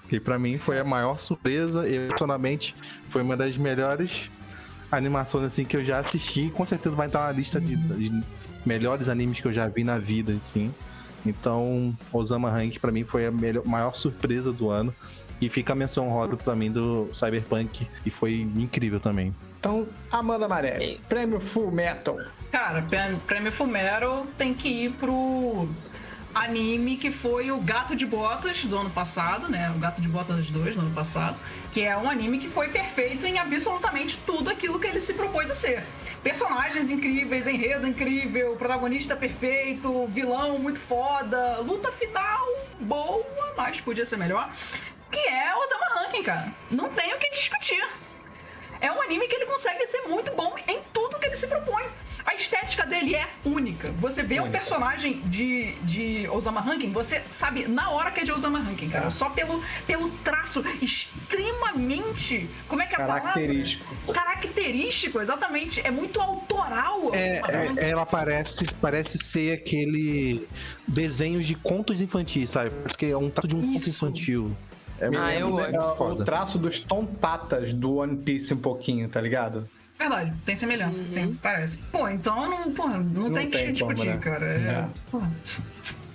Que pra mim foi a maior surpresa. E eventualmente foi uma das melhores animações assim que eu já assisti. Com certeza vai estar na lista de, de melhores animes que eu já vi na vida, assim. Então, Osama Rank pra mim foi a melhor- maior surpresa do ano. E fica a menção roda pra mim do Cyberpunk. E foi incrível também. Então, Amanda Amarelli, prêmio Full Metal. Cara, prê- prêmio Fumero tem que ir pro anime que foi o Gato de Botas do ano passado, né? O Gato de Botas 2 do ano passado, que é um anime que foi perfeito em absolutamente tudo aquilo que ele se propôs a ser. Personagens incríveis, enredo incrível, protagonista perfeito, vilão muito foda, luta final boa, mas podia ser melhor. Que é Osama Ranking, cara. Não tem o que discutir. É um anime que ele consegue ser muito bom em tudo que ele se propõe. A estética dele é única. Você vê um personagem de, de Osama Rankin, você sabe na hora que é de Osama Rankin, cara. Só pelo, pelo traço extremamente. Como é que é a palavra? Característico. Característico, exatamente. É muito autoral. É, é- ela parece, parece ser aquele desenhos de contos infantis, sabe? Parece que é um traço de um conto Isso. infantil. É Ah, eu muito gosto. É, o traço dos tontatas do One Piece um pouquinho, tá ligado? Verdade, tem semelhança, sim, parece. Pô, então não, porra, não, tem que discutir, como, né? cara. É, É. Porra.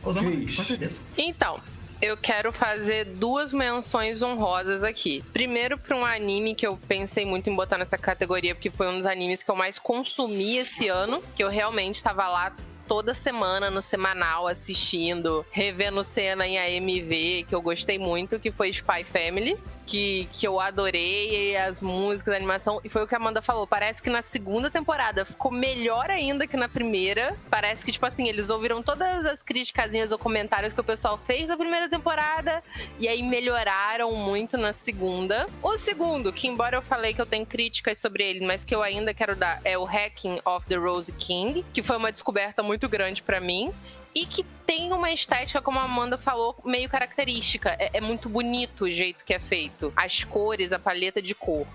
Osama, com certeza. Então, eu quero fazer duas menções honrosas aqui. Primeiro, para um anime que eu pensei muito em botar nessa categoria, porque foi um dos animes que eu mais consumi esse ano, que eu realmente estava lá toda semana no semanal assistindo, revendo cena em AMV, que eu gostei muito, que foi Spy Family. Que, que eu adorei, as músicas, a animação, e foi o que a Amanda falou. Parece que na segunda temporada ficou melhor ainda que na primeira. Parece que, tipo assim, eles ouviram todas as criticazinhas ou comentários que o pessoal fez na primeira temporada e aí melhoraram muito na segunda. O segundo, que embora eu falei que eu tenho críticas sobre ele, mas que eu ainda quero dar, é o Hacking of the Rose King, que foi uma descoberta muito grande pra mim. E que tem uma estética, como a Amanda falou, meio característica. É, é muito bonito o jeito que é feito. As cores, a paleta de cor.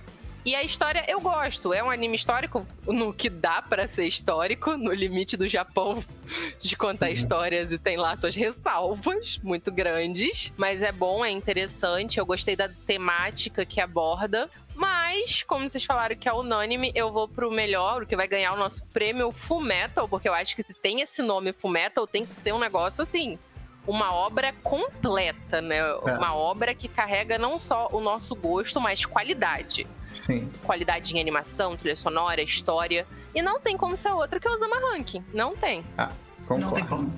E a história eu gosto. É um anime histórico no que dá pra ser histórico, no limite do Japão de contar histórias e tem lá suas ressalvas muito grandes. Mas é bom, é interessante. Eu gostei da temática que aborda. Mas, como vocês falaram que é unânime, eu vou pro melhor, o que vai ganhar o nosso prêmio Fullmetal, porque eu acho que se tem esse nome Fullmetal, tem que ser um negócio assim. Uma obra completa, né? Uma obra que carrega não só o nosso gosto, mas qualidade Sim. qualidade em animação, trilha sonora, história. E não tem como ser outra que o Osama Ranking. Não tem. Ah, Não tem concordo. como.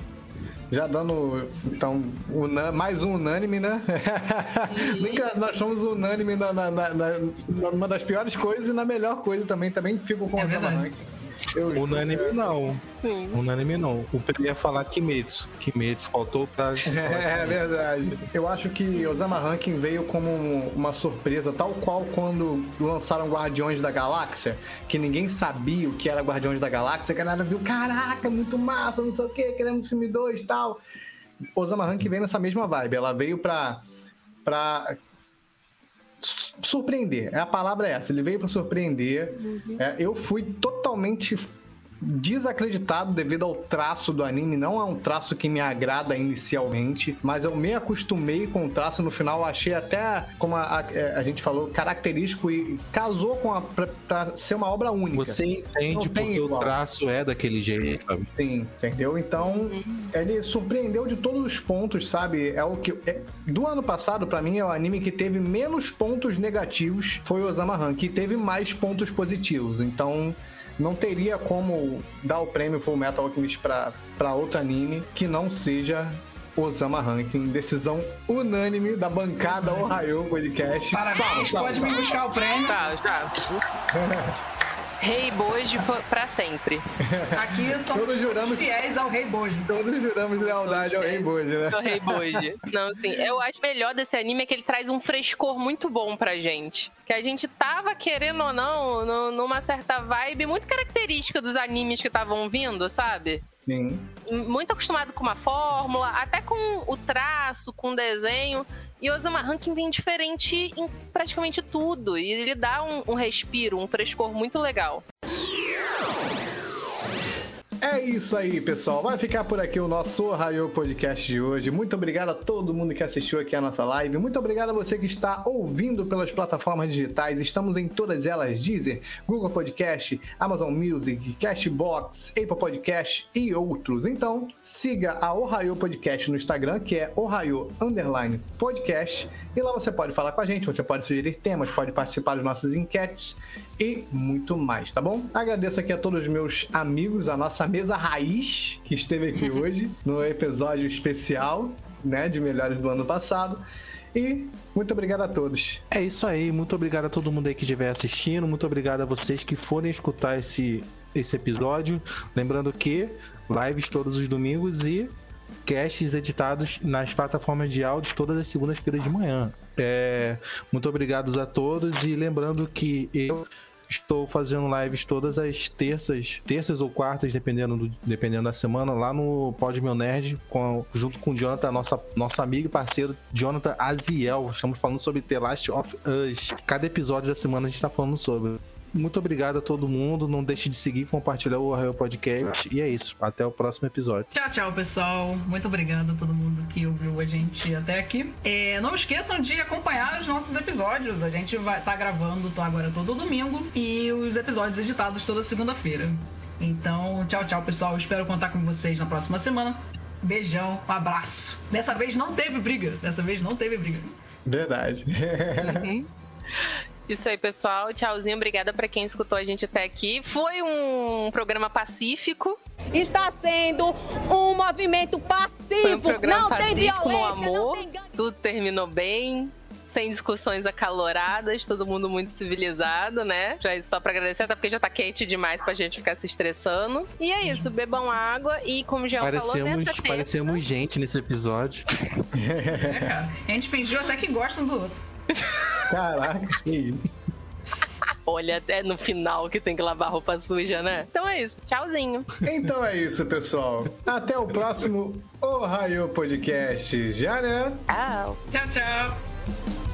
Já dando, então, una- mais um unânime, né? Nunca- Nós somos unânime na, na, na- na- numa das piores coisas e na melhor coisa também. Também fico com É o Osama. Ranking. Eu. Unânime não. Sim. Unânime não. O Pedro ia falar Kimetsu. Kimetsu faltou pra. É, é verdade. Eu acho que Osama Ranking veio como uma surpresa, tal qual quando lançaram Guardiões da Galáxia, que ninguém sabia o que era Guardiões da Galáxia, a galera viu, caraca, muito massa, não sei o que, queremos filme 2 e tal. Osama Ranking veio nessa mesma vibe, ela veio pra, pra surpreender. A palavra é essa, ele veio pra surpreender. É, eu fui totalmente desacreditado devido ao traço do anime. Não é um traço que me agrada inicialmente, mas eu me acostumei com o traço. No final, achei até, como a, a- a gente falou, característico e casou com a. pra, pra ser uma obra única. Você entende porque o igual. traço é daquele jeito, sabe? Sim, entendeu? Então, ele surpreendeu de todos os pontos, sabe? É o que. é- do ano passado, pra mim, é o anime que teve menos pontos negativos. Foi o Osama Han, que teve mais pontos positivos. Então. Não teria como dar o prêmio Full Metal Alchemist pra, pra outro anime que não seja Osama Ranking. Decisão unânime da bancada Ohio Podcast. Parabéns, Palmas, palmas, pode vir palmas. buscar o prêmio. Tá, já. Rei Boji pra sempre. Aqui somos juramos- fiéis ao Rei Boji. Todos juramos lealdade ao Rei Boji, né? O Rei Boji. Não, assim, eu acho melhor desse anime é que ele traz um frescor muito bom pra gente. Que a gente tava, querendo ou não, no- numa certa vibe muito característica dos animes que estavam vindo, sabe? Sim. muito acostumado com uma fórmula, até com o traço, com o desenho. E Osama Ranking vem diferente em praticamente tudo. E ele dá um, um respiro, um frescor muito legal. É isso aí, pessoal. Vai ficar por aqui o nosso Ohio Podcast de hoje. Muito obrigado a todo mundo que assistiu aqui a nossa live. Muito obrigado a você que está ouvindo pelas plataformas digitais. Estamos em todas elas: Deezer, Google Podcast, Amazon Music, Cashbox, Apple Podcast e outros. Então, siga a Ohio Podcast no Instagram, que é Ohio Underline Podcast. E lá você pode falar com a gente, você pode sugerir temas, pode participar das nossas enquetes e muito mais, tá bom? Agradeço aqui a todos os meus amigos, a nossa mesa raiz que esteve aqui hoje no episódio especial, né, de melhores do ano passado. E muito obrigado a todos. É isso aí, muito obrigado a todo mundo aí que estiver assistindo, muito obrigado a vocês que forem escutar esse, esse episódio. Lembrando que lives todos os domingos e casts editados nas plataformas de áudio todas as segundas-feiras de manhã. É, muito obrigado a todos e lembrando que eu estou fazendo lives todas as terças, terças ou quartas, dependendo, do, dependendo da semana, lá no Pod Meu Nerd, com, junto com o Jonathan, nossa, nosso amigo e parceiro, Jonathan Aziel. Estamos falando sobre The Last of Us. Cada episódio da semana a gente está falando sobre. Muito obrigado a todo mundo. Não deixe de seguir e compartilhar o Arraio Podcast. E é isso. Até o próximo episódio. Tchau, tchau, pessoal. Muito obrigada a todo mundo que ouviu a gente até aqui. É, não esqueçam de acompanhar os nossos episódios. A gente vai tá gravando tô agora todo domingo e os episódios editados toda segunda-feira. Então, tchau, tchau, pessoal. Espero contar com vocês na próxima semana. Beijão, um abraço. Dessa vez não teve briga. Dessa vez não teve briga. Verdade. Isso aí, pessoal. Tchauzinho. Obrigada pra quem escutou a gente até aqui. Foi um programa pacífico. Está sendo um movimento Foi um passivo. programa Não tem pacífico, no violência, não amor. tem gangue. Tudo terminou bem. Sem discussões acaloradas, todo mundo muito civilizado, né? Já isso só pra agradecer, até porque já tá quente demais pra gente ficar se estressando. E é isso, bebam água e, como já falou, Parecemos, nessa terça... parecemos gente nesse episódio. É, cara. A gente fingiu até que gosta um do outro. Caraca, que isso. Olha, até no final que tem que lavar roupa suja, né? Então é isso. Tchauzinho. Então é isso, pessoal. Até o próximo Ohio Podcast. Já, né? Tchau. Tchau, tchau.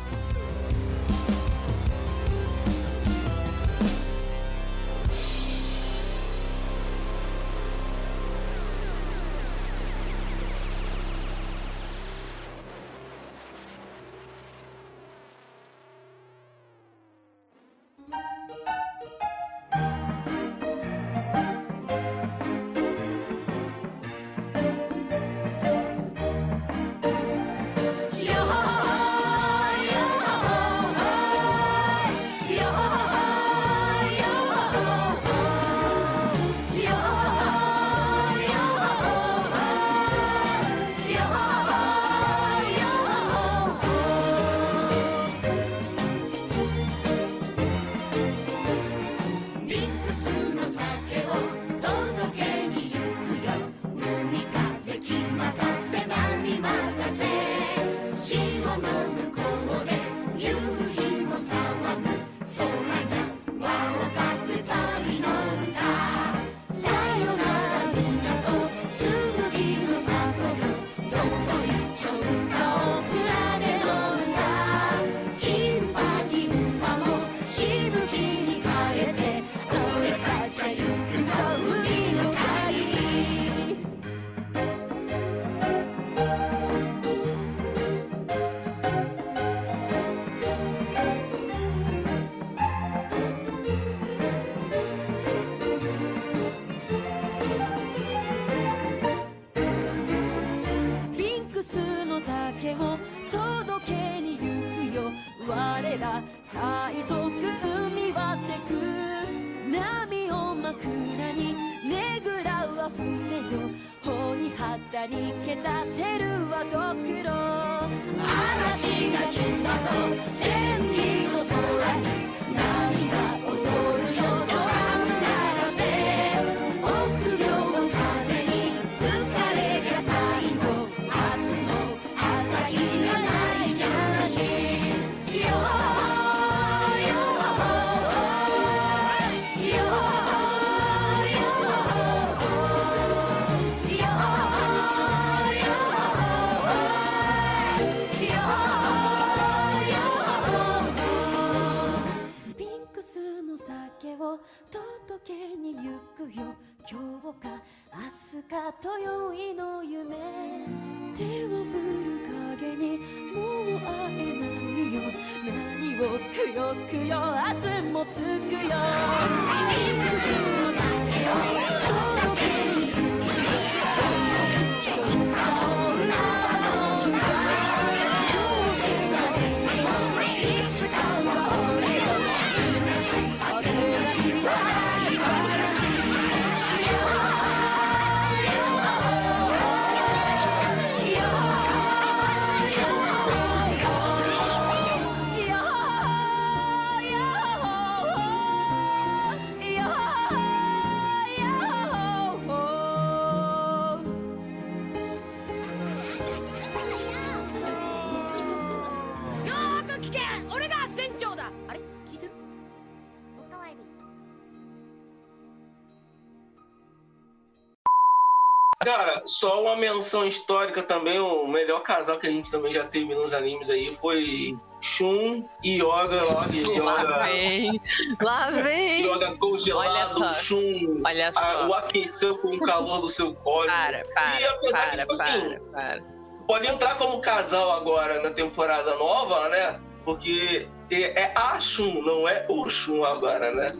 Uma menção histórica também, o melhor casal que a gente também já teve nos animes aí foi Shun e Yoga lá, de Lá Yoga, vem. Lá vem. Yoga congelado, Olha só. Shun Olha a- só. o aqueceu com o calor do seu código. Para, para, E apesar que, para, tipo assim, para, para. pode entrar como casal agora na temporada nova, né? Porque é, é a Shun, não é o Shun agora, né?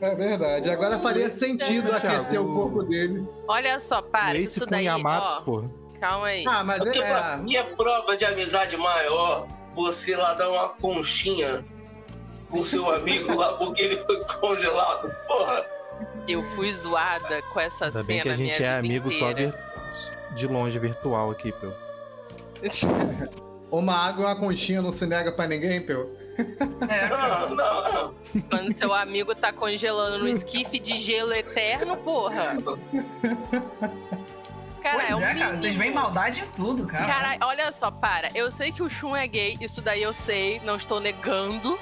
É verdade. Agora faria sentido Thiago. aquecer o corpo dele. Olha só, para, Esse isso daí, Yamato, ó, porra. calma aí. Ah, mas O que, é. é, que é prova de amizade maior você lá dar uma conchinha com seu amigo lá porque ele foi congelado? Porra! Eu fui zoada com essa Ainda cena bem que a gente é amigo só inteira. vir- de longe, virtual aqui, pô. Uma água e uma conchinha não se nega pra ninguém, Peu. É, Não, não, não. Quando seu amigo tá congelando no esquife de gelo eterno, porra. Cara, pois é, o é, cara. Vocês veem maldade em tudo, cara. Cara, olha só, para. Eu sei que o Shun é gay, isso daí eu sei, não estou negando.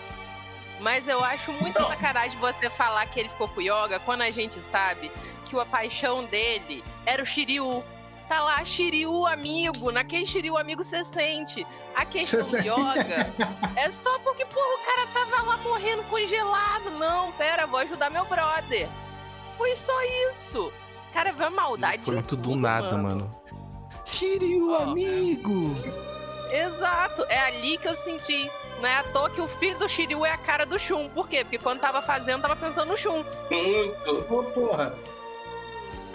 Mas eu acho muito Não. sacanagem você falar que ele ficou com o Yoga quando a gente sabe que a paixão dele era o Shiryu. Tá lá, Shiryu amigo. Naquele Shiryu amigo você sente. A questão do Yoga é só porque, porra, o cara tava lá morrendo congelado. Não, pera, vou ajudar meu brother. Foi só isso. Cara, a maldade. Foi muito do tudo, nada, mano. Shiryu, Ó. amigo! Exato, é ali que eu senti. Não é à toa que o filho do Shiryu é a cara do Shun. Por quê? Porque quando tava fazendo, tava pensando no Shun. Muito. Ô, porra.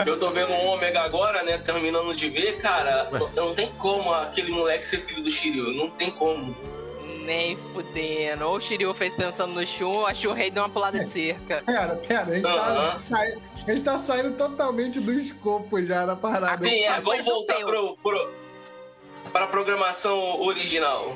Eu tô vendo o Ômega agora, né? Terminando de ver, cara. Não, não tem como aquele moleque ser filho do Shiryu. Não tem como. Nem fudendo. Ou o Shiryu fez pensando no Shun, ou a Shun Rei deu uma pulada de cerca. Pera, pera. A gente, tá, sai- a gente tá saindo totalmente do escopo já da parada. Sim, é. Vamos voltar pro, pro, pra programação original.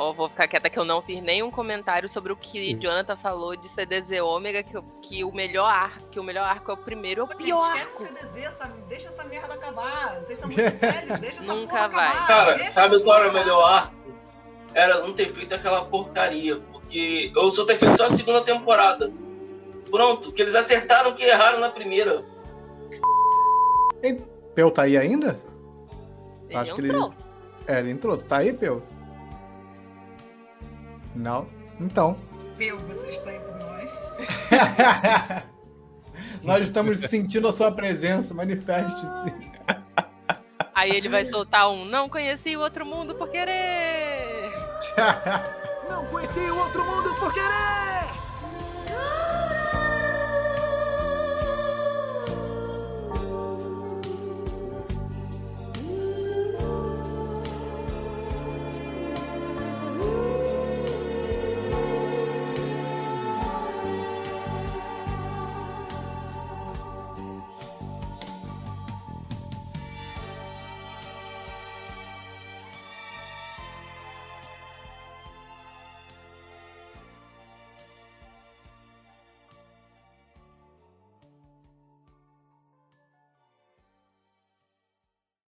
Ó, vou ficar quieta que eu não fiz nenhum comentário sobre o que Jonathan falou de CDZ Ômega, que, que o melhor arco, que o melhor arco é o primeiro, é o Pô, pior Esquece arco. o CDZ, essa, deixa essa merda acabar. Vocês são muito velhos, deixa essa Nunca porra vai. acabar. Cara, deixa sabe qual era o melhor arco? Era não ter feito aquela porcaria. Porque eu só ter feito só a segunda temporada. Pronto, que eles acertaram que erraram na primeira. Peu tá aí ainda? Ele Acho que ele- entrou. É, ele entrou. Tu tá aí, Peu? Não? Então. Meu, você está entre nós. Nós estamos sentindo a sua presença. Manifeste-se. Aí ele vai soltar um Não conheci o outro mundo por querer. Não conheci o outro mundo por querer!